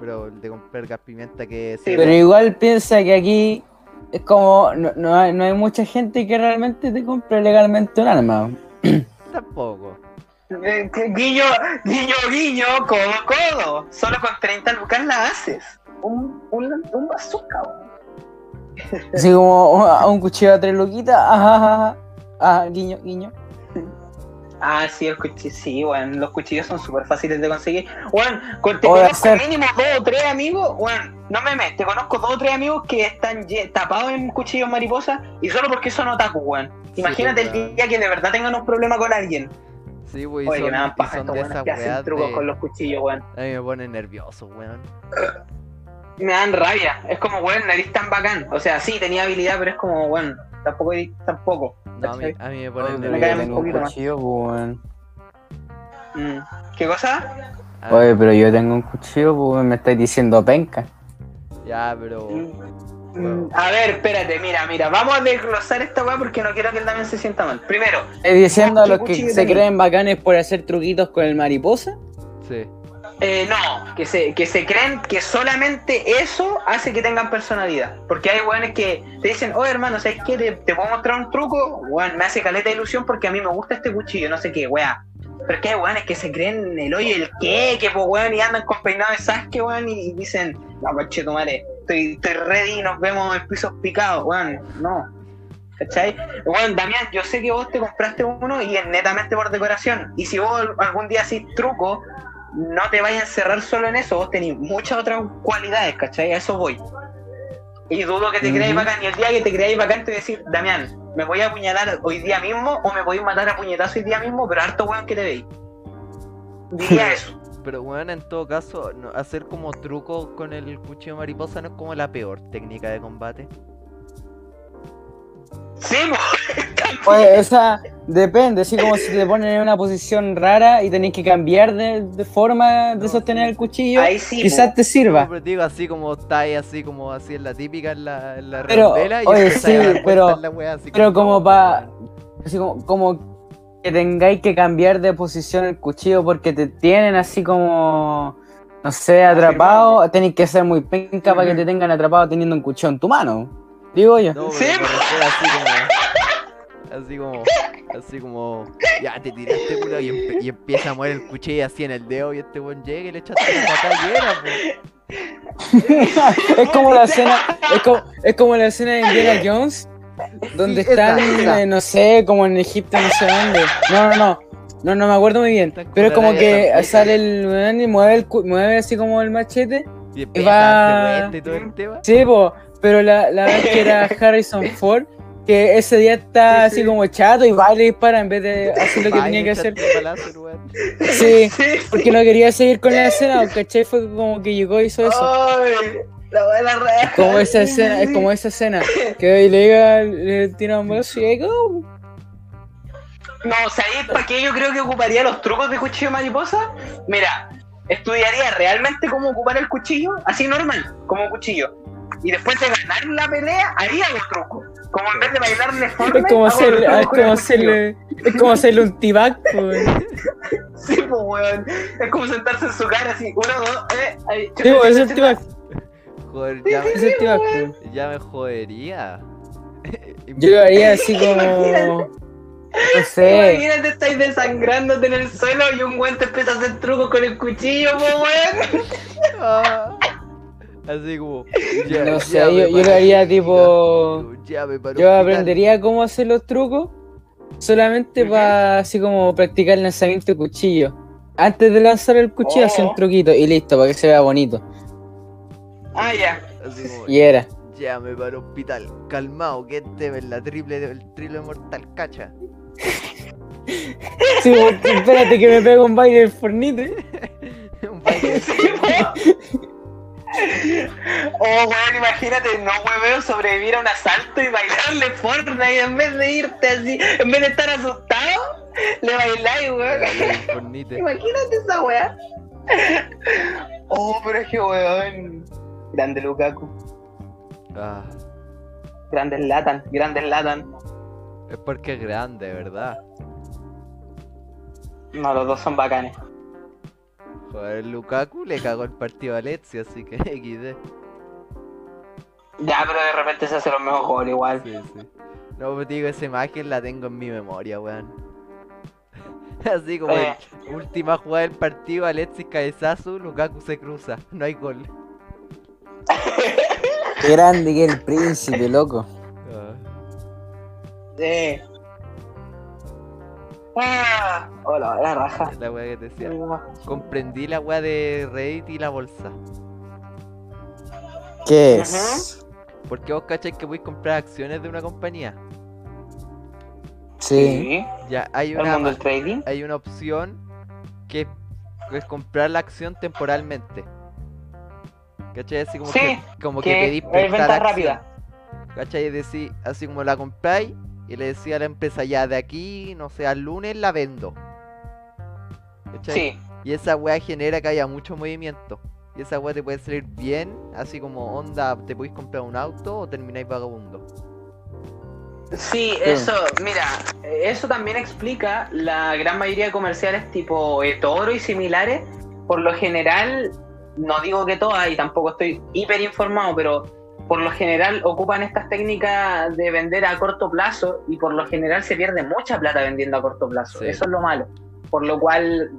Pero el de comprar gas pimienta que Sí, Pero igual piensa que aquí es como, no, no hay, no hay mucha gente que realmente te compre legalmente un arma. tampoco. Eh, Guiño, guiño, guiño, codo, codo. Solo con 30 lucas la haces. Un, un, un bazooka, weón. Así como un, un cuchillo a tres loquitas, ajá, ajá, ajá, ajá, guiño, guiño. Ah, sí, el cuchillo, sí, weón. Los cuchillos son súper fáciles de conseguir. Con, te conozco hacer. mínimo dos o tres amigos, weón. No me metes, te conozco dos o tres amigos que están tapados en cuchillos mariposa y solo porque son otaku, weón. Imagínate pues, el día que de verdad tengan un problema con alguien. Sí, wey, Oye, que son, me dan paja son estos que hacen trucos de... con los cuchillos, weón. A mí me ponen nervioso, weón. Me dan rabia. Es como, weón, no eres tan bacán. O sea, sí, tenía habilidad, pero es como, weón, tampoco eres tampoco. No, a mí, ¿cachai? a mí me ponen me caen un más. cuchillo, pues, weón. Mm. ¿Qué cosa? Ah, Oye, pero yo tengo un cuchillo, pues me estáis diciendo penca. Ya, pero... Mm, A ver, espérate, mira, mira, vamos a desglosar esta weá porque no quiero que él también se sienta mal. Primero, ¿Estás diciendo a ¿Qué los que se tenés? creen bacanes por hacer truquitos con el mariposa? Sí. Eh, no, que se, que se creen que solamente eso hace que tengan personalidad. Porque hay weones que te dicen, oh hermano, ¿sabes qué? ¿Te, te puedo mostrar un truco? Weón, me hace caleta de ilusión porque a mí me gusta este cuchillo, no sé qué, weá. Pero es que hay weones que se creen el hoyo el qué, que pues weón, y andan con peinado de Sasuke, weón, y, dicen, no, coche tu madre, estoy, estoy ready nos vemos en pisos picados, weón. No. ¿Cachai? Bueno, Damián, yo sé que vos te compraste uno y es netamente por decoración. Y si vos algún día hacís truco, no te vayas a encerrar solo en eso. Vos tenés muchas otras cualidades, ¿cachai? A eso voy. Y dudo que te Ujú. creáis bacán. Y el día que te creáis bacán, te voy a decir, Damián, me voy a apuñalar hoy día mismo o me podéis matar a puñetazo hoy día mismo, pero harto weón que te veis. Diría eso. Pero weón, en todo caso, hacer como truco con el cuchillo mariposa no es como la peor técnica de combate. Sí, Oye, esa depende, así como si te ponen en una posición rara y tenés que cambiar de, de forma de No, sostener sí. el cuchillo, ahí sí. po. quizás te No, sirva. pero digo así como estáis, así como así en la típica, en la, en la Pero, y oye, sí, pero- en la wea, así pero como no, pa- weón. Así como, como que tengáis que cambiar de posición el cuchillo porque te tienen así como, no sé, atrapado, tenéis que ser muy penca para que te tengan atrapado teniendo un cuchillo en tu mano. Digo yo. No, pero Sí, así como. Así como. Así como. Ya te tiraste culo y, empe- y empieza a mover el cuchillo así en el dedo y este buen llega y le echaste una patada y es como la escena, es como, es como la escena de Indiana Jones, donde Sí, están, esa, esa. eh, no sé, como en Egipto, no sé dónde. No, no, no. No, no me acuerdo muy bien. Pero es la como que sale el weón y mueve, el, cu- mueve así como el machete. Y empieza va- y todo el tema. Sí, po, pero la, la vez que era Harrison Ford, que ese día está Sí, así sí. como chato y va y le dispara en vez de hacer lo que tenía que hacer. Sí, porque no quería seguir con la escena, ¿cachai? Fue como que llegó y hizo eso. Ay, la buena raja. Como esa escena, es como esa escena, que le llega, le tira un brazo y llega. "Oh". No, ¿sabéis para qué yo creo que ocuparía los trucos de cuchillo mariposa? Mira, estudiaría realmente cómo ocupar el cuchillo, así normal, como cuchillo. Y después de ganar la pelea, ahí hago truco. Como en vez de bailarle forma, Es como hacerle, es como hacerle, es como hacerle un tibac, pues. Sí, pues, weón. Es como sentarse en su cara así, uno, dos, eh, ahí. Sí, pues, es el tibac, Joder, ya es el tibac, pues. me, ya me jodería. Yo lo haría así como. No sé. Imagínate, estáis desangrándote en el suelo y un weón te empieza a hacer trucos con el cuchillo, po, weón. Así como. ya- No ya sé, me yo, yo lo haría tipo. Ya me Yo aprendería cómo hacer los trucos solamente para así como practicar el lanzamiento de cuchillo. Antes de lanzar el cuchillo, hacer Oh. un truquito y listo, para que se vea bonito. Ah, ya. Así como, Y era. Ya me paró el hospital. Calmado, que este es la triple, el triple mortal, cacha. Sí, espérate que me pega un baile del fornite. Un baile. Oh, weón, imagínate, no hueveo sobrevivir a un asalto y bailarle Fortnite en vez de irte así, en vez de estar asustado, le bailáis, weón. Imagínate esa weá. Oh, pero es que weón. Grande Lukaku. Ah, Grandes Latan, grandes Latan. es porque es grande, ¿verdad? No, los dos son bacanes. Joder, Lukaku le cagó el partido a Alexia, así que XD. Ya, pero de repente se hace los mejores goles igual. Sí, sí. No, pues digo, esa imagen la tengo en mi memoria, weón. Así como Eh. el- última jugada del partido, Alexis cabezazo, Lukaku se cruza, no hay gol. Qué grande que el príncipe, loco. Eh. Ah, hola, la raja. es la weá que te decía. Comprendí la weá de Reddit y la bolsa. ¿Qué es? Porque vos cachai que podéis comprar acciones de una compañía. Sí. Ya hay el una, mundo del trading. hay una opción que es, comprar la acción temporalmente. ¿Cachai? Así como Sí, que, como que, Que pedís es prestar venta acción. rápida. ¿Cachai? Es decir, así como la compráis y le decía a la empresa ya de aquí, no sé, al lunes la vendo. ¿Cachai? Sí, Y esa weá genera que haya mucho movimiento. Y esa weá te puede salir bien, así como onda, te podéis comprar un auto o termináis vagabundo. sí, eso, mira, eso también explica la gran mayoría de comerciales tipo eToro y similares. Por lo general, no digo que todas y tampoco estoy hiper informado, pero por lo general ocupan estas técnicas de vender a corto plazo y por lo general se pierde mucha plata vendiendo a corto plazo. Sí. Eso es lo malo. Por lo cual,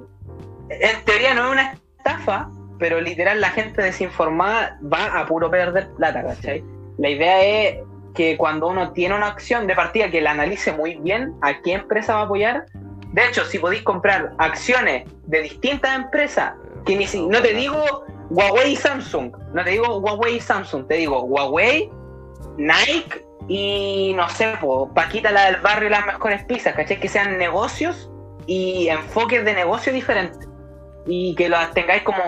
en teoría no es una estafa, pero literal la gente desinformada va a puro perder plata, ¿cachai? La idea es que cuando uno tiene una acción de partida que la analice muy bien a qué empresa va a apoyar. De hecho, si podéis comprar acciones de distintas empresas, que ni si, no te digo Huawei y Samsung, no te digo Huawei y Samsung, te digo Huawei, Nike y no sé, po, Paquita la del barrio y las mejores pizzas, ¿cachai? Que sean negocios y enfoques de negocio diferentes. Y que las tengáis como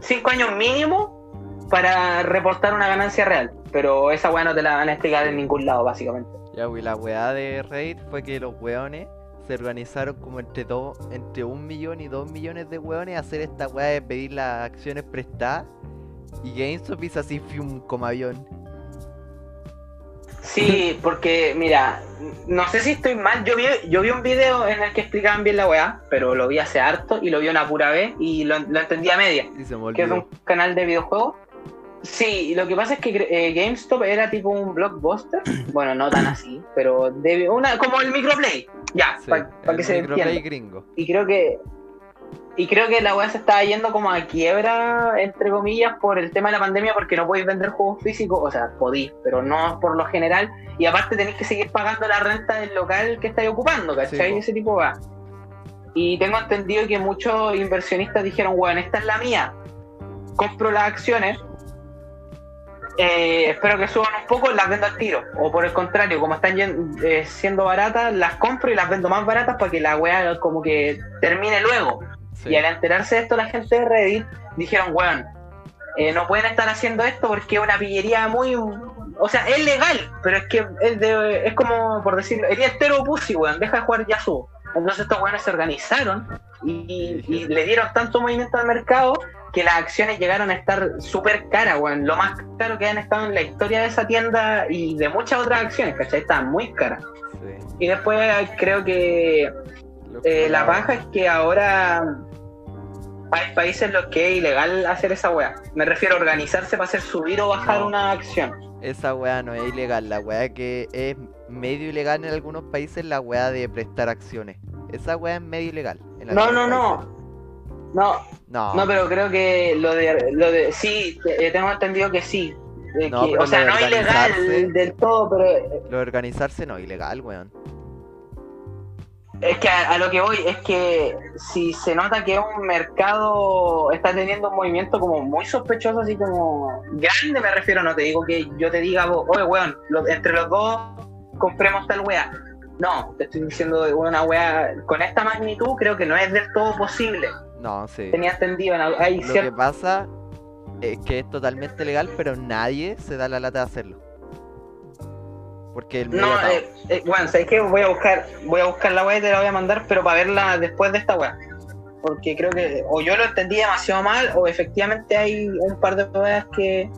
5 años mínimo para reportar una ganancia real. Pero esa weá no te la van a explicar en ningún lado, básicamente. Ya, wey, la weá de Reddit fue que los weones se organizaron como entre dos, entre un millón y dos millones de weones a hacer esta weá de pedir las acciones prestadas. Y GameStop hizo así fium como avión. Sí, porque mira, no sé si estoy mal. Yo vi, yo vi un video en el que explicaban bien la weá, pero lo vi hace harto y lo vi una pura vez y lo, lo entendí a media. Y se me que es un canal de videojuegos. Sí, lo que pasa es que eh, GameStop era tipo un blockbuster. Bueno, no tan así, pero de una, como el microplay. Ya, Sí, para que se microplay entienda. gringo. Y creo que. Y creo que la weá se estaba yendo como a quiebra, entre comillas, por el tema de la pandemia, porque no podéis vender juegos físicos, o sea, podéis, pero no por lo general. Y aparte tenéis que seguir pagando la renta del local que estáis ocupando, ¿cachai? Sí. Ese tipo va. Y tengo entendido que muchos inversionistas dijeron, bueno, esta es la mía. Compro las acciones, eh, espero que suban un poco, las vendo al tiro. O por el contrario, como están eh, siendo baratas, las compro y las vendo más baratas para que la weá como que termine luego. Sí. Y al enterarse de esto, la gente de Reddit dijeron, weón, eh, no pueden estar haciendo esto porque es una pillería muy. O sea, es legal, pero es que es, de- es como, por decirlo, el día entero pussy, weón, deja de jugar Yasuo. Entonces estos weones se organizaron y, y le dieron tanto movimiento al mercado que las acciones llegaron a estar súper caras, weón. Lo más caro que han estado en la historia de esa tienda y de muchas otras acciones, ¿cachai? Estaban muy caras. Sí. Y después creo que eh, la baja es que ahora hay países en los que es ilegal hacer esa weá. Me refiero a organizarse para hacer subir o bajar No. una acción. Esa weá no es ilegal, la weá que es medio ilegal en algunos países es la weá de prestar acciones. Esa weá es medio ilegal. en No, no, no. países. No, No, no, pero creo que lo de, lo de sí, eh, tengo entendido que sí. No, que- o sea, no organizarse- ilegal del todo, pero eh, lo de organizarse no, ilegal, weón. es que a, a lo que voy es que si se nota que un mercado está teniendo un movimiento como muy sospechoso, así como grande, me refiero, no te digo que yo te diga, vos, oye, weón, lo- entre los dos compremos tal weá. No, te estoy diciendo de una weá con esta magnitud, creo que no es del todo posible. No, sí. Tenía entendido, hay Lo que pasa es que es totalmente legal, pero nadie se da la lata de hacerlo. Porque el No, eh, eh, bueno, ¿sabes qué? Voy a buscar, voy a buscar la weá y te la voy a mandar, pero para verla después de esta weá. Porque creo que o yo lo entendí demasiado mal, o efectivamente hay un par de weas que,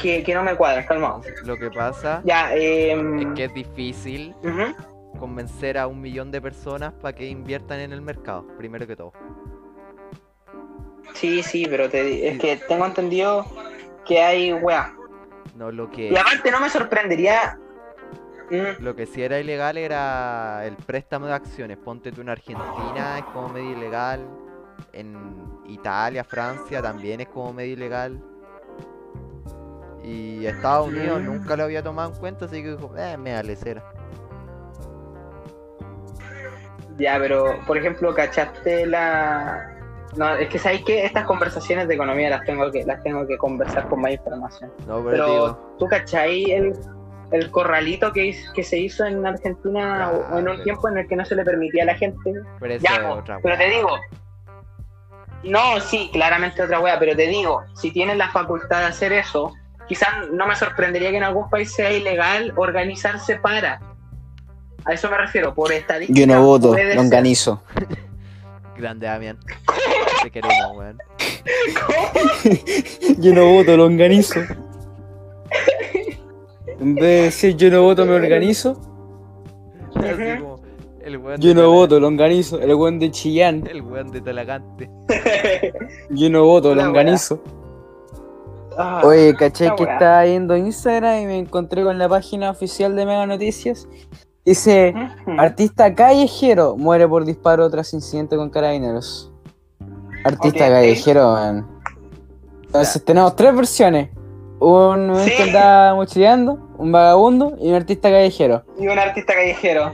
que, que no me cuadran, calmado. Lo que pasa Ya, eh, es que es difícil. Convencer a un millón de personas para que inviertan en el mercado, primero que todo. Sí, sí, pero te, es que tengo entendido que hay weá. No, lo que Y aparte no me sorprendería. Mm, lo que sí era ilegal era el préstamo de acciones. Ponte tú en Argentina, es como medio ilegal. En Italia, Francia también es como medio ilegal. Y Estados Unidos Mm. nunca lo había tomado en cuenta, así que dijo, eh, me da lecera. Ya, pero por ejemplo, ¿cachaste la.? No, es que sabéis que estas conversaciones de economía las tengo que las tengo que conversar con más información. No, pero, Pero, digo, ¿tú cachai el, el corralito que, hiz- que se hizo en Argentina o- en un pero- tiempo en el que no se le permitía a la gente? pero Ya, otra pero te digo. No, sí, claramente otra wea, pero te digo, si tienen la facultad de hacer eso, quizás no me sorprendería que en algún país sea ilegal organizarse para. A eso me refiero, por estadística. Yo no voto, ser. longanizo. Grande Damián. Te queremos, weón. Yo no voto, longanizo. En vez de decir yo no voto, me organizo. Así como el weón Yo no voto, longanizo. El buen de Chillán. El weón de Talagante. Yo no voto, La longanizo. Ah, Oye, caché que estaba viendo Instagram y me encontré con la página oficial de Mega Noticias. Dice, artista callejero muere por disparo tras incidente con carabineros. Artista callejero, man. Entonces tenemos tres versiones. Un Sí. que andaba mochileando, un vagabundo y un artista callejero. y un artista callejero.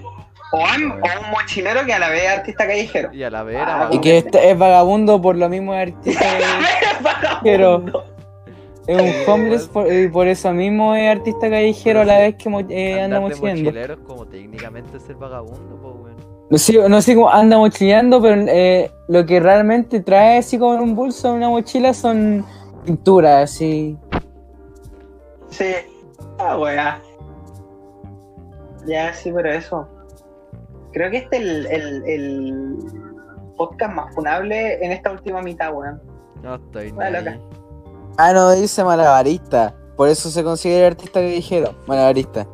O, am- o un mochilero que a la vez es artista callejero. Y a la vera, Ah. Y que este es vagabundo por lo mismo es artista callejero. Es un homeless por- y por eso mismo es artista callejero a la vez que eh, anda mochileando. mochilero es como técnicamente ser vagabundo, po, weón. No sé, no sé cómo anda mochileando, pero eh, lo que realmente trae así como en un bolso, en una mochila, son pinturas, así. Sí. Ah, weá. Ya, sí, pero eso. Creo que este es el, el, el podcast más funable en esta última mitad, weón. No estoy loca. Ah, no, dice malabarista. Por eso se considera artista callejero, malabarista.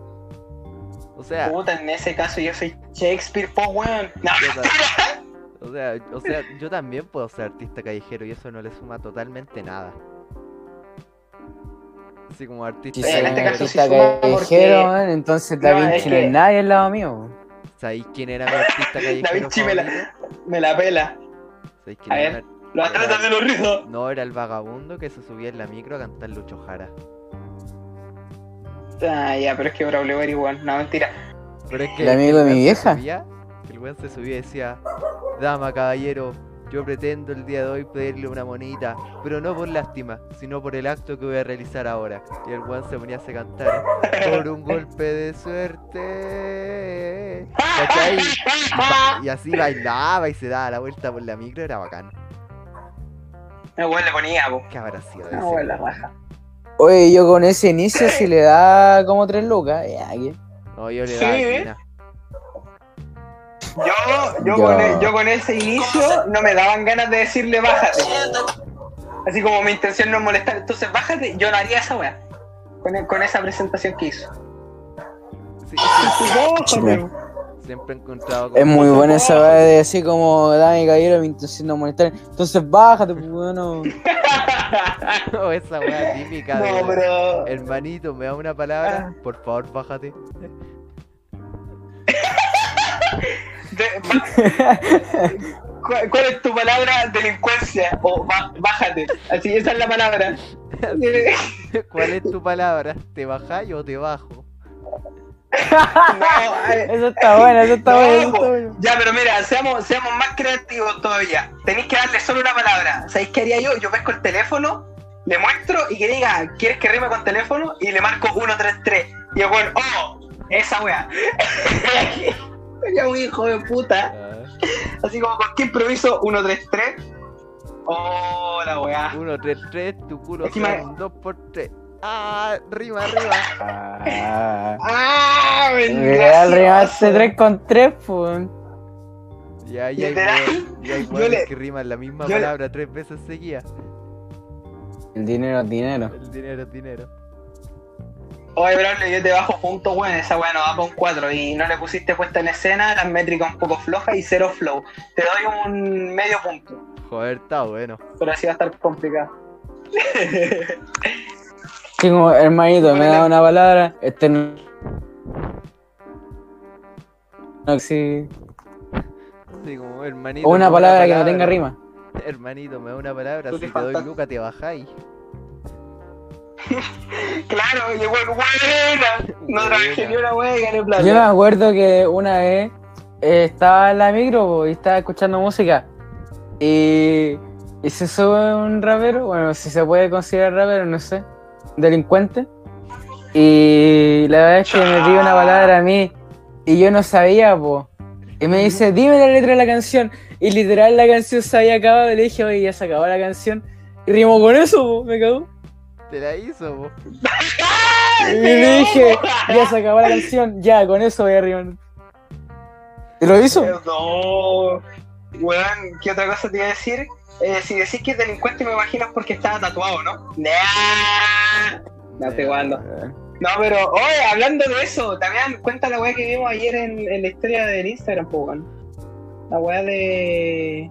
O sea, Puta, en ese caso yo soy Shakespeare, po, weón. No, o sea, o sea, yo también puedo ser artista callejero y eso no le suma totalmente nada. Así como artista Si en soy este caso sí artista callejero, porque- man, entonces Da No, Vinci es no que- es nadie al lado mío. ¿Sabéis quién era mi artista callejero Vinci me la- favorito? me la pela. ¿Sabéis quién A era ver. mi atletas de los rizos. No, era el vagabundo que se subía en la micro a cantar Lucho Jara. Ah, ya, pero es que Braulio era igual. No, mentira. Pero es que El amigo de mi vieja. subía- el weón se subía y decía, Dama, caballero, yo pretendo el día de hoy pedirle una monita, pero no por lástima, sino por el acto que voy a realizar ahora. Y el weón se ponía a cantar, por un golpe de suerte. Y así bailaba y se daba la vuelta por la micro, era bacán. El weón le ponía, po. ¿Qué habrá sido de No, ese weón, la weón? raja. Oye, yo con ese inicio, si le da como tres lucas, ya, que- No, yo le Sí, daba ¿eh? esquina. Yo, yo. Con e- yo con ese inicio no me daban ganas de decirle bájate. Así como mi intención no es molestar, entonces bájate, yo no haría esa weá. Con, con esa presentación que hizo. Sí, sí, Bájate. sí, siempre he encontrado Es muy como- buena esa weá de así como, dame caballero, mi intención no molestar. Entonces bájate, pues bueno. o esa weá típica de No, pero. hermanito, me da una palabra, por favor, bájate. de- ¿Cuál, es tu palabra? Delincuencia. O bájate. Así, esa es la palabra. ¿Cuál es tu palabra? ¿Te bajáis o te bajo? No, eh. eso está bueno, eso está, bueno. Ya, pero mira, seamos, seamos más creativos todavía. Tenéis que darle solo una palabra. ¿Sabéis qué haría yo? Yo pesco el teléfono, le muestro y que diga, ¿quieres que rime con teléfono? Y le marco 133. Y el bueno, ¡oh! Esa weá. Sería un hijo de puta. Así como con qué improviso 133. Oh, la weá. 133, tu culo 2x3. ¡Ah! Rima, rima. Ah. ¡Ah! Real rimaste gracioso! 3 con 3, pues. Ya, ya ya hay le- que riman la misma yo le- palabra tres veces seguidas. El dinero es dinero. El dinero es dinero. Oye, Braulio, yo te bajo punto, weón. Esa weá no va un 4 y no le pusiste puesta en escena, las métricas un poco flojas y cero flow. Te doy un medio punto, Joder, está bueno. pero así va a estar complicado. Sí, como hermanito, me da una palabra. Este no. No, sí. Sí, como hermanito. O una da palabra que no tenga rima. Hermanito, me da una palabra. Si te te doy Luca, te bajáis. Claro, y el buena. No trabajé ni una y gané plata. Yo me acuerdo que una vez eh, estaba en la micro y estaba escuchando música. Y, y se sube un rapero, bueno, si se puede considerar rapero, no sé, delincuente. Y la verdad es que me dio una palabra a mí y yo no sabía, po. Y me dice, dime la letra de la canción. Y literal la canción se había acabado y le dije, oye, ya se acabó la canción. Y rimó con eso, po, me cagó. Te la hizo, po. Y le dije, ya se acabó la canción, ya, con eso voy a rimar. ¿Y lo hizo? No. Weón, ¿qué otra cosa te iba a decir? Eh, si decís que es delincuente, me imagino es porque estaba tatuado, ¿no? No, estoy jugando. No, pero, oye, hablando de eso, también cuenta la weá que vimos ayer en, la historia del Instagram, weón. La weá de.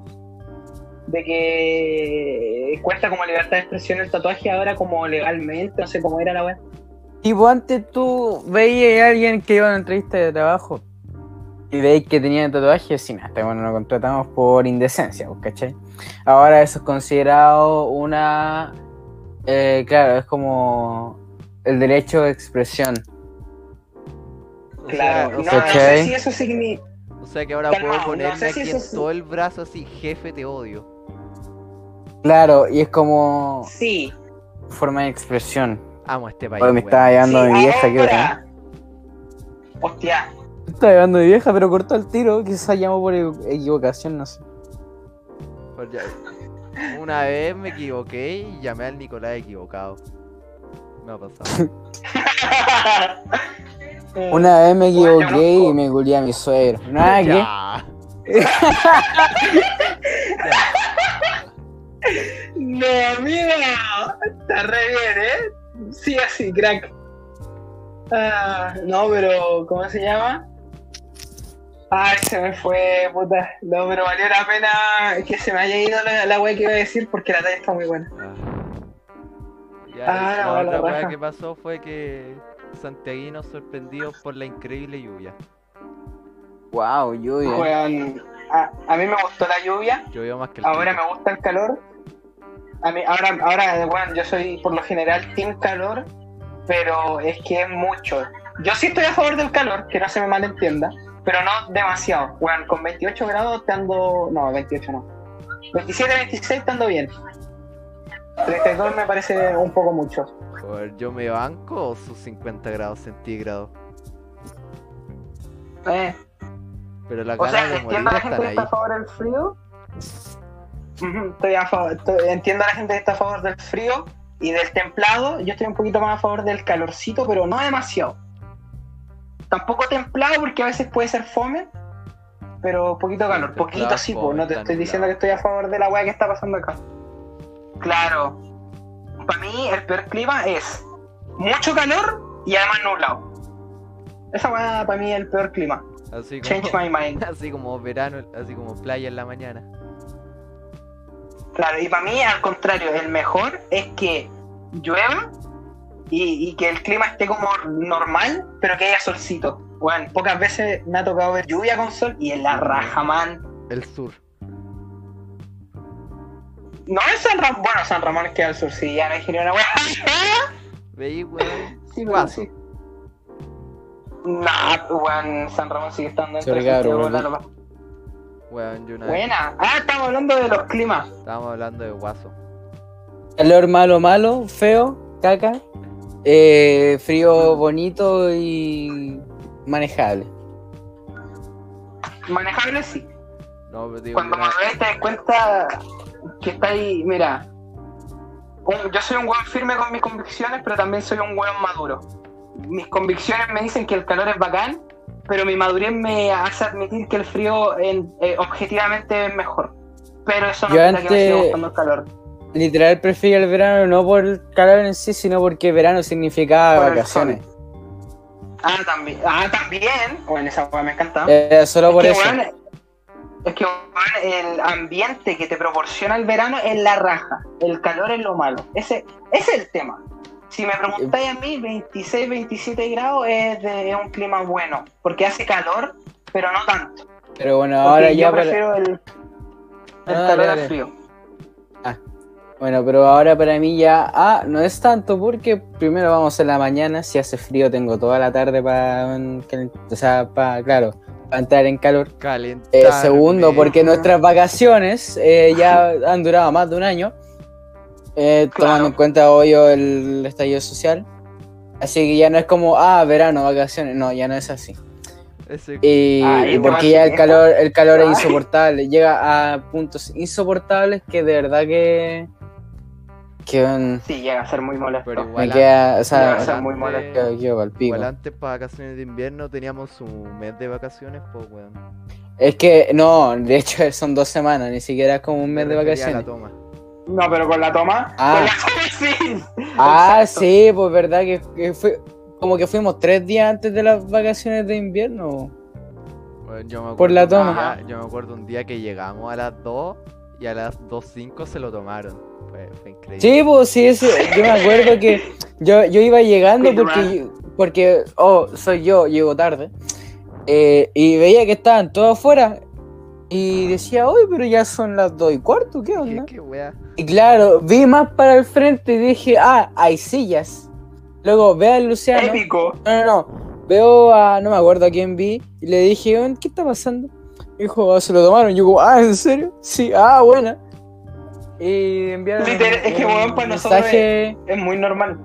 de que cuenta como libertad de expresión el tatuaje ahora como legalmente, no sé cómo era la weá. Tipo, antes tú veías a alguien que iba a una entrevista de trabajo y veis que tenía tatuajes, sí, nada, este bueno, lo contratamos por indecencia, pues, ¿cachai? Ahora eso es considerado una. eh, claro, es como el derecho de expresión. O Claro, sea, no, o no sea, Ok. sé si eso significa. o sea que ahora puedo no ponerme sé si aquí eso en es- todo el brazo así, jefe, te odio. Claro, y es como Sí. forma de expresión. Amo este país. Oye, me estaba llevando sí, mi vieja, ¿qué hora? Hostia. Estaba llevando mi vieja, pero cortó el tiro, quizás llamó por equivocación, no sé. Una vez me equivoqué y llamé al Nicolás equivocado. Me ha pasado. Una vez me equivoqué y me culé a mi suegro. Nada que. Ya. No, mira. Está re bien, ¿eh? Sí, así, crack. Ah, no, pero, ¿cómo se llama? Ay, se me fue, puta. No, pero valió la pena que se me haya ido la, la wea que iba a decir porque la talla está muy buena. Ah. Ya, Ah, la la otra weá que pasó fue que santiaguinos sorprendidos por la increíble lluvia. Wow, lluvia. A, a mí me gustó la lluvia, Llovió más que el ahora me gusta el calor. A mí, ahora, ahora, bueno, yo soy por lo general team calor, pero es que es mucho. Yo sí estoy a favor del calor, que no se me malentienda, pero no demasiado. Bueno, con 28 grados te ando... No, 28 no. 27, 26 te ando bien. 32 me parece un poco mucho. Joder, yo me banco sus 50 grados centígrados. Eh, Pero las o sea, de morir entiendo a la gente que ahí. está a favor del frío. Estoy a favor, estoy- entiendo a la gente que está a favor del frío y del templado. Yo estoy un poquito más a favor del calorcito, pero no demasiado. Tampoco templado porque a veces puede ser fome, pero poquito calor. templado Poquito sí, pues no te estoy diciendo que estoy a favor de la weá que está pasando acá. Claro. Para mí el peor clima es mucho calor y además nublado. Esa weá para mí es el peor clima. Así Change como, my mind. así como verano, así como playa en la mañana. Claro, y para mí, al contrario, el mejor es que llueva y, y que el clima esté como normal, pero que haya solcito. Bueno, pocas veces me ha tocado ver lluvia con sol y en la raja, man. El sur. No es San Ramón, bueno, San Ramón es que al sur, sí, ya no ni una wea. Veí, weón. Sí, Guaso. sí. Nah, weón, San Ramón sigue estando la verdad. Weón, yo una vez Buena. Ah, estamos hablando de los climas. estábamos hablando de guaso. Calor malo, malo, feo, caca. Eh, frío bonito y manejable. Manejable sí. No, pero digo, Cuando una- madurez te das cuenta que está ahí, mira. un- yo soy un weón firme con mis convicciones, pero también soy un weón maduro. Mis convicciones me dicen que el calor es bacán, pero mi madurez me hace admitir que el frío en- eh, objetivamente es mejor. Pero eso no Yo quita que me siga antes- gustando el calor. Literal prefiero el verano no por el calor en sí, sino porque verano significa Por vacaciones. Ah, también. Ah, también. Bueno, esa weá me encanta. Eh, solo por es que, eso. es que weón, el ambiente que te proporciona el verano es la raja. El calor es lo malo. Ese, ese es el tema. Si me preguntáis a mí, 26, 27 grados es, de, es un clima bueno. Porque hace calor, pero no tanto. Pero bueno, Porque ahora yo ya para... prefiero el, el Ah, calor al frío. Bueno, pero ahora para mí ya, ah, no es tanto porque primero vamos en la mañana, si hace frío tengo toda la tarde para, o sea, para, claro, para entrar en calor. Calentarme. Eh, segundo, porque nuestras vacaciones eh, ya han durado más de un año, eh, Claro. tomando en cuenta hoy el estallido social. Así que ya no es como, ah, verano, vacaciones, no, ya no es así. Ese- Y, Ay, y igual porque ya el calor, el calor es Ay. insoportable, llega a puntos insoportables que de verdad que, que Sí, llega a ser muy molesto. Pero me igual queda, o sea, sea, muy antes- molesto. pa'l pico. Igual antes para vacaciones de invierno teníamos un mes de vacaciones, pues weón. Es que, no, de hecho son dos semanas, ni siquiera es como un mes Me de a la vacaciones. toma. No, pero con la toma. Ah. Con la toma sí. Ah, Exacto. sí, pues verdad que, que fue, como que fuimos tres días antes de las vacaciones de invierno. Bueno, yo me acuerdo Por la un toma. día- yo me acuerdo un día que llegamos a las 2 y a las 2.05 se lo tomaron. Fue, fue increíble. Sí, pues sí, ese- yo me acuerdo que yo, yo iba llegando Qué porque, porque, oh, soy yo, llego tarde. eh, y veía que estaban todos afuera. Y decía, uy, pero ya son las dos y cuarto, ¿qué ¿Qué, onda? qué wea? Y claro, vi más para el frente y dije, ah, hay sillas. Luego ve a Luciano. Épico. No, no, no. Veo a, no me acuerdo a quién vi, y le dije, "Oye, ¿qué está pasando? Dijo, "Ah, se lo tomaron. Yo como, ah, ¿en serio? Sí, ah, buena. Y enviaron Literal, es que, weón, para nosotros mensaje, Es muy normal.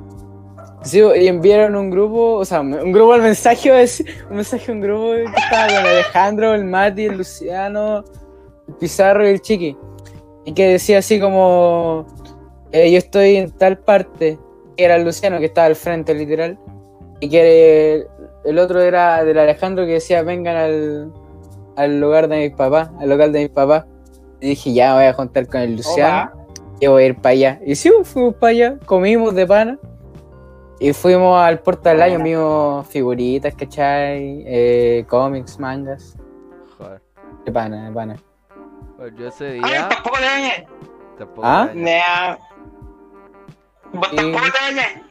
sí, y enviaron un grupo, o sea, un grupo al mensaje, decir, un mensaje a un grupo que estaba con Alejandro, el Mati, el Luciano, el Pizarro y el Chiqui. Y que decía así como, eh, yo estoy en tal parte, que era el Luciano que estaba al frente, literal. Y que el, el otro era del Alejandro que decía, vengan al, al lugar de mis papás, al local de mis papás. Y dije, ya voy a juntar con el Luciano. Y voy a ir para allá. Y sí, pues, fuimos para allá, comimos de pana. Y fuimos al Portal Lion, vimos figuritas, ¿cachai? Eh, cómics, mangas. Joder. De pana, de pana. Bueno, yo ese Ay, día tampoco te bañes. tampoco. ¿Ah? Y- tampoco te bañes.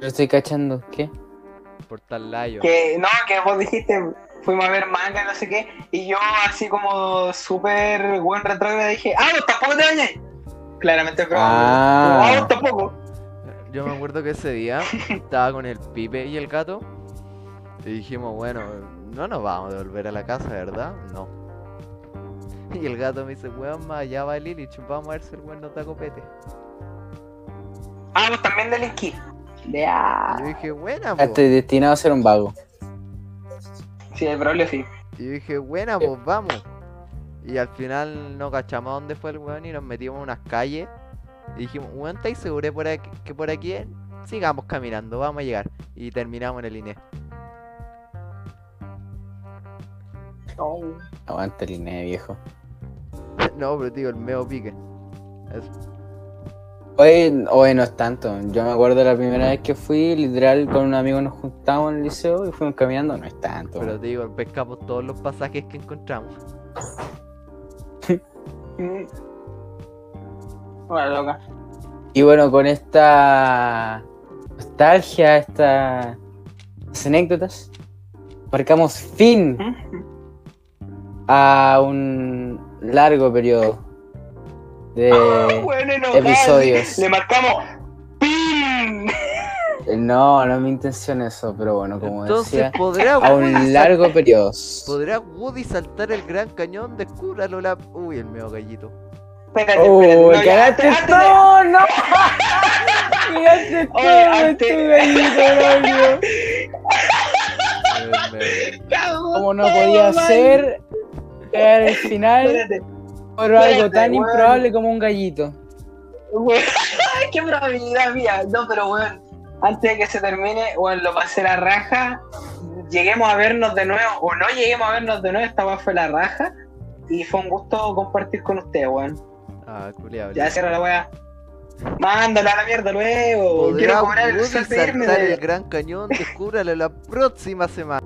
Yo estoy cachando, ¿qué? Portal Lion. Que no, que vos dijiste, fuimos a ver manga, no sé qué. Y yo, así como súper buen retrógrado, dije, ah, vos tampoco te bañes. Claramente, pero. Ah. Ah, vos tampoco. Yo me acuerdo que ese día estaba con el Pipe y el gato. Y dijimos, bueno, no nos vamos a devolver a la casa, ¿verdad? No. Y el gato me dice, weón, más allá va Lilich, vamos a ver si el weón nos da copete. Ah, vos también del esquí. De Y ah. yo dije, buena. Estoy destinado a ser un vago. Sí, el problema sí. Y dije, buena, pues vamos. Y al final no cachamos a dónde fue el weón y nos metimos en unas calles. Y dijimos, weón, ¿estáis seguros por aquí, que por aquí es? Sigamos caminando, vamos a llegar. Y terminamos en el INE. Aguanta el INE, viejo. no, pero digo, el meo pique. Eso. Hoy, hoy no es tanto. Yo me acuerdo la primera vez que fui, literal, con un amigo nos juntamos en el liceo y fuimos caminando. No es tanto. Pero te digo, pescamos todos los pasajes que encontramos. Bueno, loca. Y bueno, con esta nostalgia, estas anécdotas, marcamos fin a un largo periodo de Bueno, enojado, episodios. Le marcamos ¡Pin! No, no es mi intención eso, pero bueno, como Entonces, decía, ¿podrá a Woody, un sal- largo periodo. ¿podrá Woody saltar el gran cañón? Descúbralo la... Uy, el medio gallito. Espérate, ¡Oh, espérate. no, de- todo! ¡No! ¡Cagaste todo, antes- este gallito, Cagó Como no podía ser, el final Espérate, por algo espérate, tan improbable como un gallito. Qué probabilidad mía. No, pero weón, antes de que se termine, weón, lo pasé la raja. Lleguemos a vernos de nuevo, o no lleguemos a vernos de nuevo, esta weón fue la raja. Y fue un gusto compartir con ustedes, weón. Ah, culiado. Ya cierra la weá. Mándala a la mierda luego. ¿Podrá Quiero cobrar el saltar de- el gran cañón? Descúbralo la próxima semana.